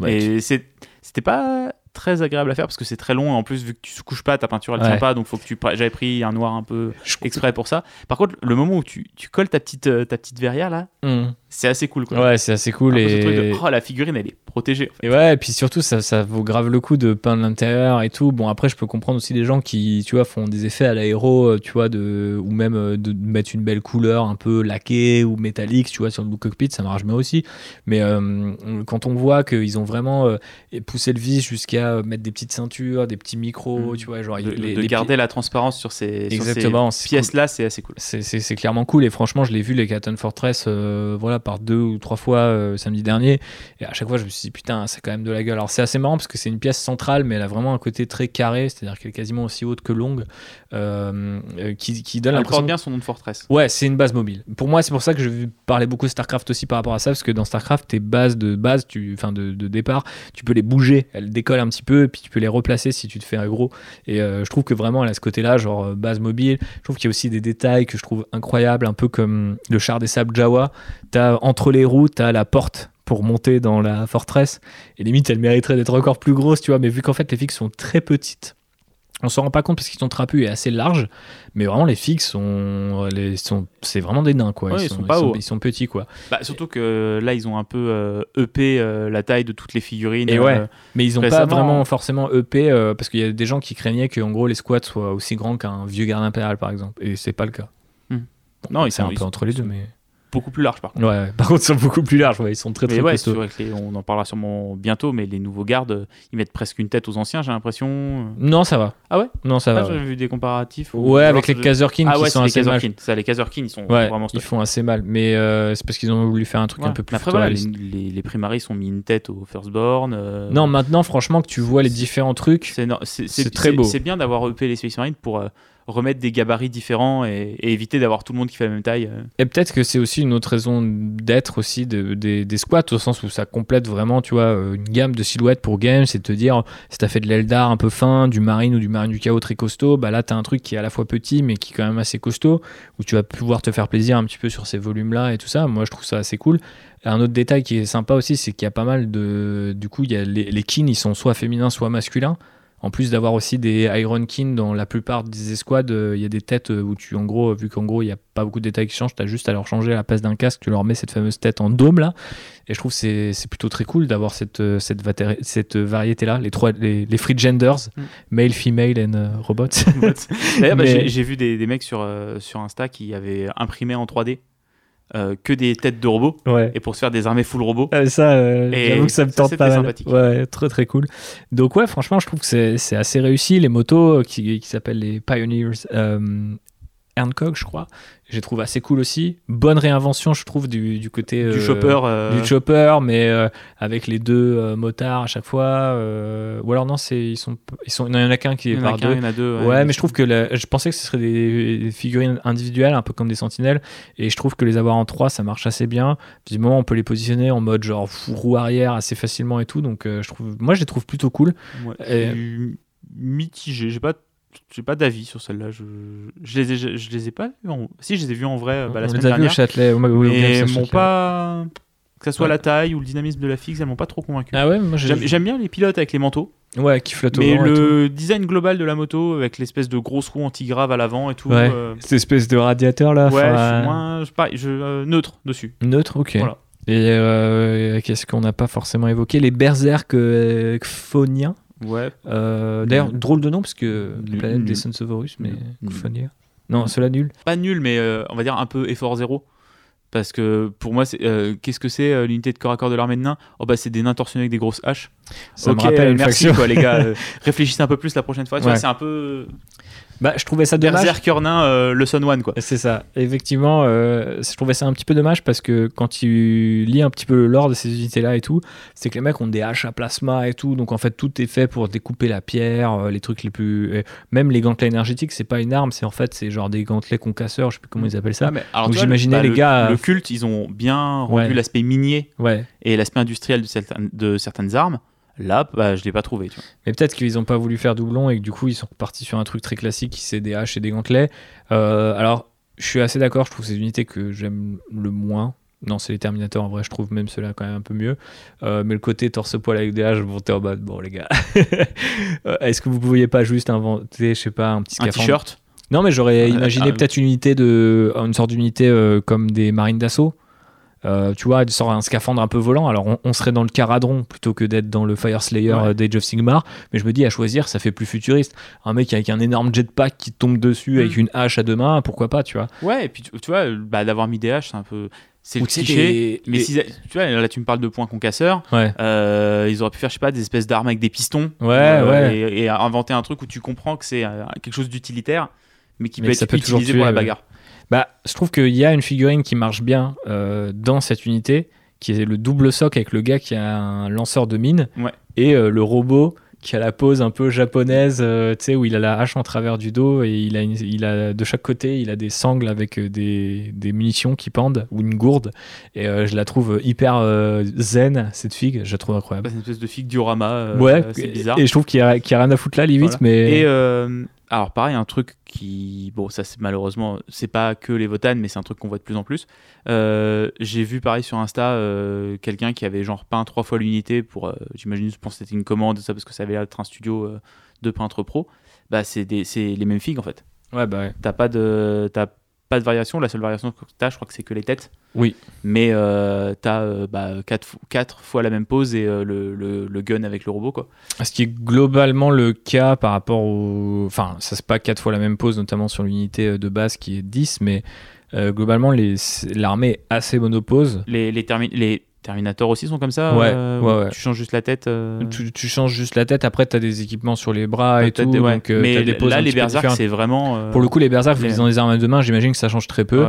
Ouais. Et c'était pas très agréable à faire parce que c'est très long. Et en plus, vu que tu sous-couches pas, ta peinture elle Ouais. tient pas. Donc, faut que tu. J'avais pris un noir un peu exprès pour ça. Par contre, le moment où tu, tu colles ta petite, euh, ta petite verrière là, Hmm. c'est assez cool. Quoi. Ouais, c'est assez cool. Un Et... truc de, oh, la figurine elle est protégée. en fait. Et ouais, et puis surtout, ça, ça vaut grave le coup de peindre l'intérieur et tout. Bon, après, je peux comprendre aussi des gens qui, tu vois, font des effets à l'aéro, euh, tu vois, de, ou même euh, de mettre une belle couleur un peu laquée ou métallique, tu vois, sur le cockpit, ça marche bien aussi. Mais euh, quand on voit qu'ils ont vraiment euh, poussé le vis jusqu'à jusqu'à euh, mettre des petites ceintures, des petits micros, Mm. tu vois, genre de, les, de les garder la transparence sur ces, sur pièces-là, c'est assez cool. c'est- clairement cool et franchement je l'ai vu les Canton Fortress euh, voilà par deux ou trois fois euh, samedi dernier et à chaque fois je me suis dit putain c'est quand même de la gueule alors c'est assez marrant parce que c'est une pièce centrale mais elle a vraiment un côté très carré c'est à dire qu'elle est quasiment aussi haute que longue euh, qui, qui donne l'impression bien son nom de forteresse. Ouais, c'est une base mobile. Pour moi, c'est pour ça que je parlais beaucoup de StarCraft aussi par rapport à ça, parce que dans StarCraft, tes bases de base, tu, enfin de, de départ, tu peux les bouger, elles décollent un petit peu, et puis tu peux les replacer si tu te fais aggro. Et euh, je trouve que vraiment, elle a ce côté-là, genre euh, base mobile. Je trouve qu'il y a aussi des détails que je trouve incroyables, un peu comme le char des sables Jawa. T'as entre les roues, t'as la porte pour monter dans la forteresse. Et limite, elle mériterait d'être encore plus grosse, tu vois, mais vu qu'en fait, les fixes sont très petites. On s'en rend pas compte parce qu'ils sont trapus et assez larges, mais vraiment les fixes sont, les, sont c'est vraiment des nains quoi. Ouais, ils sont pas ils, hauts. ils sont petits quoi. Bah, surtout que là, ils ont un peu euh, EP euh, la taille de toutes les figurines. Et ouais. euh, Mais ils ont pas vraiment forcément EP euh, parce qu'il y a des gens qui craignaient que en gros les squats soient aussi grands qu'un vieux garde impérial par exemple, et c'est pas le cas. Hmm. Bon, Non, ils c'est sont- un peu sont- entre les deux, sont mais beaucoup plus large par contre. ouais. Par contre, ils sont beaucoup plus larges. Ouais, ils sont très très Mais ouais, costauds. vrai que les- on en parlera sûrement bientôt, mais les nouveaux gardes, ils mettent presque une tête aux anciens, j'ai l'impression. Non, ça va. Ah ouais? Non, ça Ah, va. J'avais vu des comparatifs. ou- Ouais, ou avec les Kazerkin Ah qui ouais, sont assez mal. Ça, les Kazerkin, ils sont vraiment ils font assez mal, mais euh, c'est parce qu'ils ont voulu faire un truc un peu plus Après, voilà, les, les, les Primaris ont mis une tête au Firstborn. euh, Non, maintenant, franchement, que tu vois les différents trucs, c'est très beau. C'est bien d'avoir EP les Space Marines pour euh, remettre des gabarits différents et, éviter d'avoir tout le monde qui fait la même taille. euh. Et peut-être que c'est aussi une autre raison d'être aussi de- des- squats, au sens où ça complète vraiment, tu vois, euh, une gamme de silhouettes pour game. C'est de te dire, si t'as fait de l'Eldar un peu fin, du Marine ou du Marine du Chaos très costaud, bah là t'as un truc qui est à la fois petit mais qui est quand même assez costaud, où tu vas pouvoir te faire plaisir un petit peu sur ces volumes-là et tout ça. Moi je trouve ça assez cool. Un autre détail qui est sympa aussi, c'est qu'il y a pas mal de. Du coup, il y a les, les kins, ils sont soit féminins, soit masculins. En plus d'avoir aussi des Iron Kin dans la plupart des escouades, euh, il y a des têtes euh, où tu, en gros, vu qu'en gros, il n'y a pas beaucoup de détails qui changent, tu as juste à leur changer à la place d'un casque, tu leur mets cette fameuse tête en dôme là. Et je trouve que c'est c'est plutôt très cool d'avoir cette, euh, cette, cette variété-là, les, trois, les, les free genders, Mm. male, female and euh, robots. D'ailleurs, bah, Mais- j'ai j'ai vu des, des mecs sur, euh, sur Insta qui avaient imprimé en 3D euh, que des têtes de robots ouais. et pour se faire des armées full robots. Ah, ça, euh, j'avoue que ça me ça, tente c'était pas mal. sympathique. Ouais, très très cool. Donc ouais, franchement, je trouve que c'est c'est assez réussi. Les motos euh, qui, qui s'appellent les Pioneers euh, Hancock, je crois, je les trouve assez cool aussi. Bonne réinvention, je trouve, du, du côté Du euh, chopper. euh, du chopper, mais euh, avec les deux motards à chaque fois. ou alors non, c'est ils sont ils sont. Non, il y en a qu'un qui est par deux. il y en a deux. Ouais, mais je trouve que la- je pensais que ce serait des des figurines individuelles, un peu comme des sentinelles, et je trouve que les avoir en 3, ça marche assez bien. Du moment, on peut les positionner en mode genre roue arrière assez facilement et tout, donc je trouve, moi je les trouve plutôt cool. Ouais, Et- mitigé. J'ai pas, j'ai pas d'avis sur celle-là. Je, je les ai, je, je les ai pas vus. En... Si, je les ai vus en vrai euh, bah, la on semaine au dernière. Châtelet, au, à m'ont Châtelet. pas. Que ça soit Ouais. la taille ou le dynamisme de la fixe, elles m'ont pas trop convaincu. Ah ouais, J'aime bien les pilotes avec les manteaux, Ouais, qui flotte au mais le design global de la moto avec l'espèce de grosse roue anti-grave à l'avant et tout. Ouais. euh, Cette espèce de radiateur là. ouais, je suis moins, je, pareil, je, euh, neutre dessus. Neutre, ok. Voilà. Et euh, qu'est-ce qu'on n'a pas forcément évoqué Les berserk Kphoniens. Ouais. Euh, D'ailleurs, drôle de nom parce que la Nul, planète nul. des Sons of Horus, mais. Non, cela nul. Pas nul, mais euh, on va dire un peu effort zéro. Parce que pour moi, c'est, euh, qu'est-ce que c'est euh, l'unité de corps à corps de l'armée de nains? Oh bah c'est des nains torsionnés avec des grosses haches. Ça Ok, me rappelle euh, une merci faction. quoi les gars. euh, réfléchissez un peu plus la prochaine fois. Tu vois, Ouais. c'est un peu Bah, je trouvais ça dommage. Euh, le Son One quoi. C'est ça. Effectivement, euh, je trouvais ça un petit peu dommage parce que quand tu lis un petit peu le lore de ces unités-là et tout, c'est que les mecs ont des haches à plasma et tout. Donc en fait, tout est fait pour découper la pierre, euh, les trucs les plus. même les gantelets énergétiques, c'est pas une arme, c'est en fait, c'est genre des gantelets concasseurs, je sais plus comment ils appellent ça. Ah, mais alors, Donc j'imaginais bah, les le- gars, Le culte, ils ont bien rendu Ouais. l'aspect minier Ouais. et l'aspect industriel de certaines, de certaines armes. Là, bah, je l'ai pas trouvé. Tu vois. Mais peut-être qu'ils n'ont pas voulu faire doublon et que du coup ils sont repartis sur un truc très classique qui c'est des haches et des gantelets. Euh, alors je suis assez d'accord, je trouve ces unités que j'aime le moins. Non, c'est les Terminators en vrai, je trouve même ceux-là quand même un peu mieux. Euh, mais le côté torse-poil avec des haches, bon, t'es en mode, bon les gars. Euh, Est-ce que vous pouviez pas juste inventer, je sais pas, un petit Un t-shirt? Non, mais j'aurais imaginé ah, peut-être une unité de, une sorte d'unité euh, comme des marines d'assaut. Euh, tu vois, sort un scaphandre un peu volant. Alors, on, on serait dans le Caradron plutôt que d'être dans le Fire Slayer Ouais. euh, d'Age of Sigmar. Mais je me dis, à choisir, ça fait plus futuriste. Un mec avec un énorme jetpack qui tombe dessus avec Mm. une hache à deux mains, pourquoi pas, tu vois. Ouais, et puis tu, vois, bah, d'avoir mis des haches, c'est un peu. c'est le cliché. des- Mais des- si, tu vois, là tu me parles de points concasseurs. Ouais. Euh, ils auraient pu faire, je sais pas, des espèces d'armes avec des pistons. Ouais, Euh, ouais. Et, et inventer un truc où tu comprends que c'est quelque chose d'utilitaire, mais qui Mais peut être utilisé pour la bagarre. Bah, je trouve qu'il y a une figurine qui marche bien euh, dans cette unité, qui est le double soc avec le gars qui a un lanceur de mine Ouais. et euh, le robot qui a la pose un peu japonaise, euh, tu sais, où il a la hache en travers du dos et il a, une- il a de chaque côté, il a des sangles avec des, des munitions qui pendent ou une gourde. Et euh, je la trouve hyper euh, zen, cette figue, je la trouve incroyable. C'est une espèce de figue diorama. ouais, c'est bizarre. et je trouve qu'il y, a rien à foutre là, limite, Voilà. mais. Et alors pareil, un truc qui, bon, ça c'est malheureusement, c'est pas que les votanes, mais c'est un truc qu'on voit de plus en plus. Euh, J'ai vu pareil sur Insta euh, quelqu'un qui avait genre peint trois fois l'unité pour, euh, j'imagine, je pense que c'était une commande, ça parce que ça avait l'air d'être un studio de peintre pro. Bah c'est des- c'est les mêmes figues en fait. Ouais, bah ouais. T'as pas de, t'as pas de variation. La seule variation que t'as, je crois que c'est que les têtes. Oui. Mais euh, t'as euh, bah, quatre, fo- quatre fois la même pose et euh, le, le, le gun avec le robot quoi. Ce qui est globalement le cas par rapport au. Enfin, ça c'est pas quatre fois la même pose, notamment sur l'unité euh, de base qui est 10, mais globalement, l'armée est assez monopose. Les, les, les Terminators aussi sont comme ça Ouais, euh, ouais, ouais. Tu changes juste la tête. euh, Tu, tu changes juste la tête, après tu as des équipements sur les bras et tout. des- donc, euh, Mais t'as des poses là, les berserk, c'est vraiment. Pour le coup, les berserk, les- ont des armes de main, j'imagine que ça change très peu.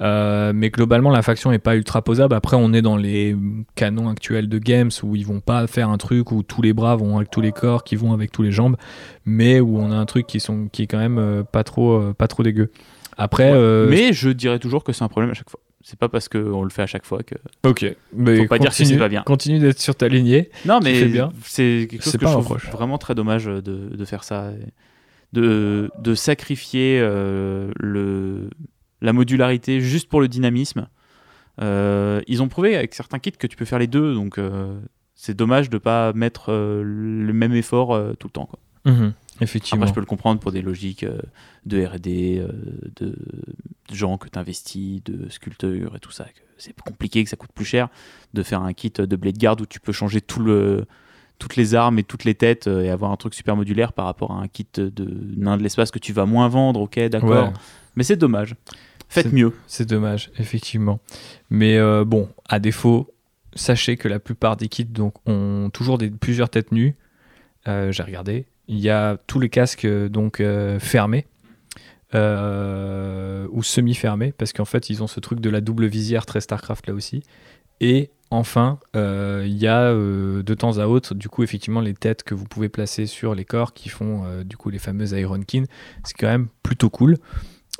mais globalement, la faction est pas ultra posable. Après, on est dans les canons actuels de games où ils vont pas faire un truc où tous les bras vont avec tous les corps, qui vont avec tous les jambes, mais où on a un truc qui, sont, qui est quand même pas, trop, pas trop dégueu. Après, Ouais. euh, Mais je dirais toujours que c'est un problème à chaque fois. C'est pas parce qu'on le fait à chaque fois que. ok. Mais Faut pas dire que c'est pas bien. Continue d'être sur ta lignée. Non, mais c'est quelque chose que je trouve reproche. vraiment très dommage de, de faire ça. De, de sacrifier euh, le, la modularité juste pour le dynamisme. Euh, ils ont prouvé avec certains kits que tu peux faire les deux, donc euh, c'est dommage de pas mettre le même effort tout le temps. Quoi. Effectivement. Après, je peux le comprendre pour des logiques euh, de RD, euh, de gens que tu investis, de sculpture et tout ça. C'est compliqué, que ça coûte plus cher de faire un kit de Blade Guard où tu peux changer tout le, toutes les armes et toutes les têtes euh, et avoir un truc super modulaire par rapport à un kit de nain de l'espace que tu vas moins vendre, ok, d'accord. Ouais. Mais c'est dommage. Faites mieux. C'est dommage, effectivement. Mais euh, bon, à défaut, sachez que la plupart des kits donc, ont toujours des, plusieurs têtes nues. Euh, J'ai regardé. Il y a tous les casques euh, donc euh, fermés euh, ou semi-fermés parce qu'en fait ils ont ce truc de la double visière très Starcraft là aussi. Et enfin, il y a de temps à autre, du coup, effectivement, les têtes que vous pouvez placer sur les corps qui font du coup les fameuses Iron Kin. C'est quand même plutôt cool.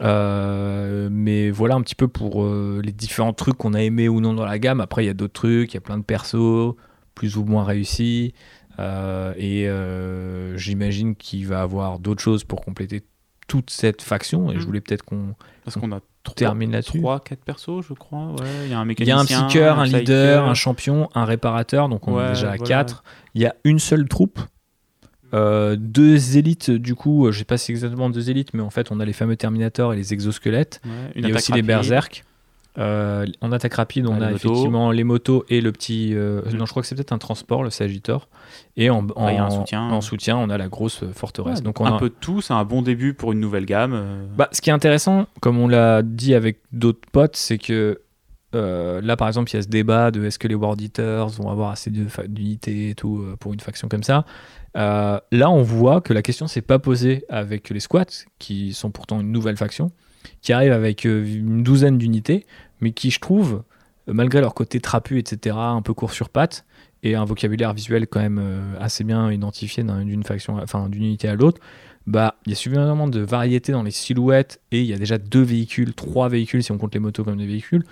Mais voilà un petit peu pour les différents trucs qu'on a aimés ou non dans la gamme. Après, il y a d'autres trucs, il y a plein de persos plus ou moins réussis. Euh, et euh, j'imagine qu'il va avoir d'autres choses pour compléter toute cette faction. Et je Mhm. voulais peut-être qu'on Parce qu'on a trois, termine là-dessus. trois, quatre persos, je crois. Ouais, il y a un Il y mécanicien. a un psycheur, un psyker. leader, un champion, un réparateur, donc on Ouais, est déjà à voilà. 4. Il y a une seule troupe, euh, deux élites, du coup, euh, je sais pas si c'est exactement deux élites, mais en fait on a les fameux Terminators et les exosquelettes. Ouais, une Il y a aussi les berserk. Euh, en attaque rapide, on Ouais, a motos. effectivement les motos et le petit. euh, Mm. Non, je crois que c'est peut-être un transport, le Sagittor. Et en, en, Ouais, il y a un soutien. en soutien, on a la grosse forteresse. Ouais, donc on un a- peu de tout, c'est un bon début pour une nouvelle gamme. euh. Bah, ce qui est intéressant, comme on l'a dit avec d'autres potes, c'est que euh, là, par exemple, il y a ce débat de est-ce que les World Eaters vont avoir assez d'unités et tout euh, pour une faction comme ça. Euh, là, on voit que la question s'est pas posée avec les squats, qui sont pourtant une nouvelle faction, qui arrivent avec euh, une douzaine d'unités, mais qui, je trouve, malgré leur côté trapu, etc., un peu court sur pattes, et un vocabulaire visuel quand même euh, assez bien identifié d'un- d'une faction, enfin d'une unité à l'autre, bah il y a suffisamment de variété dans les silhouettes et il y a déjà deux véhicules, trois véhicules si on compte les motos comme des véhicules.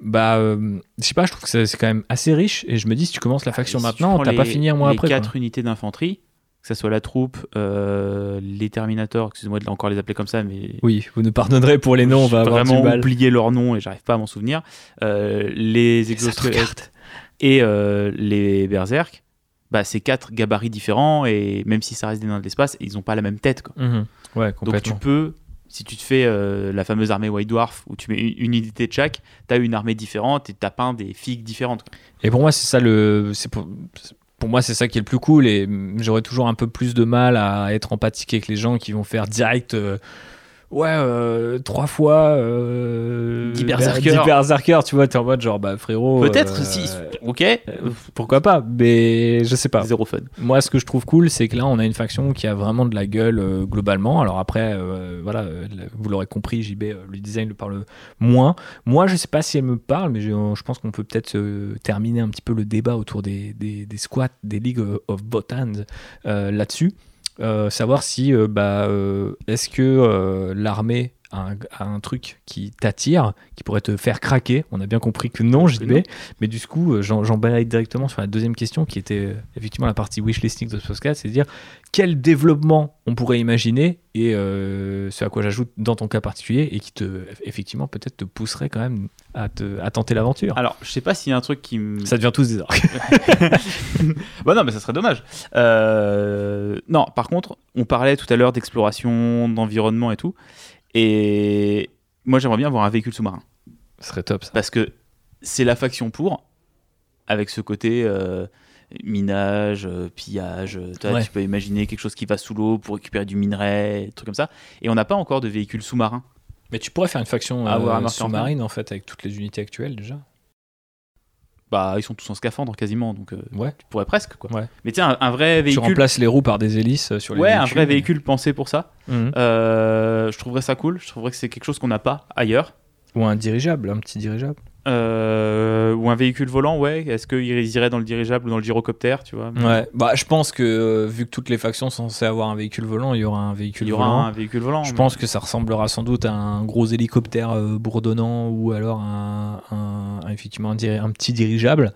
Bah, euh, je sais pas, je trouve que c'est quand même assez riche et je me dis si tu commences la faction Et si tu maintenant, prends t'as pas fini un mois les après. quoi. quatre unités d'infanterie, que ce soit la troupe, euh, les Terminators, excusez-moi de encore les appeler comme ça, mais Oui, vous nous pardonnerez pour les noms, on va avoir vraiment oublié leur nom et j'arrive pas à m'en souvenir. Euh, les exosquelettes et euh, les berserk, bah, c'est quatre gabarits différents et même si ça reste des nains de l'espace, ils ont pas la même tête. Quoi. Mhm. Ouais, Donc tu peux, si tu te fais la fameuse armée White Dwarf où tu mets une, une unité de chaque, tu as une armée différente et tu as peint des figues différentes. quoi. Et pour moi, c'est ça le. c'est Pour... pour moi, c'est ça qui est le plus cool. Et j'aurais toujours un peu plus de mal à être empathique avec les gens qui vont faire direct. euh, ouais, euh, trois fois. Euh, 10 berserkers. 10 berserkers, tu vois, t'es en mode genre, bah frérot. Peut-être euh, si. Ok. euh, pourquoi pas, mais je sais pas. Zéro fun. Moi, ce que je trouve cool, c'est que là, on a une faction qui a vraiment de la gueule globalement. Alors après, voilà, vous l'aurez compris, JB, le design le parle moins. Moi, je sais pas si elle me parle, mais je, je pense qu'on peut peut-être terminer un petit peu le débat autour des, des, des squats, des League of Botans là-dessus. Euh, savoir si, euh, bah, euh, est-ce que l'armée a un, truc qui t'attire, qui pourrait te faire craquer. On a bien compris que non, JB. non. Mais du coup, euh, j'en balaye directement sur la deuxième question qui était euh, effectivement la partie wishlisting de ce podcast, c'est de dire quel développement on pourrait imaginer et euh, ce à quoi j'ajoute dans ton cas particulier et qui te, effectivement, peut-être te pousserait quand même à, te, à tenter l'aventure. Alors, je sais pas s'il y a un truc qui me. Ça devient tous des orques. bah non, mais ça serait dommage. Euh, Non, par contre, on parlait tout à l'heure d'exploration, d'environnement et tout. Et moi, j'aimerais bien avoir un véhicule sous-marin. Ce serait top ça. Parce que c'est la faction pour, avec ce côté euh, minage, euh, pillage. euh, toi, Ouais. Tu peux imaginer quelque chose qui va sous l'eau pour récupérer du minerai, des trucs comme ça. Et on n'a pas encore de véhicule sous-marin. Mais tu pourrais faire une faction euh, sous-marine en fait avec toutes les unités actuelles déjà. Bah, ils sont tous en scaphandre quasiment, donc euh, Ouais. tu pourrais presque. Quoi. Ouais. Mais tiens, un, un vrai Tu véhicule. remplaces les roues par des hélices euh, sur les Ouais, un vrai véhicule pensé pour ça. Mhm. Euh, je trouverais ça cool. Je trouverais que c'est quelque chose qu'on n'a pas ailleurs. Ou un dirigeable, un petit dirigeable. Euh, ou un véhicule volant, ouais. Est-ce qu'ils iraient dans le dirigeable ou dans le gyrocoptère, tu vois? Ouais, bah je pense que euh, vu que toutes les factions sont censées avoir un véhicule volant, il y aura un véhicule Il y aura volant. un véhicule volant. Je mais- pense que ça ressemblera sans doute à un gros hélicoptère euh, bourdonnant ou alors un, un- un- effectivement un, petit dirigeable.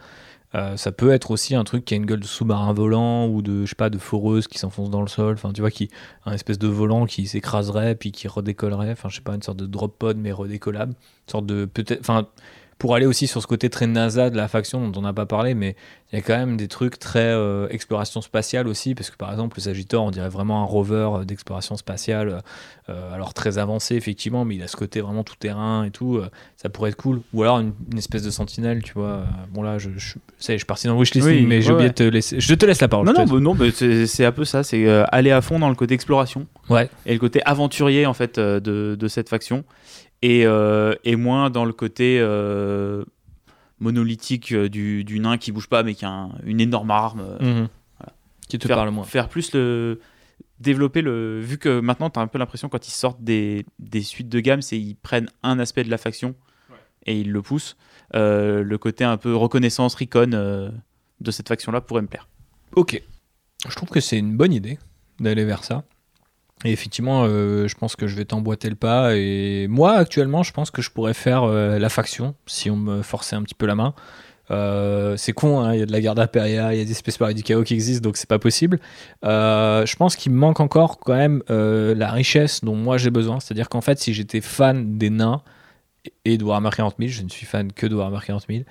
Ça peut être aussi un truc qui a une gueule de sous-marin volant ou de je sais pas de foreuse qui s'enfonce dans le sol. Enfin tu vois qui un espèce de volant qui s'écraserait puis qui redécollerait. Enfin je sais pas une sorte de drop pod mais redécollable. Une sorte de peut-être enfin pour aller aussi sur ce côté très NASA de la faction dont on n'a pas parlé, mais il y a quand même des trucs très euh, exploration spatiale aussi, parce que par exemple, le Sagittor, on dirait vraiment un rover euh, d'exploration spatiale, euh, alors très avancé effectivement, mais il a ce côté vraiment tout terrain et tout, euh, ça pourrait être cool. Ou alors une, une espèce de sentinelle, tu vois. bon là, je, je, ça y est, je suis parti dans le wishlisting, Oui, mais j'ai oublié ouais. de te laisser. Je te laisse la parole. Non, non, bah non c'est un peu ça. C'est aller à fond dans le côté exploration Ouais. et le côté aventurier en fait de, de cette faction et, euh, et moins dans le côté euh, monolithique euh, du, du nain qui bouge pas mais qui a un- une énorme arme. Mhm. Qui te faire, parle moins. faire plus le développer le vu que maintenant tu as un peu l'impression quand ils sortent des, des suites de gamme c'est ils prennent un aspect de la faction et ils le poussent Euh, le côté un peu reconnaissance recon euh, de cette faction là pourrait me plaire Ok. Je trouve que c'est une bonne idée d'aller vers ça. Et effectivement, euh, je pense que je vais t'emboîter le pas. Et moi, actuellement, je pense que je pourrais faire euh, la faction si on me forçait un petit peu la main. Euh, c'est con, hein, il y a de la garde Imperia, il y a des espèces pareilles du chaos qui existent, donc c'est pas possible. Je pense qu'il me manque encore quand même la richesse dont moi j'ai besoin. C'est-à-dire qu'en fait, si j'étais fan des nains et de Warhammer 40 000, je ne suis fan que de Warhammer 40 000,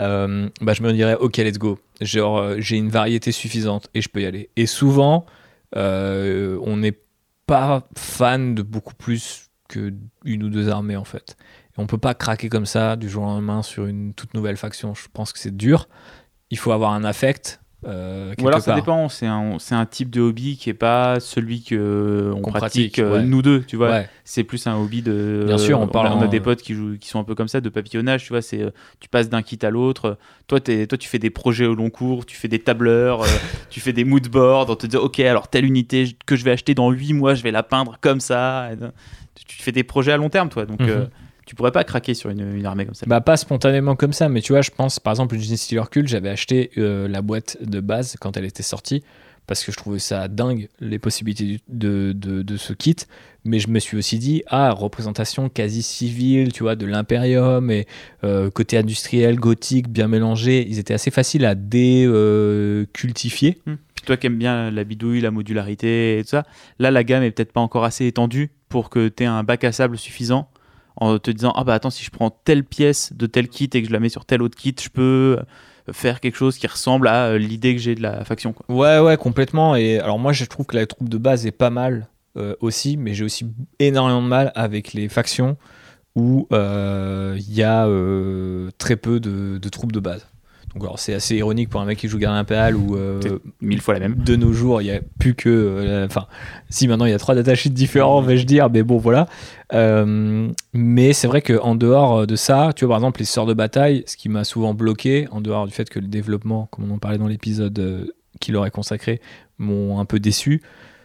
euh, bah, je me dirais, ok, let's go. Genre, j'ai une variété suffisante et je peux y aller. Et souvent, on n'est pas fan de beaucoup plus que une ou deux armées en fait. Et on peut pas craquer comme ça du jour au lendemain sur une toute nouvelle faction. Je pense que c'est dur. Il faut avoir un affect. Euh, Ou alors ça part. dépend, c'est un, c'est un type de hobby qui est pas celui que on Qu'on pratique, pratique, euh, ouais. nous deux, tu vois. Ouais. C'est plus un hobby de. Bien sûr, on a- parle On a, en- des potes qui jouent, qui sont un peu comme ça, de papillonnage, tu vois. C'est, euh, tu passes d'un kit à l'autre. Toi, toi, tu fais des projets au long cours, tu fais des tableurs, euh, tu fais des mood boards. On te dit, ok, alors telle unité que je vais acheter dans 8 mois, je vais la peindre comme ça. Euh, tu, tu fais des projets à long terme, toi. Donc, Mhm. euh, tu pourrais pas craquer sur une, une armée comme ça. Bah pas spontanément comme ça, mais tu vois, je pense par exemple une Gene Stealer Cult, j'avais acheté euh, la boîte de base quand elle était sortie parce que je trouvais ça dingue les possibilités de, de, de ce kit, mais je me suis aussi dit ah représentation quasi civile, tu vois, de l'impérium et euh, côté industriel, gothique, bien mélangé, ils étaient assez faciles à décultifier. Puis toi qui aimes bien la bidouille, la modularité et tout ça, là la gamme est peut-être pas encore assez étendue pour que tu aies un bac à sable suffisant en te disant ah bah attends si je prends telle pièce de tel kit et que je la mets sur tel autre kit, je peux euh, faire quelque chose qui ressemble à euh, l'idée que j'ai de la faction. Ouais, ouais, complètement. Et alors moi, je trouve que la troupe de base est pas mal euh, aussi, mais j'ai aussi énormément de mal avec les factions où il y a très peu de, de troupes de base. Alors c'est assez ironique pour un mec qui joue gardien impérial ou euh, mille fois la même. de nos jours, il n'y a plus que. euh, Enfin, si maintenant il y a trois datasheets différents, vais-je dire, mais bon, voilà. Euh, mais c'est vrai qu'en dehors de ça, tu vois, par exemple, les sorts de bataille, ce qui m'a souvent bloqué, en dehors du fait que le développement, comme on en parlait dans l'épisode qu'il aurait consacré, m'ont un peu déçu,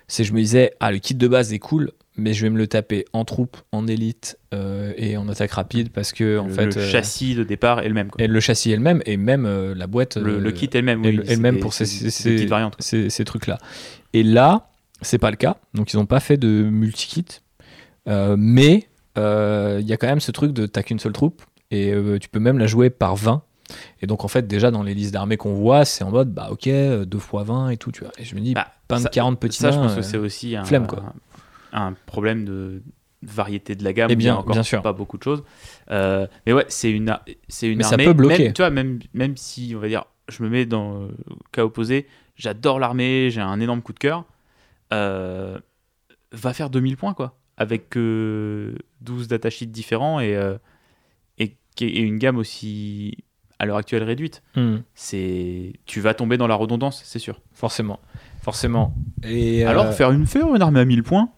c'est que je me disais, ah, le kit de base est cool, mais je vais me le taper en troupe, en élite euh, et en attaque rapide parce que, en le, fait. le euh, châssis de départ est le même. quoi. et le châssis est le même, et même euh, la boîte. Le, le kit est le même. est Oui, le- est le c'est même des- pour ces- des ces- variantes. ces, ces trucs-là. Et là, c'est pas le cas. Donc, ils n'ont pas fait de multi-kit. Euh, mais il y a quand même ce truc de t'as qu'une seule troupe et tu peux même la jouer par 20. Et donc, en fait, déjà dans les listes d'armées qu'on voit, c'est en mode bah ok, 2 x 20 et tout. Tu vois. Et je me dis, Bah, pas de ça- 40 petits Ça, je pense que c'est aussi un, flemme, quoi. Un, problème de variété de la gamme. Eh où il y a bien, encore bien sûr. pas beaucoup de choses. Euh, mais ouais, c'est une, c'est une Mais ça armée. peut bloquer. Même, tu vois, même, même si, on va dire, je me mets dans le cas opposé, j'adore l'armée, j'ai un énorme coup de cœur, euh, va faire 2000 points, quoi. Avec euh, 12 datasheets différents et, euh, et, et une gamme aussi, à l'heure actuelle, réduite. hmm, C'est, tu vas tomber dans la redondance, c'est sûr. forcément. Forcément. Et, Alors, faire une, faire une armée à 1000 points,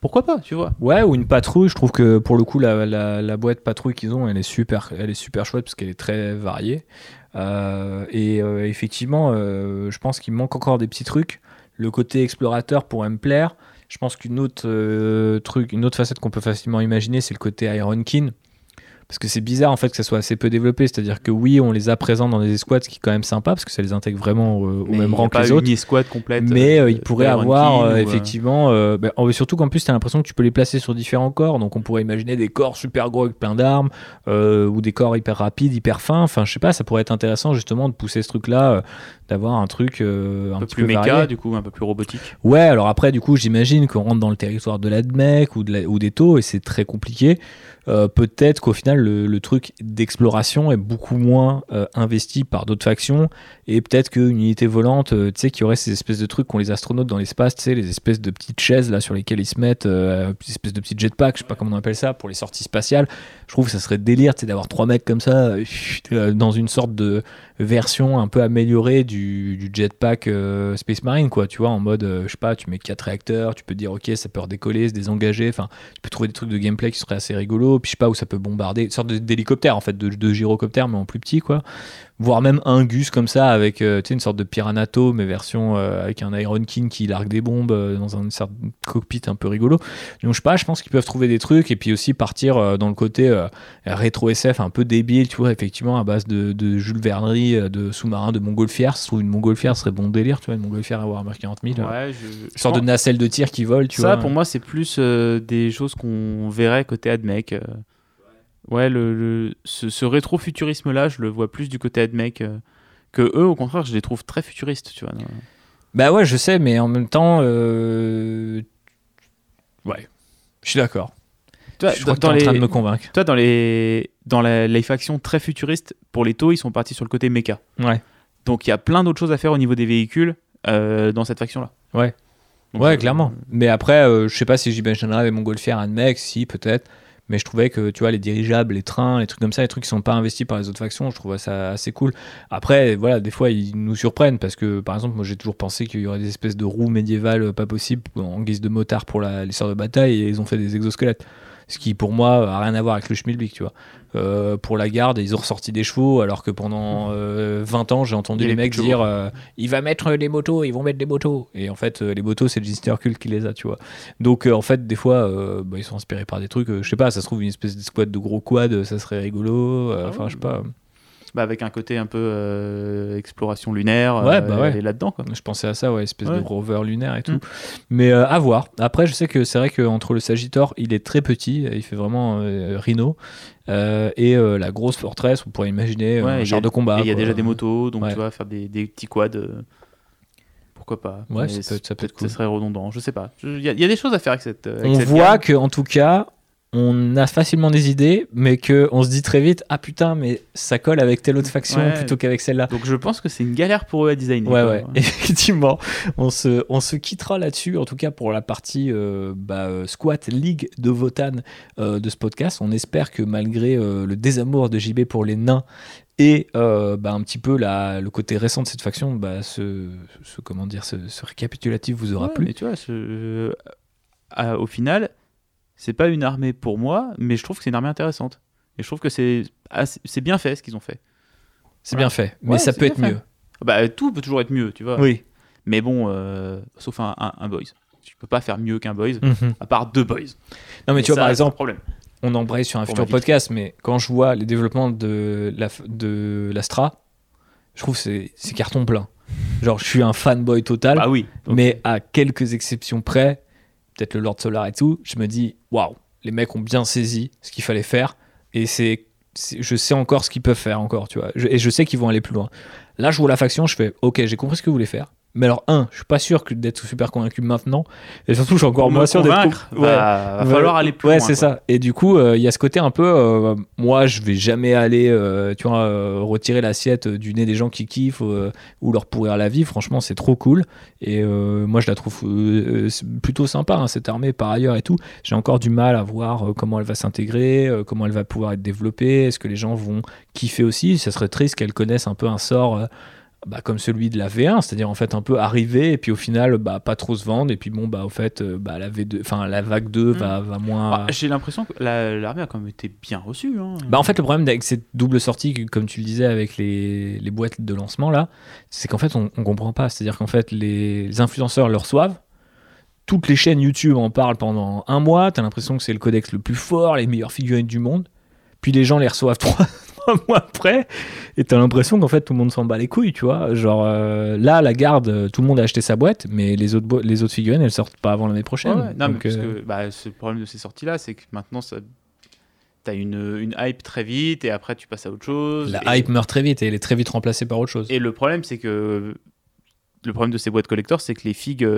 pourquoi pas, tu vois Ouais, ou une patrouille. Je trouve que pour le coup, la, boîte patrouille qu'ils ont, elle est super, elle est super chouette parce qu'elle est très variée. Euh, et euh, effectivement, euh, je pense qu'il manque encore des petits trucs. Le côté explorateur pourrait me plaire. Je pense qu'une autre truc, une autre facette qu'on peut facilement imaginer, c'est le côté Iron King. Parce que c'est bizarre en fait que ça soit assez peu développé. C'est-à-dire que oui, on les a présents dans des escouades, ce qui est quand même sympa parce que ça les intègre vraiment euh, au même rang que les une autres. escouade complète. Mais euh, euh, il pourrait d'Iron avoir euh, ou, effectivement, bah, surtout qu'en plus tu as l'impression que tu peux les placer sur différents corps, donc on pourrait imaginer des corps super gros avec plein d'armes, ou des corps hyper rapides, hyper fins, enfin je sais pas, ça pourrait être intéressant justement de pousser ce truc-là, d'avoir un truc un, un peu petit plus peu méca, varié. du coup, un peu plus robotique. Ouais, alors après, du coup, j'imagine qu'on rentre dans le territoire de l'ADMEC ou, de la- ou des taux et c'est très compliqué. Euh, Peut-être qu'au final, le, truc d'exploration est beaucoup moins euh, investi par d'autres factions et peut-être qu'une unité volante, euh, tu sais, qui aurait ces espèces de trucs qu'ont les astronautes dans l'espace, tu sais, les espèces de petites chaises là sur lesquelles ils se mettent, des espèces de petits jetpacks, je sais pas comment on appelle ça, pour les sorties spatiales. Je trouve que ça serait délire, tu sais, d'avoir trois mecs comme ça dans une sorte de version un peu améliorée du, jetpack euh, Space Marine, quoi, tu vois, en mode, euh, je sais pas, tu mets quatre réacteurs, tu peux dire, ok, ça peut redécoller, se désengager, enfin, tu peux trouver des trucs de gameplay qui seraient assez rigolos, puis je sais pas, où ça peut bombarder, une sorte d'hélicoptère, en fait, de, de gyrocoptère, mais en plus petit, quoi. Voire même un Gus comme ça, avec, euh, une sorte de Piranato, mais version euh, avec un Iron King qui largue des bombes euh, dans un cockpit un peu rigolo. Donc, je sais pas, je pense qu'ils peuvent trouver des trucs, et puis aussi partir euh, dans le côté rétro SF un peu débile, tu vois, effectivement, à base de, de Jules Vernery, de sous-marins, de montgolfières. Je trouve une montgolfière serait bon délire, tu vois, une montgolfière à Warhammer 40 000. euh, Ouais, je, je une sorte de nacelle de tir qui vole, tu ça, vois. pour moi, c'est plus des choses qu'on verrait côté AdMech. Ouais, le, le- ce, ce rétro-futurisme-là, je le vois plus du côté AdMech. euh, que eux, au contraire, je les trouve très futuristes, tu vois. Bah ouais, je sais, mais en même temps, euh, ouais, je suis d'accord. Toi, je crois que t'es en train les, de me convaincre. toi, dans les, dans la- les factions très futuristes, pour les taux, ils sont partis sur le côté méca. Ouais. Donc il y a plein d'autres choses à faire au niveau des véhicules euh, dans cette faction-là. Ouais. Donc, ouais, euh, clairement. Mais après, je sais pas si j'imaginerais avec Montgolfière un mec, si peut-être. Mais je trouvais que tu vois les dirigeables, les trains, les trucs comme ça, les trucs qui sont pas investis par les autres factions, je trouvais ça assez cool. Après, voilà, des fois ils nous surprennent parce que par exemple, moi j'ai toujours pensé qu'il y aurait des espèces de roues médiévales pas possibles en guise de motard pour sorts de bataille et ils ont fait des exosquelettes. Ce qui pour moi a rien à voir avec le schmilblick, tu vois. Euh, pour la garde, ils ont ressorti des chevaux alors que pendant euh, 20 ans j'ai entendu les mecs dire euh, il va mettre les motos, ils vont mettre des motos. Et en fait, euh, les motos, c'est le Gister Cult qui les a, tu vois. Donc, euh, en fait, des fois, bah, ils sont inspirés par des trucs, je sais pas, ça se trouve une espèce de squad de gros quad, ça serait rigolo. Ah Enfin, je sais pas. Bah, avec un côté un peu euh, exploration lunaire Ouais, euh, bah ouais. et là-dedans. Quoi. Je pensais à ça, ouais, espèce Ouais. de rover lunaire et tout. Mm. Mais euh, à voir. Après, je sais que c'est vrai qu'entre le Sagittor, il est très petit, il fait vraiment euh, Rhino. Euh, et euh, la grosse forteresse, on pourrait imaginer euh, un a- de combat. il y a déjà des motos, donc tu vois, faire des, des petits quads. euh, pourquoi pas Ouais, ça peut être- ça peut être peut-être cool. Ça serait redondant, je sais pas. Il y, a- il y a des choses à faire avec cette. euh, avec On cette voit gamme. que en tout cas, on a facilement des idées, mais que on se dit très vite ah putain, mais ça colle avec telle autre faction Ouais. plutôt qu'avec celle-là. Donc je pense que c'est une galère pour eux à designer. Ouais, quoi. ouais, effectivement. On se, on se quittera là-dessus, en tout cas pour la partie euh, bah, euh, Squat League de Votan euh, de ce podcast. On espère que malgré euh, le désamour de JB pour les nains et euh, bah, un petit peu la, le côté récent de cette faction, bah, ce, ce- comment dire, ce, ce récapitulatif vous aura Ouais, plu. mais tu vois, ce- au final, c'est pas une armée pour moi, mais je trouve que c'est une armée intéressante. Et je trouve que c'est bien fait ce qu'ils ont fait. C'est Voilà. bien fait, mais Ouais, ça peut être fait. mieux. Bah, tout peut toujours être mieux, tu vois. Oui. Mais bon, euh, sauf un, un, un Boys. Tu peux pas faire mieux qu'un Boys, Mhm. à part deux Boys. Non, mais Et tu vois, ça, par exemple, problème. on embraye sur un futur podcast, mais quand je vois les développements de la de l'Astra, je trouve que c'est c'est carton plein. Genre, je suis un fanboy total, Bah oui. Donc, mais à quelques exceptions près, peut-être le Lord Solar et tout, je me dis, waouh, les mecs ont bien saisi ce qu'il fallait faire, et c'est je sais encore ce qu'ils peuvent faire encore, tu vois, et je sais qu'ils vont aller plus loin. Là, je vois la faction, je fais, ok, j'ai compris ce que vous voulez faire. Mais alors, un, je suis pas sûr que d'être super convaincu maintenant, et surtout, je suis encore moins sûr d'être. convaincre, Ouais. va, va Ouais, falloir aller plus ouais, loin. c'est quoi. ça. Et du coup, euh, il y a ce côté un peu, euh, moi, je vais jamais aller, euh, tu vois, retirer l'assiette du nez des gens qui kiffent ou leur pourrir la vie. Franchement, c'est trop cool. Et moi, je la trouve c'est plutôt sympa, hein, cette armée, par ailleurs et tout. J'ai encore du mal à voir comment elle va s'intégrer, comment elle va pouvoir être développée. Est-ce que les gens vont kiffer aussi? Ça serait triste qu'elle connaisse un peu un sort. Bah, comme celui de la V1, c'est-à-dire en fait un peu arriver et puis au final bah, pas trop se vendre et puis bon bah au fait euh, bah, la V2, enfin la vague 2 va, va moins. Bah, J'ai l'impression que la- l'armée a quand même été bien reçue. hein. Bah en fait le problème avec cette double sortie, comme tu le disais avec les, les boîtes de lancement là, c'est qu'en fait on, on comprend pas. C'est-à-dire qu'en fait les, les influenceurs le reçoivent, toutes les chaînes YouTube en parlent pendant un mois, t'as l'impression que c'est le codex le plus fort, les meilleures figurines du monde, puis les gens les reçoivent trois, trois mois après, et t'as l'impression qu'en fait tout le monde s'en bat les couilles, tu vois. Genre euh, là la garde, euh, tout le monde a acheté sa boîte, mais les autres, bo- les autres figurines elles sortent pas avant l'année prochaine. ouais. Non, mais parce euh, que bah, ce problème de ces sorties-là, c'est que maintenant, ça... t'as une, une hype très vite et après, tu passes à autre chose. la et, hype meurt très vite et elle est très vite remplacée par autre chose. Et le problème, c'est que le problème de ces boîtes collector, c'est que les figues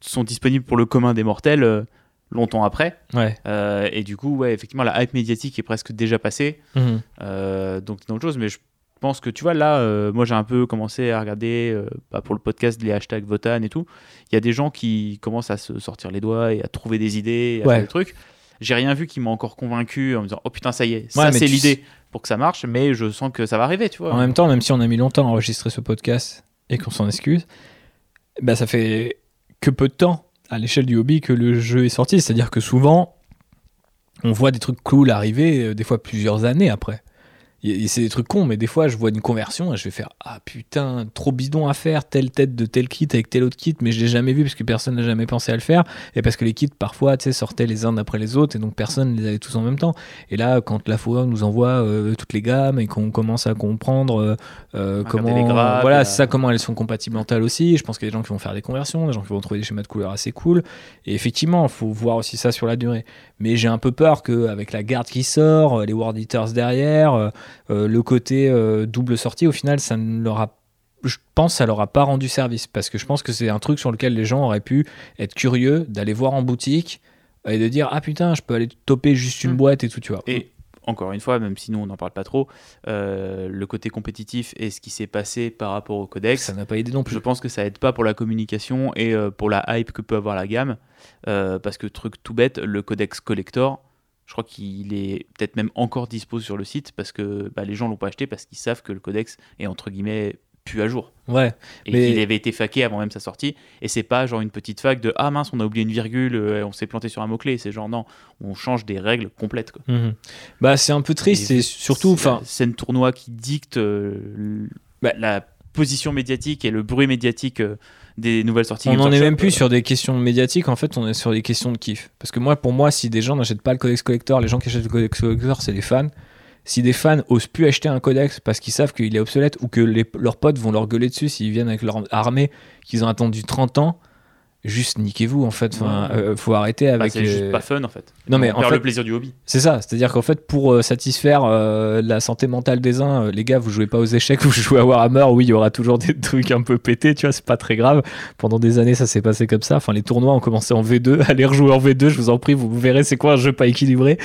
sont disponibles pour le commun des mortels euh, longtemps après. Ouais. Euh, et du coup, ouais, effectivement, la hype médiatique est presque déjà passée. Mhm. Euh, donc c'est autre chose, mais je pense que tu vois là, euh, moi j'ai un peu commencé à regarder bah, pour le podcast les hashtags Votan et tout. Il y a des gens qui commencent à se sortir les doigts et à trouver des idées, et à Ouais. faire des trucs. J'ai rien vu qui m'a encore convaincu en me disant oh putain ça y est, ça c'est l'idée pour que ça marche, mais je sens que ça va arriver, tu vois. En même temps, même si on a mis longtemps à enregistrer ce podcast et qu'on s'en excuse, bah ça fait que peu de temps à l'échelle du hobby que le jeu est sorti. C'est-à-dire que souvent, on voit des trucs cool arriver, euh, des fois plusieurs années après. C'est des trucs cons, mais des fois, je vois une conversion et je vais faire Ah putain, trop bidon à faire, telle tête de tel kit avec tel autre kit, mais je l'ai jamais vu parce que personne n'a jamais pensé à le faire. Et parce que les kits, parfois, tu sais, sortaient les uns après les autres et donc personne ne les avait tous en même temps. Et là, quand la fourrure nous envoie euh, toutes les gammes et qu'on commence à comprendre euh, euh, comment, les voilà, c'est ça, comment elles sont compatibles entre elles aussi. Je pense qu'il y a des gens qui vont faire des conversions, des gens qui vont trouver des schémas de couleurs assez cool. Et effectivement, il faut voir aussi ça sur la durée. Mais j'ai un peu peur qu'avec la garde qui sort, euh, les World Eaters derrière, euh, euh, le côté double sortie, au final, ça ne leur a je pense que ça leur a pas rendu service parce que je pense que c'est un truc sur lequel les gens auraient pu être curieux d'aller voir en boutique et de dire ah putain je peux aller toper juste une Mm. boîte et tout tu vois Et encore une fois, même si nous on n'en parle pas trop, euh, le côté compétitif et ce qui s'est passé par rapport au codex, ça n'a pas aidé non plus je pense que ça aide pas pour la communication et euh, pour la hype que peut avoir la gamme. Euh, parce que truc tout bête, le codex collector, je crois qu'il est peut-être même encore dispo sur le site parce que bah, les gens l'ont pas acheté parce qu'ils savent que le codex est entre guillemets plus à jour ouais et Mais- qu'il avait été faqué avant même sa sortie et c'est pas genre une petite fac de ah mince on a oublié une virgule euh, on s'est planté sur un mot clé c'est genre non on change des règles complètes quoi. Mhm. bah c'est un peu triste Et et surtout c'est enfin scène tournoi qui dicte euh, Bah. la position médiatique et le bruit médiatique euh, des nouvelles sorties on n'en est même plus euh, sur des questions médiatiques en fait on est sur des questions de kiff parce que moi pour moi si des gens n'achètent pas le codex collector les gens qui achètent le codex collector c'est les fans si des fans osent plus acheter un codex parce qu'ils savent qu'il est obsolète ou que les- leurs potes vont leur gueuler dessus s'ils viennent avec leur armée qu'ils ont attendu 30 ans juste niquez-vous en fait enfin, Ouais. euh, faut arrêter bah, avec c'est les- juste pas fun en fait Non, mais on en fait- le plaisir du hobby C'est ça, c'est-à-dire qu'en fait, pour euh, satisfaire euh, la santé mentale des uns, les gars, vous jouez pas aux échecs, vous jouez à Warhammer, oui, il y aura toujours des trucs un peu pétés, tu vois, c'est pas très grave. Pendant des années, ça s'est passé comme ça. Enfin, les tournois ont commencé en V2, allez rejouer en V2, je vous en prie, vous verrez c'est quoi un jeu pas équilibré.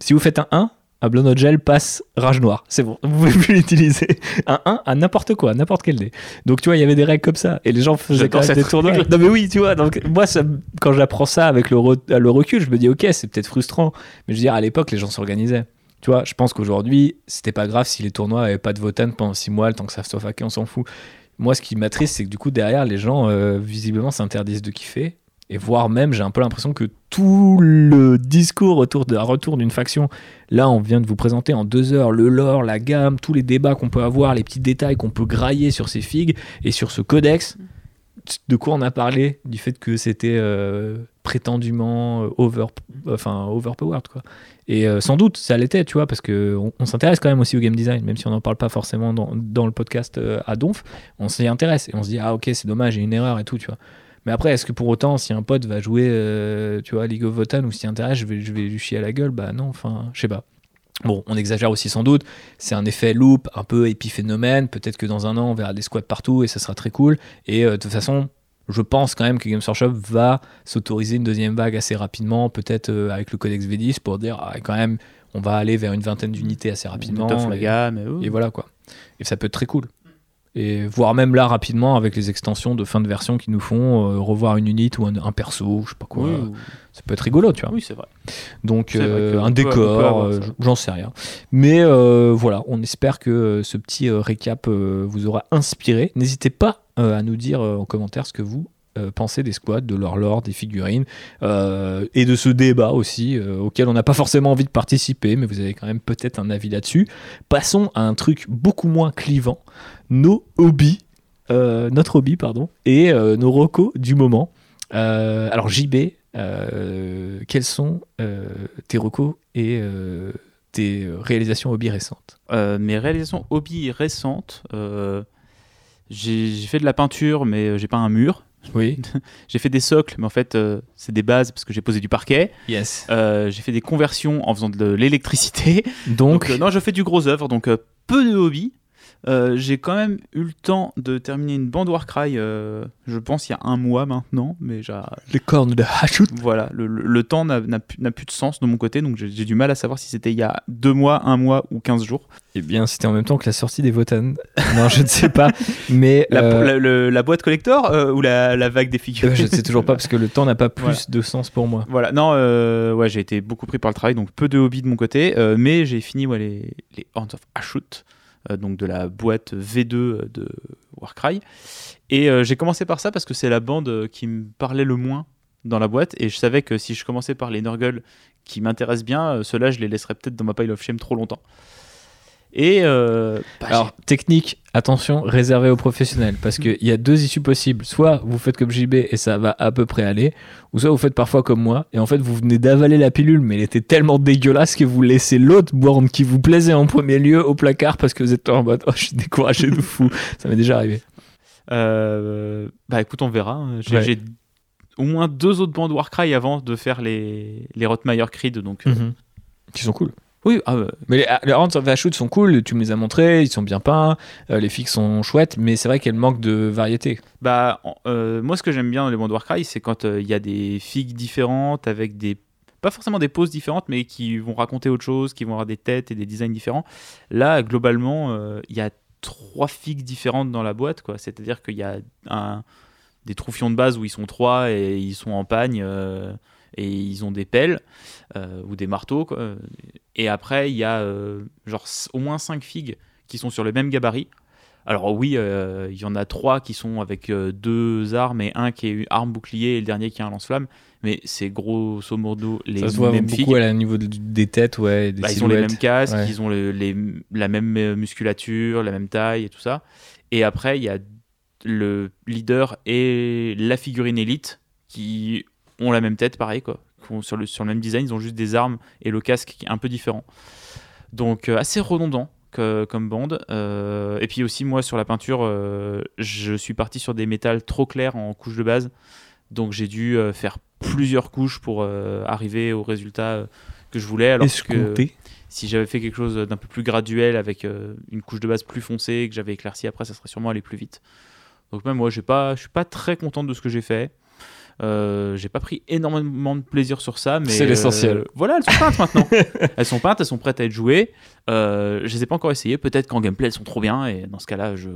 Si vous faites un 1, un Blood Gel passe rage noire, c'est bon, vous pouvez plus l'utiliser. Un 1 à n'importe quoi, n'importe quel dé. Donc tu vois, il y avait des règles comme ça, et les gens faisaient quand même des tournois. Non mais oui, tu vois, donc moi, ça, quand j'apprends ça avec le, re- le recul, je me dis, ok, c'est peut-être frustrant, mais je veux dire, à l'époque, les gens s'organisaient. Tu vois, je pense qu'aujourd'hui, c'était pas grave si les tournois avaient pas de votan pendant 6 mois, le temps que ça soit faké, on s'en fout. Moi, ce qui m'attriste, c'est que du coup, derrière, les gens, euh, visiblement, s'interdisent de kiffer. Et voire même, j'ai un peu l'impression que tout le discours autour d'un retour d'une faction, là, on vient de vous présenter en deux heures le lore, la gamme, tous les débats qu'on peut avoir, les petits détails qu'on peut grailler sur ces figues et sur ce codex. De quoi on a parlé? Du fait que c'était euh, prétendument euh, over, enfin, overpowered, quoi. Et euh, sans doute, ça l'était, tu vois, parce qu'on on, s'intéresse quand même aussi au game design, même si on n'en parle pas forcément dans, le podcast euh, à Donf, on s'y intéresse et on se dit, ah ok, c'est dommage, a une erreur et tout, tu vois. Mais après, est-ce que pour autant, si un pote va jouer, euh, tu vois, League of Votan ou s'y intéresse, je vais, je vais lui chier à la gueule? Bah non, enfin, je sais pas. Bon, on exagère aussi sans doute, c'est un effet loop, un peu épiphénomène, peut-être que dans un an on verra des squads partout et ça sera très cool. Et de toute façon, je pense quand même que Games Workshop va s'autoriser une deuxième vague assez rapidement, peut-être euh, avec le codex V10 pour dire ah, quand même on va aller vers une vingtaine d'unités assez rapidement. la et, gamme, et, oh. et voilà quoi. Et ça peut être très cool. Et voire même là rapidement avec les extensions de fin de version qui nous font euh, revoir une unité ou un, un perso, je sais pas quoi. Oui, ou- Ça peut être rigolo, tu vois. Oui, c'est vrai. Donc vrai euh, un décor, euh, j'en sais rien. Mais euh, voilà, on espère que ce petit récap vous aura inspiré. N'hésitez pas à nous dire en commentaire ce que vous euh, pensez des squads, de leur lore, des figurines, euh, et de ce débat aussi, euh, auquel on n'a pas forcément envie de participer, mais vous avez quand même peut-être un avis là-dessus. Passons à un truc beaucoup moins clivant, nos hobbies, notre hobby, pardon, et nos recos du moment. Alors JB, quels sont tes recos et tes réalisations hobby récentes? Mes réalisations hobby récentes, j'ai fait de la peinture, mais j'ai pas un mur. Oui. J'ai fait des socles, mais en fait, euh, c'est des bases parce que j'ai posé du parquet. Yes. Euh, j'ai fait des conversions en faisant de l'électricité. Donc, Donc, euh, non, je fais du gros œuvre, donc peu de hobby. Euh, j'ai quand même eu le temps de terminer une bande Warcry, euh, je pense il y a un mois maintenant, mais j'ai- les cornes de Hachut. voilà, le, le- le temps n'a n'a plus, n'a plus de sens de mon côté, donc j'ai j'ai du mal à savoir si c'était il y a deux mois, un mois ou 15 jours. Eh bien, c'était en même temps que la sortie des Votan. non, je ne sais pas. Mais La, euh, la- le- la boîte collector euh, ou la, la vague des figures euh, je ne sais toujours pas parce que le temps n'a pas plus Voilà. de sens pour moi. Voilà, non, euh, ouais, j'ai été beaucoup pris par le travail, donc peu de hobby de mon côté, euh, mais j'ai fini ouais, les, les Horns of euh, donc de la boîte V2 de Warcry. Et euh, j'ai commencé par ça parce que c'est la bande euh, qui me parlait le moins dans la boîte, et je savais que si je commençais par les Nurgle qui m'intéressent bien, euh, ceux-là, je les laisserais peut-être dans ma pile of shame trop longtemps. Et euh, Alors, technique, attention, réservé aux professionnels. Parce qu'il y a deux issues possibles. Soit vous faites comme JB et ça va à peu près aller, ou soit vous faites parfois comme moi. Et en fait, vous venez d'avaler la pilule, mais elle était tellement dégueulasse que vous laissez l'autre borne qui vous plaisait en premier lieu au placard parce que vous êtes en mode Oh, je suis découragé de fou. Ça m'est déjà arrivé. euh, bah écoute, on verra. J'ai Ouais. j'ai au moins deux autres bandes Warcry avant de faire les, les Rotmeyer Creed, donc euh, Mhm. Qui sont cool. Oui, ah, ouais. Mais les, les Horns of Ashut sont cool, tu me les as montrés, ils sont bien peints, euh, les figues sont chouettes, mais c'est vrai qu'elles manquent de variété. Bah, euh, moi, ce que j'aime bien dans les bandes Warcry, c'est quand euh, il y a des figues différentes avec des. Pas forcément des poses différentes, mais qui vont raconter autre chose, qui vont avoir des têtes et des designs différents. Là, globalement, euh, il y a trois figues différentes dans la boîte, quoi. C'est-à-dire qu'il y a un, des troufions de base où ils sont trois et ils sont en pagne euh, et ils ont des pelles euh, ou des marteaux, quoi. Et après, il y a euh, genre au moins cinq figues qui sont sur le même gabarit. Alors oui, euh, il y en a trois qui sont avec euh, deux armes et un qui est arme bouclier et le dernier qui est un lance-flamme. Mais c'est grosso modo les ça se voit mêmes beaucoup figues. à au niveau de- des têtes, ouais, des Bah, ils ont les mêmes casques, ouais. ils ont le- les- la même euh, musculature, la même taille et tout ça. Et après, il y a le leader et la figurine élite qui ont la même tête, pareil, quoi. Sur, le, sur le même design, ils ont juste des armes et le casque qui est un peu différent. Donc, euh, assez redondant que- comme bande. Euh, et puis aussi, moi, sur la peinture, euh, je suis parti sur des métals trop clairs en couche de base. Donc, j'ai dû euh, faire plusieurs couches pour arriver au résultat que je voulais. Alors que si j'avais fait quelque chose d'un peu plus graduel avec une couche de base plus foncée et que j'avais éclairci après, ça serait sûrement allé plus vite. Donc même moi, je suis pas très content de ce que j'ai fait. Euh, j'ai pas pris énormément de plaisir sur ça, mais C'est euh, l'essentiel. voilà, elles sont peintes maintenant. elles sont peintes, elles sont prêtes à être jouées. Euh, je les ai pas encore essayées. Peut-être qu'en gameplay elles sont trop bien et dans ce cas-là, je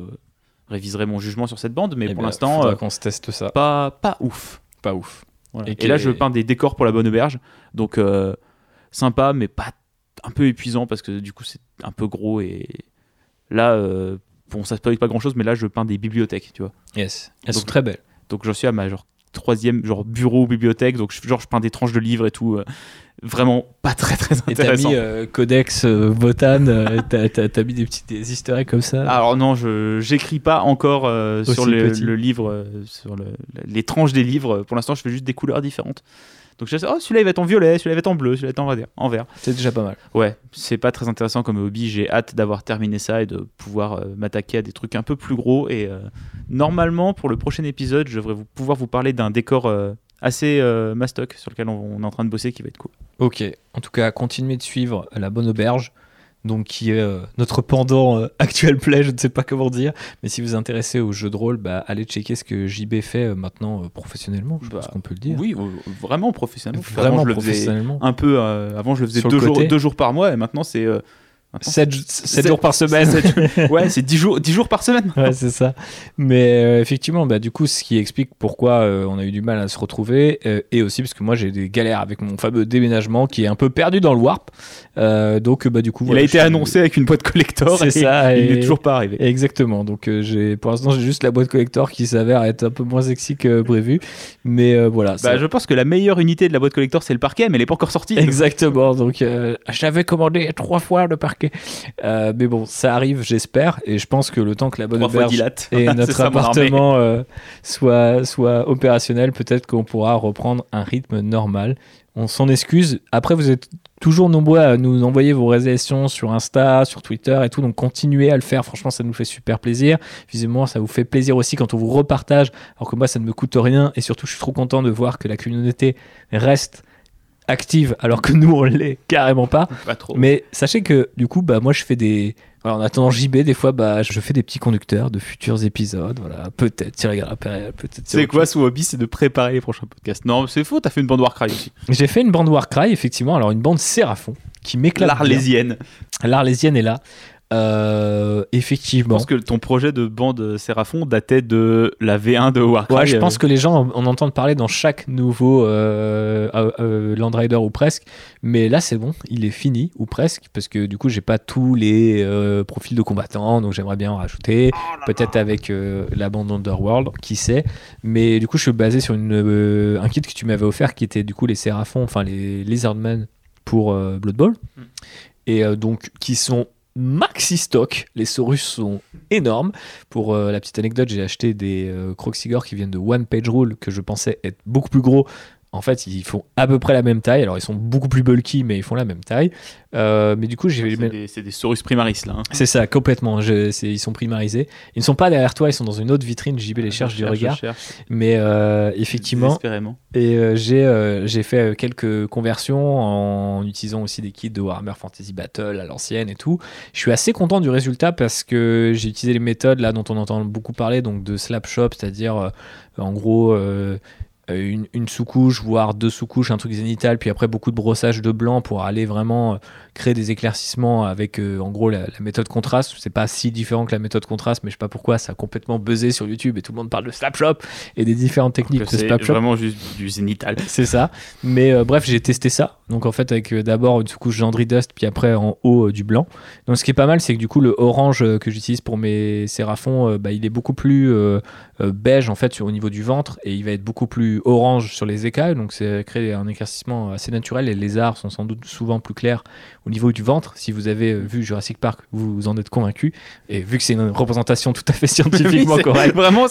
réviserai mon jugement sur cette bande. Mais Eh pour l'instant, euh, qu'on se teste ça. pas, pas ouf. Pas ouf. Voilà. Et là, est- je peins des décors pour la bonne auberge. Donc, sympa, mais pas un peu épuisant parce que du coup c'est un peu gros et là, bon, ça se pas grand chose, mais là je peins des bibliothèques, tu vois. Yes. Elles Donc- sont très belles. Donc j'en suis à ma genre troisième genre bureau bibliothèque, donc genre je peins des tranches de livres et tout, euh, vraiment pas très très Et t'as intéressant. mis euh, Codex, euh, Botan, t'as- t'as t'as mis des petits des easter eggs comme ça. Alors non, je j'écris pas encore sur le, livre, sur le- les tranches des livres. Pour l'instant, je fais juste des couleurs différentes. Donc je sais, oh celui-là il va être en violet, celui-là il va être en bleu, celui-là il va être en vert. C'est déjà pas mal. Ouais, c'est pas très intéressant comme hobby. J'ai hâte d'avoir terminé ça et de pouvoir euh, m'attaquer à des trucs un peu plus gros. Et euh, normalement, pour le prochain épisode, je devrais vous, pouvoir vous parler d'un décor euh, assez mastoc sur lequel on, on est en train de bosser qui va être cool. Ok. En tout cas, continuez de suivre la bonne auberge. Donc, qui est euh, notre pendant euh, actuel play, je ne sais pas comment dire. Mais si vous vous intéressez au jeu de rôle, bah, allez checker ce que JB fait euh, maintenant professionnellement. Je pense Bah, qu'on peut le dire. Oui, vraiment professionnellement. Vraiment Avant, je le faisais un peu. avant, je le faisais le jours, deux jours par mois et maintenant c'est. Euh, maintenant, 7, Sept- jours par semaine. ouais, c'est 10 jours, 10 jours par semaine. ouais, c'est ça. Mais euh, effectivement, bah, du coup, ce qui explique pourquoi euh, on a eu du mal à se retrouver, euh, et aussi parce que moi j'ai des galères avec mon fameux déménagement qui est un peu perdu dans le warp. Donc, bah, du coup, Il a été suis- annoncé avec une boîte collector C'est et ça, il n'est toujours pas arrivé. Exactement. Donc, j'ai pour l'instant, j'ai juste la boîte collector qui s'avère être un peu moins sexy que prévu. Mais voilà. Bah, je pense que la meilleure unité de la boîte collector c'est le parquet, mais elle n'est pas encore sortie. Exactement. Donc, j'avais commandé trois fois le parquet. Euh, mais bon, ça arrive, j'espère. Et je pense que le temps que la bonne auberge dilate. et notre ça, appartement euh, soit, soit opérationnel, peut-être qu'on pourra reprendre un rythme normal. On s'en excuse. Après, vous êtes toujours nombreux à nous envoyer vos réalisations sur Insta, sur Twitter et tout. Donc, continuez à le faire. Franchement, ça nous fait super plaisir. Visiblement, ça vous fait plaisir aussi quand on vous repartage. Alors que moi, ça ne me coûte rien. Et surtout, je suis trop content de voir que la communauté reste active alors que nous, on l'est carrément pas. Pas trop. Mais sachez que du coup, bah, moi je fais des. voilà, en attendant JB, des fois, bah, je fais des petits conducteurs de futurs épisodes. Voilà, peut-être Thierry peut-être. C'est quoi ce hobby C'est de préparer les prochains podcasts? Non, c'est faux, t'as fait une bande Warcry aussi. J'ai fait une bande Warcry, effectivement. Alors, une bande Séraphon qui m'éclate. L'Arlésienne. L'Arlésienne est là. Euh, Je effectivement. pense que ton projet de bande Séraphon datait de la V1 de Warcry. Ouais, je euh, pense que les gens en en entendent parler dans chaque nouveau euh, euh, Land Rider ou presque. Mais là, c'est bon, il est fini ou presque, parce que du coup, j'ai pas tous les euh, profils de combattants, donc j'aimerais bien en rajouter. Peut-être avec euh, la bande Underworld, qui sait. Mais du coup, je suis basé sur une, euh, un kit que tu m'avais offert, qui était du coup les Séraphons, enfin les Lizardmen pour euh, Blood Bowl, Mm. et euh, donc qui sont maxi stock. Les Saurus sont énormes. Pour euh, la petite anecdote, j'ai acheté des euh, qui viennent de One Page Rule que je pensais être beaucoup plus gros. En fait, ils font à peu près la même taille. Alors, ils sont beaucoup plus bulky, mais ils font la même taille. Euh, mais du coup, j'ai C'est des, c'est des Saurus primaris là. hein. c'est ça, complètement. Je- ils sont primarisés. Ils ne sont pas derrière toi, ils sont dans une autre vitrine. JB les cherche du regard. cherche, Mais euh, effectivement, et euh, j'ai euh, j'ai fait quelques conversions en utilisant aussi des kits de Warhammer Fantasy Battle à l'ancienne et tout. Je suis assez content du résultat parce que j'ai utilisé les méthodes là dont on entend beaucoup parler, donc de slap shop, c'est-à-dire en gros une, une sous-couche, voire deux sous-couches, un truc zénital, puis après beaucoup de brossage de blanc pour aller vraiment euh, créer des éclaircissements avec euh, en gros la, la méthode contraste. C'est pas si différent que la méthode contraste, mais je sais pas pourquoi ça a complètement buzzé sur YouTube et tout le monde parle de slap shop et des différentes techniques Que de C'est slap shop. vraiment juste du zénital. C'est ça. Mais euh, bref, j'ai testé ça. Donc en fait, avec euh, d'abord une sous-couche Gendry Dust, puis après en haut du blanc. Donc ce qui est pas mal, c'est que du coup, le orange que j'utilise pour mes séraphons, bah, il est beaucoup plus beige en fait sur, au niveau du ventre et il va être beaucoup plus orange sur les écailles. Donc c'est créer un éclaircissement assez naturel. Les lézards sont sans doute souvent plus clairs au niveau du ventre. Si vous avez euh, vu Jurassic Park, vous vous en êtes convaincu. Et vu que c'est une représentation tout à fait scientifiquement Oui, correcte Vraiment,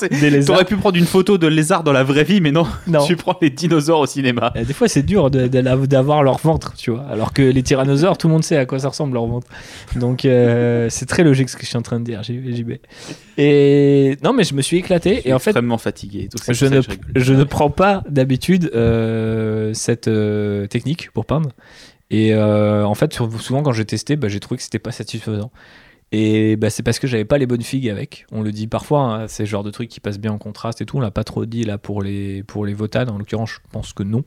t'aurais pu prendre une photo de lézard dans la vraie vie, mais non, non. tu prends les dinosaures au cinéma. Des fois, c'est dur d'avoir leur ventre, tu vois. Alors que les tyrannosaures, tout le monde sait à quoi ça ressemble leur ventre. Donc, euh, c'est très logique ce que je suis en train de dire, JB. Et non, mais je me suis éclaté. Et en fait, extrêmement fatigué. donc je ne, je je ne prends pas d'habitude euh, cette euh, technique pour peindre. Et euh, en fait, souvent quand j'ai testé, bah, j'ai trouvé que c'était pas satisfaisant. Et bah, c'est parce que j'avais pas les bonnes figues avec. On le dit parfois, hein, c'est le genre de truc qui passe bien en contraste et tout. On l'a pas trop dit là pour les pour les votanes. En l'occurrence, je pense que non.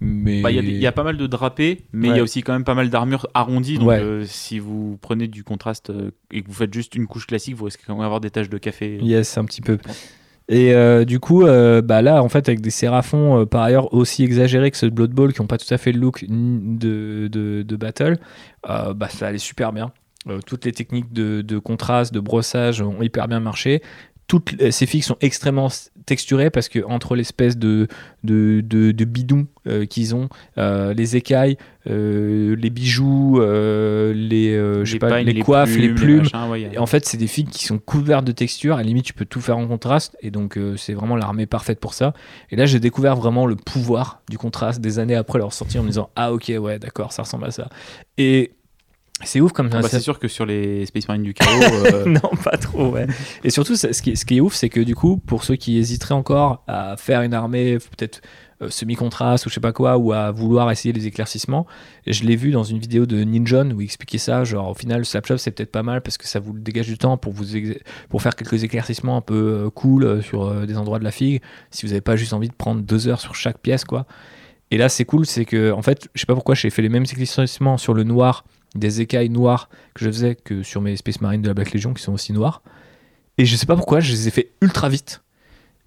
Mais Bah, Il y, a y pas mal de drapés, mais il y a aussi quand même pas mal d'armures arrondies. Donc, Ouais. euh, si vous prenez du contraste euh, et que vous faites juste une couche classique, vous risquez quand même d'avoir des taches de café. Yes, un petit peu. Et euh, du coup, euh, bah là, en fait, avec des séraphons euh, par ailleurs aussi exagérés que ceux de Blood Bowl, qui n'ont pas tout à fait le look de, de, Battle, bah ça allait super bien. Toutes les techniques de, de contraste, de brossage ont hyper bien marché. Toutes ces figues sont extrêmement texturées parce que entre l'espèce de, de, de, de bidon euh, qu'ils ont, euh, les écailles, euh, les bijoux, les, pas, les, coiffes, les plumes, machins, ouais, y a- et en fait, c'est des figues qui sont couvertes de texture. À la limite, tu peux tout faire en contraste. Et donc, c'est vraiment l'armée parfaite pour ça. Et là, j'ai découvert vraiment le pouvoir du contraste des années après leur sortie en me disant Ah, ok, ouais, d'accord, ça ressemble à ça. Et c'est ouf comme Ah bah, ça. c'est sûr que sur les Space Marines du chaos, euh, non, pas trop, ouais. Et surtout, ce qui, ce qui est ouf, c'est que du coup, pour ceux qui hésiteraient encore à faire une armée peut-être euh, semi-contraste ou je sais pas quoi, ou à vouloir essayer les éclaircissements, je l'ai vu dans une vidéo de Ninjon où il expliquait ça, genre au final, le Slapshot, c'est peut-être pas mal parce que ça vous dégage du temps pour, vous pour faire quelques éclaircissements un peu euh, cool sur des endroits de la figue, si vous n'avez pas juste envie de prendre deux heures sur chaque pièce, quoi. Et là, c'est cool, c'est que, en fait, je sais pas pourquoi j'ai fait les mêmes éclaircissements sur le noir, des écailles noires que je faisais que sur mes Space Marines de la Black Legion qui sont aussi noirs. Et je sais pas pourquoi, je les ai fait ultra vite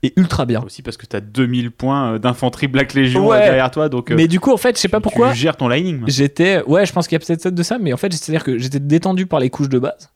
et ultra bien. aussi parce que t'as 2000 points euh, d'infanterie Black Legion Ouais. euh, derrière toi, donc euh, Mais du coup, en fait, je sais pas tu pourquoi, gères ton lining. j'étais. Ouais, je pense qu'il y a peut-être de ça, mais en fait, c'est-à-dire que j'étais détendu par les couches de base.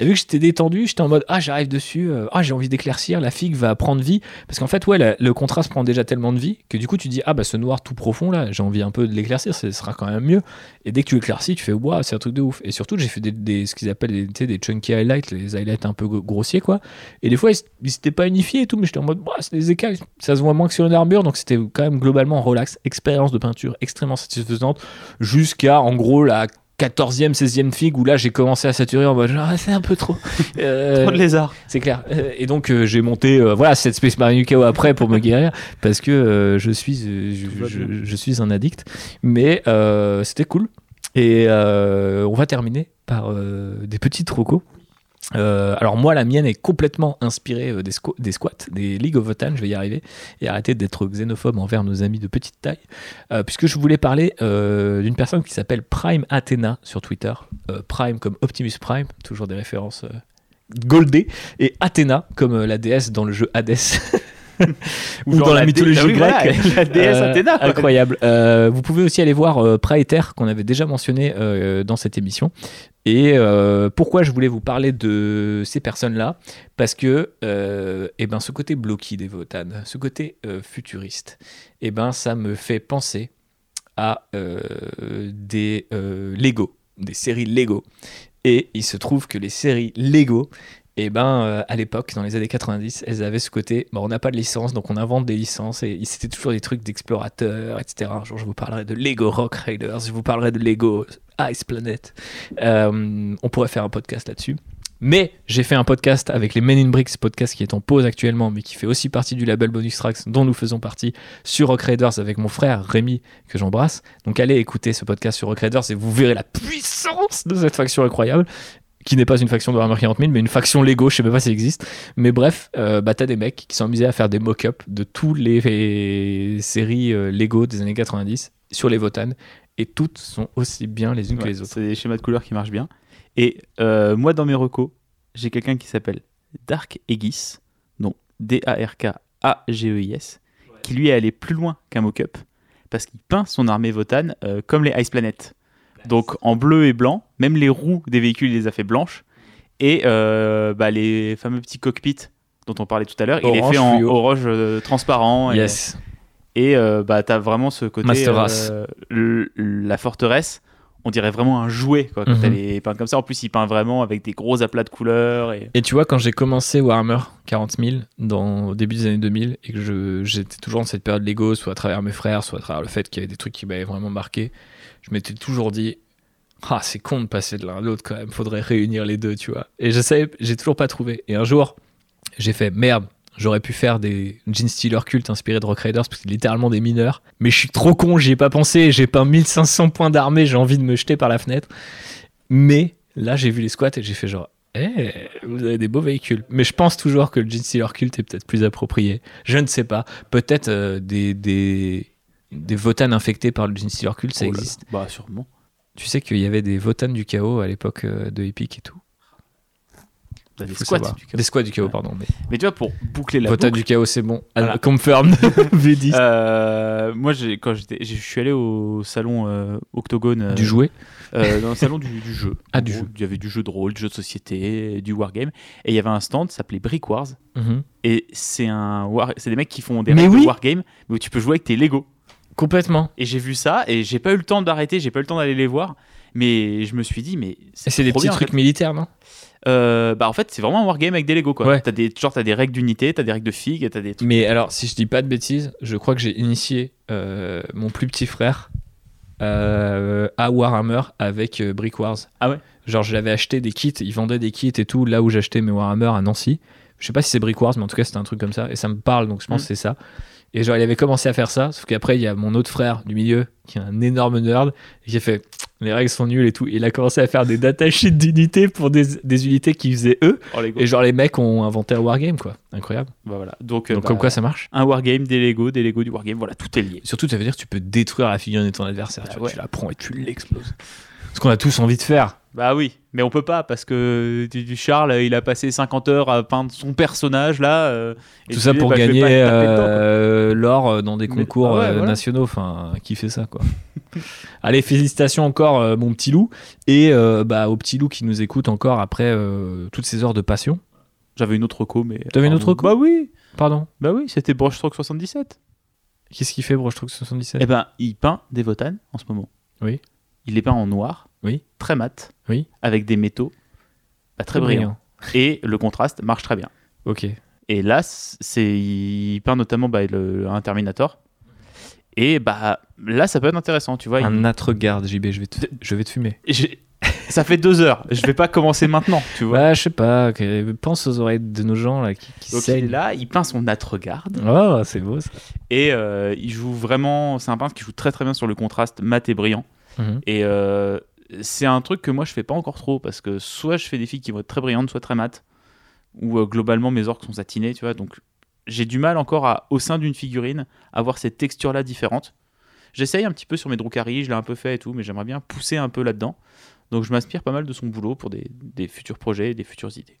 Et vu que j'étais détendu, j'étais en mode Ah, j'arrive dessus, euh, ah, j'ai envie d'éclaircir, la figue va prendre vie. Parce qu'en fait, ouais, le contraste prend déjà tellement de vie que du coup, tu dis Ah, bah ce noir tout profond là, j'ai envie un peu de l'éclaircir, ce sera quand même mieux. Et dès que tu éclaircis, tu fais Waouh, c'est un truc de ouf. Et surtout, j'ai fait des, ce qu'ils appellent des, chunky highlights, les highlights un peu gro- grossiers, quoi. Et des fois, ils s'étaient pas unifiés et tout, mais j'étais en mode Bah, c'est des écailles, ça se voit moins que sur une armure, donc c'était quand même globalement relax. Expérience de peinture extrêmement satisfaisante jusqu'à en gros la 14e, 16e figue où là j'ai commencé à saturer en mode genre, Ah, c'est un peu trop. Euh, Trop de lézards. c'est clair. Euh, Et donc euh, j'ai monté euh, voilà cette Space Marine UKO après pour me guérir parce que je suis je, je- suis un addict. Mais c'était cool. Et on va terminer par des petits trocos. Euh, alors moi la mienne est complètement inspirée euh, des, squ- des squats, des League of Votan, je vais y arriver, et arrêter d'être xénophobe envers nos amis de petite taille, euh, puisque je voulais parler d'une personne qui s'appelle Prime Athena sur Twitter, Prime comme Optimus Prime, toujours des références goldées, et Athéna comme la déesse dans le jeu Hades. Ou dans la dé- mythologie Ah oui, voilà, grecque. la déesse Euh, Athéna. Incroyable. Euh, vous pouvez aussi aller voir euh, Praeter qu'on avait déjà mentionné euh, dans cette émission. Et pourquoi je voulais vous parler de ces personnes-là? Parce que eh ben, ce côté blocky des Votan, ce côté futuriste, eh ben, ça me fait penser à des Lego, des séries Lego. Et il se trouve que les séries Lego, et ben euh, à l'époque, dans les années 90, elles avaient ce côté, bah, on n'a pas de licence, donc on invente des licences, et c'était toujours des trucs d'explorateurs, etc. Un jour, je vous parlerai de Lego Rock Raiders, je vous parlerai de Lego Ice Planet. Euh, on pourrait faire un podcast là-dessus. Mais j'ai fait un podcast avec les Men in Bricks, podcast qui est en pause actuellement, mais qui fait aussi partie du label Bonus Tracks, dont nous faisons partie, sur Rock Raiders avec mon frère Rémi, que j'embrasse. Donc allez écouter ce podcast sur Rock Raiders et vous verrez la puissance de cette faction incroyable qui n'est pas une faction de Warhammer 40 000, mais une faction Lego, je sais même pas si ça existe. Mais bref, euh, bah, t'as des mecs qui sont amusés à faire des mock-ups de tous les, les séries euh, Lego des années 90 sur les Votan, et toutes sont aussi bien les unes que les autres. C'est des schémas de couleurs qui marchent bien. Et euh, moi, dans mes recos, j'ai quelqu'un qui s'appelle Dark Aegis, donc D-A-R-K-A-G-E-I-S, qui lui est allé plus loin qu'un mock-up, parce qu'il peint son armée Votan euh, comme les Ice Planet. Donc en bleu et blanc, même les roues des véhicules, il les a fait blanches. Et euh, bah, les fameux petits cockpits dont on parlait tout à l'heure, il les fait en fluo. orange euh, transparent. et- Yes. et euh, bah, t'as vraiment ce côté. Master Race. le- la forteresse, on dirait vraiment un jouet quoi, quand Mhm. elle est peinte comme ça. En plus, il peint vraiment avec des gros aplats de couleurs. Et... Et tu vois, quand j'ai commencé Warhammer 40 000 dans, au début des années 2000 et que j'étais toujours dans cette période Lego, soit à travers mes frères, soit à travers le fait qu'il y avait des trucs qui m'avaient vraiment marqué, je m'étais toujours dit Ah, c'est con de passer de l'un à l'autre quand même, faudrait réunir les deux, tu vois. Et je savais, j'ai toujours pas trouvé. Et un jour, j'ai fait Merde, j'aurais pu faire des Gene Stealer cultes inspirés de Rock Raiders parce que c'est littéralement des mineurs, mais je suis trop con, j'y ai pas pensé, j'ai pas 1500 points d'armée, j'ai envie de me jeter par la fenêtre. Mais là, j'ai vu les squats et j'ai fait genre eh, vous avez des beaux véhicules. Mais je pense toujours que le Gene Stealer culte est peut-être plus approprié. Je ne sais pas. Peut-être euh, des, des, des Votan infectés par le Gene Stealer culte, ça Oh là. existe. Bah, sûrement. Tu sais qu'il y avait des Votan du chaos à l'époque euh, de Epic et tout. Des squats du chaos. Des squats du chaos, Ouais. pardon. Mais... Mais tu vois, pour boucler la Vota boucle, du chaos, c'est bon. Voilà. Confirmed. V10. euh, moi, quand j'étais, je suis allé au salon euh, Octogone. euh, du jouet. dans le salon du, du jeu. Ah, du gros, jeu. Il y avait du jeu de rôle, du jeu de société, du wargame. Et il y avait un stand, ça s'appelait Brick Wars. Mhm. Et c'est un war... c'est des mecs qui font des Mais règles oui de wargame, mais où tu peux jouer avec tes Lego. Complètement. Et j'ai vu ça, et j'ai pas eu le temps d'arrêter, j'ai pas eu le temps d'aller les voir. Mais je me suis dit, mais c'est des petits bien, en trucs fait. militaires, non? Euh, bah en fait, c'est vraiment un wargame avec des Lego quoi. Ouais. T'as des genre t'as des règles d'unité, t'as des règles de figue, t'as des trucs. Mais alors, si je dis pas de bêtises, je crois que j'ai initié euh, mon plus petit frère euh, à Warhammer avec Brick Wars. Ah ouais? Genre, je l'avais acheté des kits, ils vendaient des kits et tout, là où j'achetais mes Warhammer à Nancy. Je sais pas si c'est Brick Wars, mais en tout cas, c'était un truc comme ça. Et ça me parle, donc je pense Mm. que c'est ça. Et genre, il avait commencé à faire ça, sauf qu'après, il y a mon autre frère du milieu, qui est un énorme nerd, et qui a fait les règles sont nulles et tout. Il a commencé à faire des datasheets d'unités pour des, des unités qu'ils faisaient eux. Oh. Et genre, les mecs ont inventé un wargame, quoi. Incroyable. Bah, voilà. Donc, euh, Donc, bah, comme quoi ça marche un wargame, des Lego, des Lego du wargame, voilà, tout est lié. Surtout, ça veut dire que tu peux détruire la figurine de ton adversaire. Bah tu, vois, ouais. tu la prends et tu l'exploses. Ce qu'on a tous envie de faire. Bah oui, mais on peut pas parce que Charles, il a passé 50 heures à peindre son personnage là. euh, et Tout ça pour bah, gagner euh, l'or dans des Mais- concours ah ouais, euh, voilà. nationaux. Enfin, qui fait ça, quoi. Allez, félicitations encore, mon petit loup. Et bah, au petit loup qui nous écoute encore après toutes ces heures de passion. J'avais une autre reco, mais. T'avais une autre reco Bah oui, Pardon. bah oui, c'était Brushstroke 77. Qu'est-ce qu'il fait, Brochtruck 77 Eh ben, il peint des votanes en ce moment. Oui. Il les peint en noir. Oui. Très mat. Oui. Avec des métaux pas très brillants. Et le contraste marche très bien. Ok. Et là, c'est il peint notamment bah, le, un Terminator. Et bah là, ça peut être intéressant, tu vois. Un il- âtre garde, JB, je vais te, je vais te fumer. ça fait deux heures. Je vais pas commencer maintenant, tu vois. Ouais, je sais pas. Pense aux oreilles de nos gens là qui, qui là, il peint son âtre-garde. Oh, c'est beau ça. Et euh, il joue vraiment. C'est un peintre qui joue très très bien sur le contraste mat et brillant. Mhm. Et euh, c'est un truc que moi je fais pas encore trop parce que soit je fais des filles qui vont être très brillantes, soit très mat, ou euh, globalement mes orques sont satinés, tu vois. Donc j'ai du mal encore à, au sein d'une figurine, avoir cette texture là différente. J'essaye un petit peu sur mes Drukhari, je l'ai un peu fait et tout, mais j'aimerais bien pousser un peu là-dedans. Donc je m'inspire pas mal de son boulot pour des, des futurs projets, des futures idées.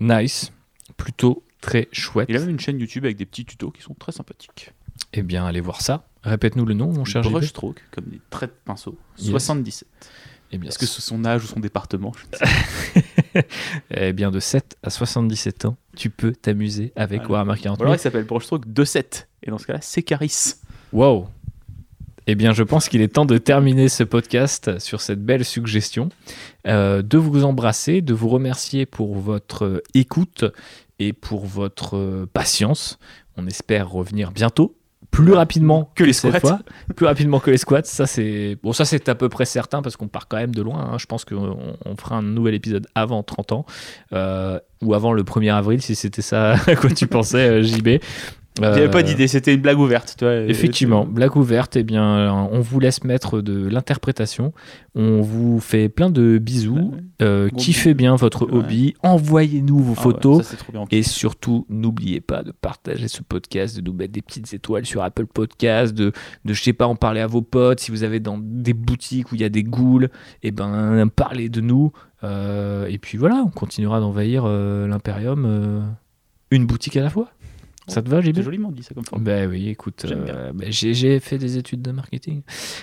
Nice. Plutôt très chouette. Il a même une chaîne YouTube avec des petits tutos qui sont très sympathiques. Eh bien, allez voir ça. Répète-nous le nom, mon cher. Brushstroke, comme des traits de pinceau, Yes. 77. Eh bien, Est-ce que c'est son âge ou son département Je ne sais pas. eh bien, de 7 à 77 ans, tu peux t'amuser avec Voilà. Warhammer 40 Ou alors 000. il s'appelle Brushstroke 27. Et dans ce cas-là, c'est Caris. Wow. Eh bien, je pense qu'il est temps de terminer ce podcast sur cette belle suggestion, euh, de vous embrasser, de vous remercier pour votre écoute et pour votre euh, patience. On espère revenir bientôt, plus rapidement Que les squats. fois, plus rapidement que les squats. Ça c'est bon, ça c'est à peu près certain parce qu'on part quand même de loin. hein. Je pense qu'on on fera un nouvel épisode avant 30 ans euh, ou avant le 1er avril si c'était ça à quoi tu pensais, euh, JB. J'avais Euh, pas d'idée, c'était une blague ouverte. Tu vois, Effectivement, blague ouverte, eh bien, on vous laisse mettre de l'interprétation. On vous fait plein de bisous. Ouais, ouais. Euh, Bon kiffez bien votre Ouais. hobby. Envoyez-nous vos Ah ouais, photos. ça, et surtout, n'oubliez pas de partager ce podcast, de nous mettre des petites étoiles sur Apple Podcast, de, de je sais pas, en parler à vos potes. Si vous avez dans des boutiques où il y a des ghouls, eh ben, parlez de nous. Euh, et puis voilà, on continuera d'envahir euh, l'Imperium euh, une boutique à la fois. Ça te va, JB C'est joliment dit ça comme forme. ben oui, écoute, euh, ben, j'ai j'ai fait des études de marketing.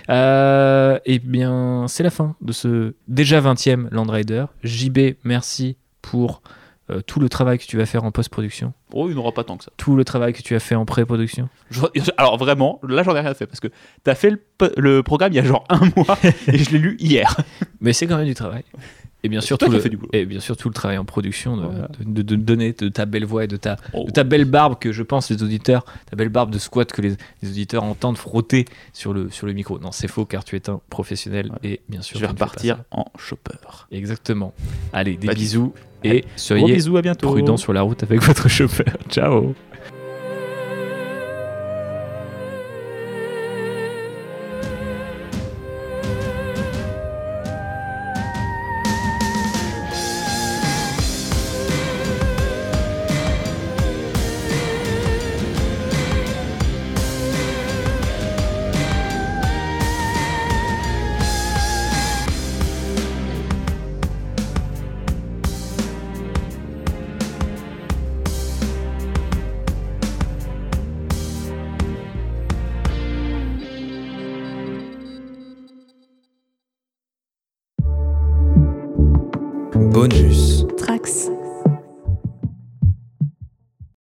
Euh, eh bien, c'est la fin de ce déjà 20e Land Rider. JB, merci pour euh, tout le travail que tu vas faire en post-production, Oh, il n'aura pas tant que ça. tout le travail que tu as fait en pré-production. Alors vraiment, là j'en ai rien fait parce que t'as fait le, le programme il y a genre un mois et je l'ai lu hier. Mais c'est quand même du travail. Et bien sûr, tout le, fait du boulot. et bien sûr tout le travail en production de, Voilà. de, de- de donner de ta belle voix et de ta, Oh. de ta belle barbe que je pense les auditeurs, ta belle barbe de squat que les, les auditeurs entendent frotter sur le, sur le micro. Non, c'est faux car tu es un professionnel Ouais. et bien sûr Je vais repartir en chopper. Exactement. Allez, des Bah, bisous et soyez bisous, à bientôt. prudents sur la route avec votre chauffeur. Ciao